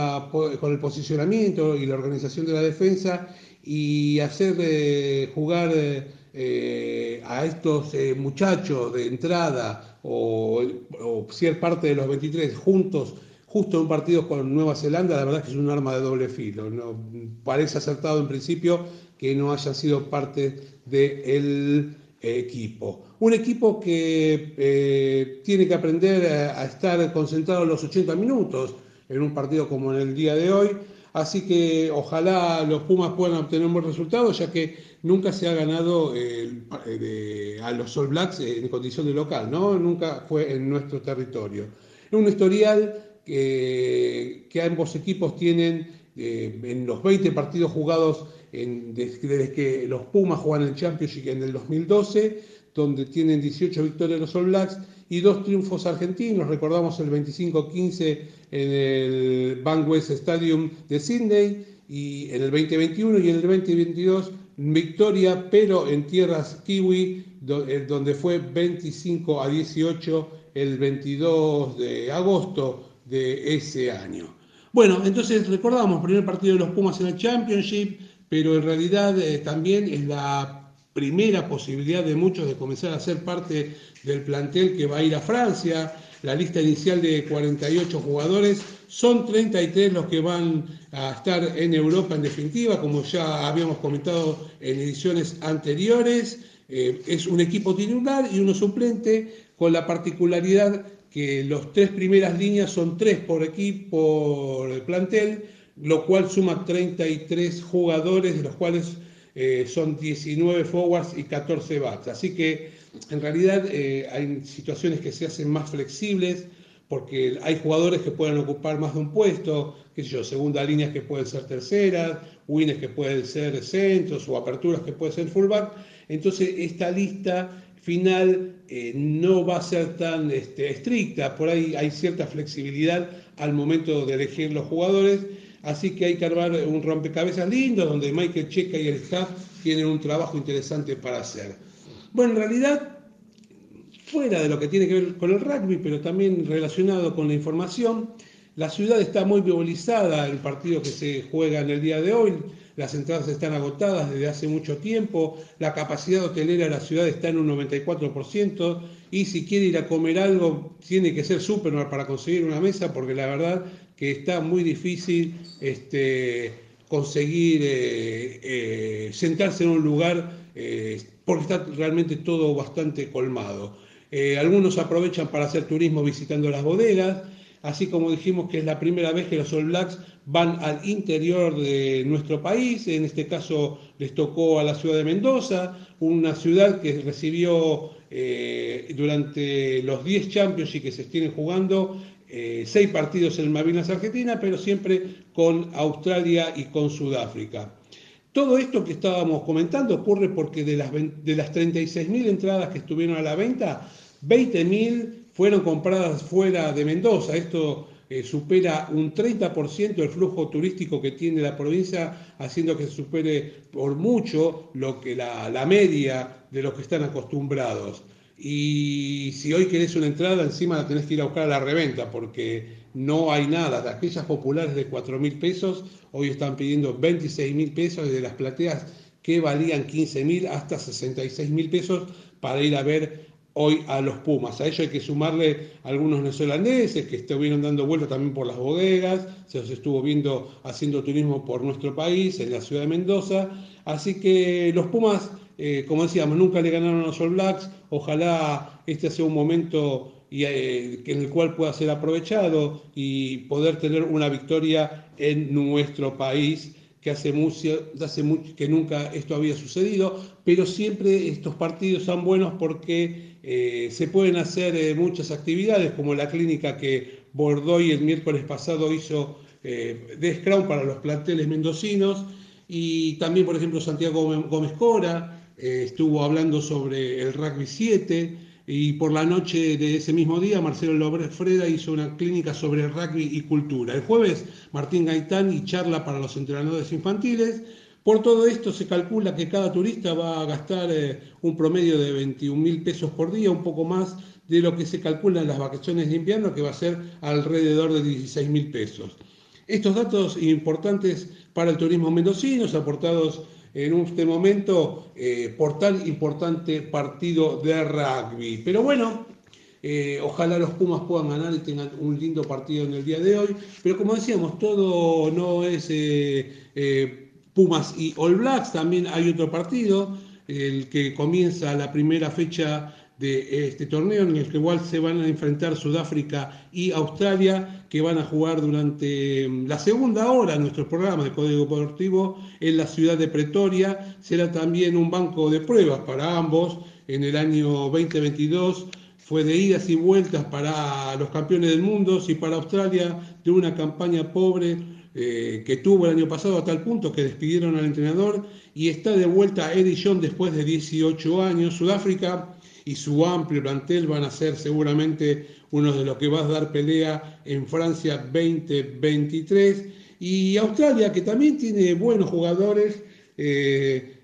el posicionamiento y la organización de la defensa y hacer eh, jugar eh, a estos muchachos de entrada o, ser parte de los 23 juntos justo en un partido con Nueva Zelanda, la verdad es que es un arma de doble filo. Parece acertado en principio que no hayan sido parte del equipo. Un equipo que eh, tiene que aprender a, estar concentrado los 80 minutos en un partido como en el día de hoy. Así que ojalá los Pumas puedan obtener un buen resultado, ya que nunca se ha ganado a los All Blacks en condición de local, ¿no? Nunca fue en nuestro territorio. Un historial que, ambos equipos tienen eh, en los 20 partidos jugados desde, que los Pumas juegan el Championship en el 2012, donde tienen 18 victorias los All Blacks y dos triunfos argentinos. Recordamos el 25-15 en el Bankwest Stadium de Sydney y en el 2021 y en el 2022 victoria, pero en tierras kiwi, eh, donde fue 25 a 18 el 22 de agosto de ese año. Bueno, entonces recordamos, primer partido de los Pumas en el Championship, pero en realidad eh, también es la primera posibilidad de muchos de comenzar a ser parte del plantel que va a ir a Francia. La lista inicial de 48 jugadores son 33 los que van a estar en Europa en definitiva, como ya habíamos comentado en ediciones anteriores. Eh, es un equipo titular y uno suplente con la particularidad que los tres primeras líneas son tres por equipo, por plantel, lo cual suma 33 jugadores, de los cuales eh, son 19 forwards y 14 backs. Así que en realidad eh, hay situaciones que se hacen más flexibles porque hay jugadores que pueden ocupar más de un puesto, qué sé yo, segunda líneas que pueden ser terceras, wins que pueden ser centros o aperturas que pueden ser fullback. Entonces esta lista final eh, no va a ser tan este, estricta, por ahí hay cierta flexibilidad al momento de elegir los jugadores Así que hay que armar un rompecabezas lindo donde Michael Checa y el staff tienen un trabajo interesante para hacer. Bueno, en realidad, fuera de lo que tiene que ver con el rugby, pero también relacionado con la información, la ciudad está muy movilizada, el partido que se juega en el día de hoy, las entradas están agotadas desde hace mucho tiempo, la capacidad hotelera de la ciudad está en un 94%, y si quiere ir a comer algo, tiene que ser súper para conseguir una mesa, porque la verdad que está muy difícil este, conseguir eh, eh, sentarse en un lugar eh, porque está realmente todo bastante colmado. algunos aprovechan para hacer turismo visitando las bodegas, así como dijimos que es la primera vez que los All Blacks van al interior de nuestro país, en este caso les tocó a la ciudad de Mendoza, una ciudad que recibió durante los 10 Champions y que se estén jugando eh, seis partidos en Malvinas Argentina, pero siempre con Australia y con Sudáfrica. Todo esto que estábamos comentando ocurre porque de las, de las 36.000 entradas que estuvieron a la venta, 20.000 fueron compradas fuera de Mendoza. Esto eh, supera un 30% el flujo turístico que tiene la provincia, haciendo que se supere por mucho lo que la, la media de los que están acostumbrados. Y si hoy querés una entrada, encima la tenés que ir a buscar a la reventa, porque no hay nada. De aquellas populares de 4 mil pesos, hoy están pidiendo 26 mil pesos, de las plateas que valían 15 mil hasta 66 mil pesos para ir a ver hoy a los Pumas. A ello hay que sumarle algunos neozelandeses que estuvieron dando vueltas también por las bodegas, se los estuvo viendo haciendo turismo por nuestro país, en la ciudad de Mendoza. Así que los Pumas eh, como decíamos, nunca le ganaron a los All Blacks. Ojalá este sea un momento eh, en el cual pueda ser aprovechado y poder tener una victoria en nuestro país, que hace mucho, hace que nunca esto había sucedido, pero siempre estos partidos son buenos porque eh, se pueden hacer muchas actividades, como la clínica que Bordoy el miércoles pasado hizo de Scrum para los planteles mendocinos, y también, por ejemplo, Santiago Gómez Cora, eh, estuvo hablando sobre el rugby 7 y por la noche de ese mismo día Marcelo Lobrefreda hizo una clínica sobre rugby y cultura. El jueves Martín Gaitán y charla para los entrenadores infantiles. Por todo esto se calcula que cada turista va a gastar eh, un promedio de 21 mil pesos por día, un poco más de lo que se calcula en las vacaciones de invierno, que va a ser alrededor de 16 mil pesos. Estos datos importantes para el turismo mendocino, aportados en este momento eh, por tan importante partido de rugby. Pero bueno, eh, ojalá los Pumas puedan ganar y tengan un lindo partido en el día de hoy. Pero como decíamos, todo no es eh, Pumas y All Blacks, también hay otro partido, el que comienza la primera fecha de este torneo en el que igual se van a enfrentar Sudáfrica y Australia, que van a jugar durante mm, la segunda hora en nuestro programa de Código Deportivo en la ciudad de Pretoria. Será también un banco de pruebas para ambos en el año 2022. Fue de idas y vueltas para los campeones del mundo y para Australia de una campaña pobre eh, que tuvo el año pasado a tal punto que despidieron al entrenador y está de vuelta Eddie John después de 18 años. Sudáfrica y su amplio plantel van a ser seguramente uno de los que va a dar pelea en Francia 2023. Y Australia, que también tiene buenos jugadores, eh,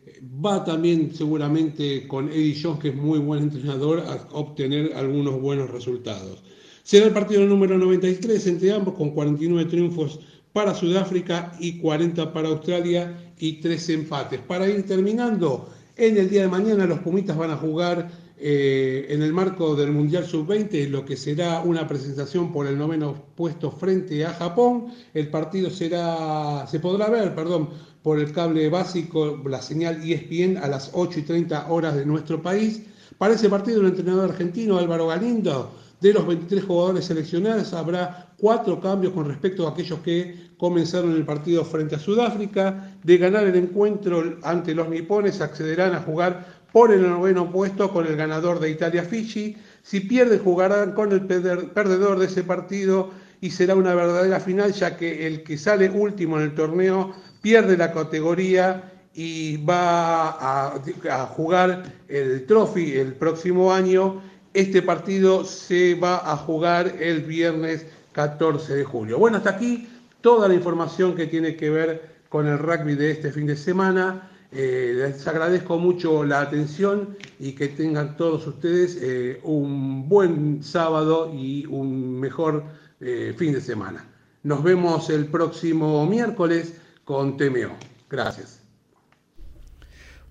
va también seguramente con Eddie Jones, que es muy buen entrenador, a obtener algunos buenos resultados. Será el partido número 93 entre ambos, con 49 triunfos para Sudáfrica y 40 para Australia y tres empates. Para ir terminando, En el día de mañana los Pumitas van a jugar eh, en el marco del Mundial Sub-20, lo que será una presentación por el noveno puesto frente a Japón. El partido será, se podrá ver, perdón, por el cable básico, la señal ESPN a las 8 y 30 horas de nuestro país. Para ese partido, el entrenador argentino Álvaro Galindo, de los 23 jugadores seleccionados, habrá cuatro cambios con respecto a aquellos que comenzaron el partido frente a Sudáfrica. De ganar el encuentro ante los nipones, accederán a jugar por el noveno puesto con el ganador de Italia-Fiji. Si pierde, jugarán con el perdedor de ese partido y será una verdadera final, ya que el que sale último en el torneo pierde la categoría y va a, jugar el trophy el próximo año. Este partido se va a jugar el viernes 14 de julio. Bueno, hasta aquí toda la información que tiene que ver con el rugby de este fin de semana. Eh, les agradezco mucho la atención y que tengan todos ustedes eh, un buen sábado y un mejor eh, fin de semana. Nos vemos el próximo miércoles con TMO. Gracias.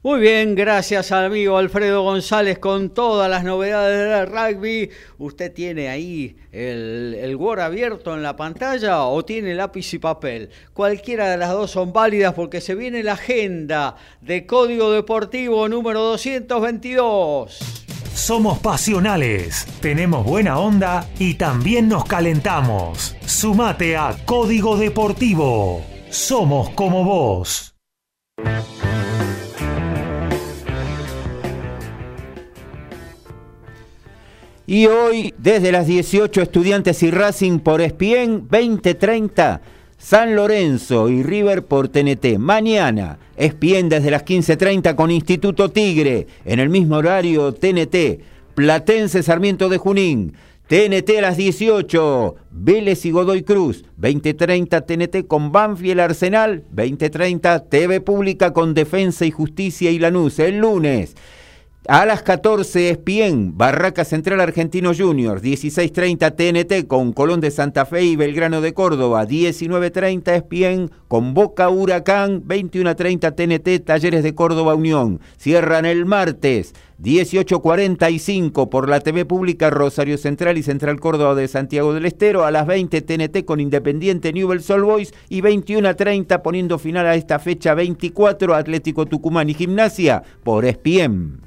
Muy bien, gracias al amigo Alfredo González con todas las novedades del rugby. ¿Usted tiene ahí el, el, Word abierto en la pantalla o tiene lápiz y papel? Cualquiera de las dos son válidas porque se viene la agenda de Código Deportivo número 222. Somos pasionales, tenemos buena onda y también nos calentamos. Sumate a Código Deportivo. Somos como vos. Y hoy, desde las 18, Estudiantes y Racing por ESPN, 2030, San Lorenzo y River por TNT. Mañana, ESPN desde las 15.30 con Instituto Tigre. En el mismo horario, TNT. Platense Sarmiento de Junín. TNT a las 18, Vélez y Godoy Cruz, 2030 TNT con Banfield Arsenal, 2030 TV Pública con Defensa y Justicia y Lanús, el lunes. A las 14 ESPN, Barraca Central Argentino Junior, 16.30 TNT con Colón de Santa Fe y Belgrano de Córdoba, 19.30 ESPN con Boca Huracán, 21.30 TNT Talleres de Córdoba Unión. Cierran el martes 18.45 por la TV pública Rosario Central y Central Córdoba de Santiago del Estero. A las 20 TNT con Independiente Newell's Old Boys y 21.30 poniendo final a esta fecha 24 Atlético Tucumán y Gimnasia por ESPN.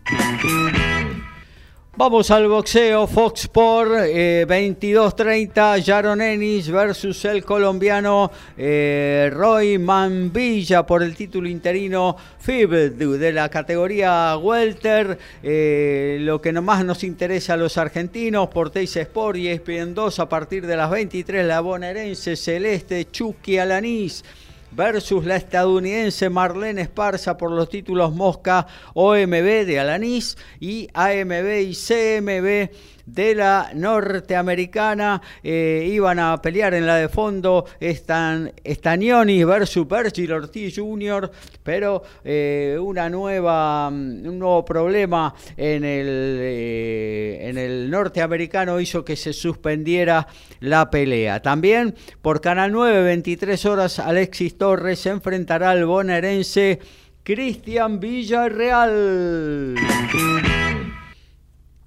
Vamos al boxeo, Fox Sport, eh, 22-30, Jaron Ennis versus el colombiano eh, Roy Manvilla por el título interino FIB de la categoría Welter. Eh, lo que nomás nos interesa a los argentinos, por Teis Sport y ESPN 2 a partir de las 23, la bonaerense Celeste Chucky Alanís versus la estadounidense Marlene Esparza por los títulos Mosca OMB de Alanís y AMB y CMB de la norteamericana. Eh, iban a pelear en la de fondo Stan, Stanioni versus Virgil Ortiz Jr., pero eh, una nueva, mm, un nuevo problema en el, eh, en el norteamericano hizo que se suspendiera la pelea. También por Canal 9, 23 horas, Alexis Torres se enfrentará al bonaerense Cristian Villarreal.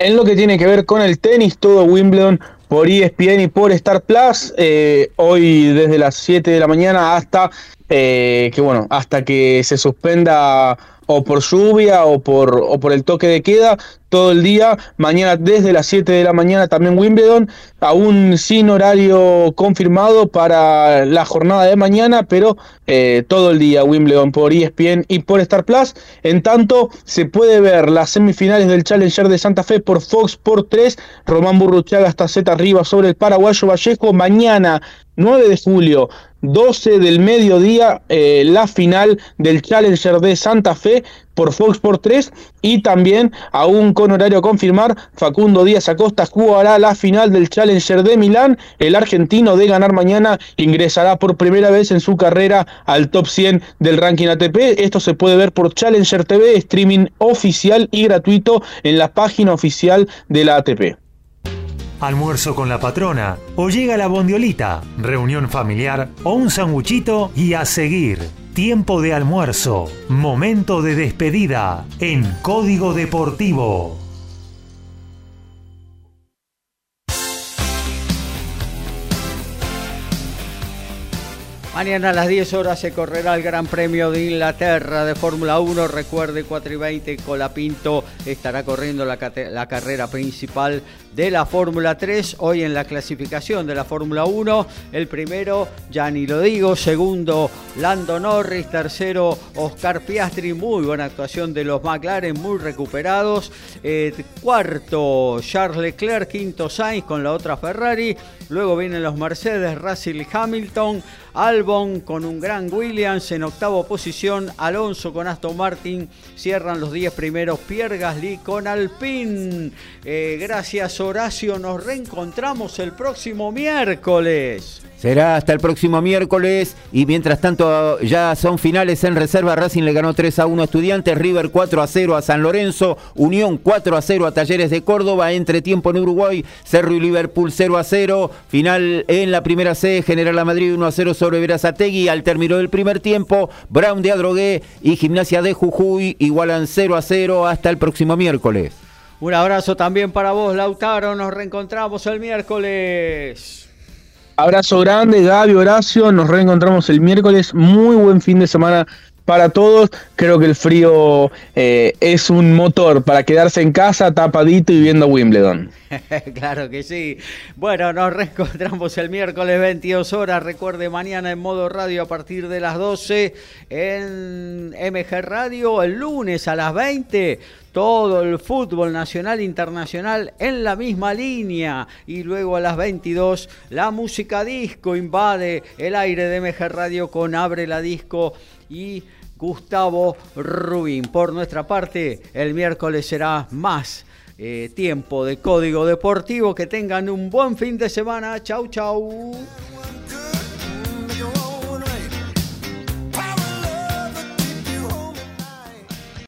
En lo que tiene que ver con el tenis, todo Wimbledon por ESPN y por Star Plus, eh, hoy desde las 7 de la mañana hasta eh, que bueno, hasta que se suspenda o por lluvia o por, o por el toque de queda todo el día. Mañana desde las 7 de la mañana también Wimbledon, aún sin horario confirmado para la jornada de mañana, pero eh, todo el día Wimbledon por ESPN y por Star Plus. En tanto, se puede ver las semifinales del Challenger de Santa Fe por Fox por 3. Román Burruchaga hasta Z arriba sobre el paraguayo Vallejo. Mañana 9 de julio, 12 del mediodía, eh, la final del Challenger de Santa Fe por Fox por 3 y también aún con horario a confirmar, Facundo Díaz Acosta jugará la final del Challenger de Milán. El argentino de ganar mañana ingresará por primera vez en su carrera al top 100 del ranking ATP. Esto se puede ver por Challenger TV, streaming oficial y gratuito en la página oficial de la ATP almuerzo con la patrona, o llega la bondiolita, reunión familiar o un sanguchito y a seguir. tiempo de almuerzo, momento de despedida en Código Deportivo. Mañana a las 10 horas se correrá el Gran Premio de Inglaterra de Fórmula 1. Recuerde, 4 y 20, Colapinto estará corriendo la, la carrera principal de la Fórmula 3. Hoy en la clasificación de la Fórmula 1, el primero, ya ni lo digo. Segundo, Lando Norris. Tercero, Oscar Piastri. Muy buena actuación de los McLaren, muy recuperados. Eh, cuarto, Charles Leclerc. Quinto, Sainz con la otra Ferrari. Luego vienen los Mercedes, Russell Hamilton. Albon con un gran Williams en octava posición, Alonso con Aston Martin, cierran los 10 primeros, Pierre Gasly con Alpine. Eh, gracias Horacio, nos reencontramos el próximo miércoles. Será hasta el próximo miércoles y mientras tanto ya son finales en reserva. Racing le ganó 3 a 1 a Estudiantes, River 4 a 0 a San Lorenzo, Unión 4 a 0 a Talleres de Córdoba, entre tiempo en Uruguay, Cerro y Liverpool 0 a 0. Final en la primera C, General La Madrid 1 a 0 sobre Verazategui. Al término del primer tiempo, Brown de Adrogué y Gimnasia de Jujuy igualan 0 a 0 hasta el próximo miércoles. Un abrazo también para vos, Lautaro. Nos reencontramos el miércoles. Abrazo grande, Gaby, Horacio. Nos reencontramos el miércoles. Muy buen fin de semana para todos. Creo que el frío eh, es un motor para quedarse en casa tapadito y viendo Wimbledon. [laughs] claro que sí. Bueno, nos reencontramos el miércoles 22 horas. Recuerde, mañana en modo radio a partir de las 12 en MG Radio. El lunes a las 20 todo el fútbol nacional e internacional en la misma línea. Y luego a las 22 la música disco invade el aire de MG Radio con Abre la Disco y Gustavo Rubín. Por nuestra parte, el miércoles será más eh, tiempo de código deportivo. Que tengan un buen fin de semana. Chau, chau.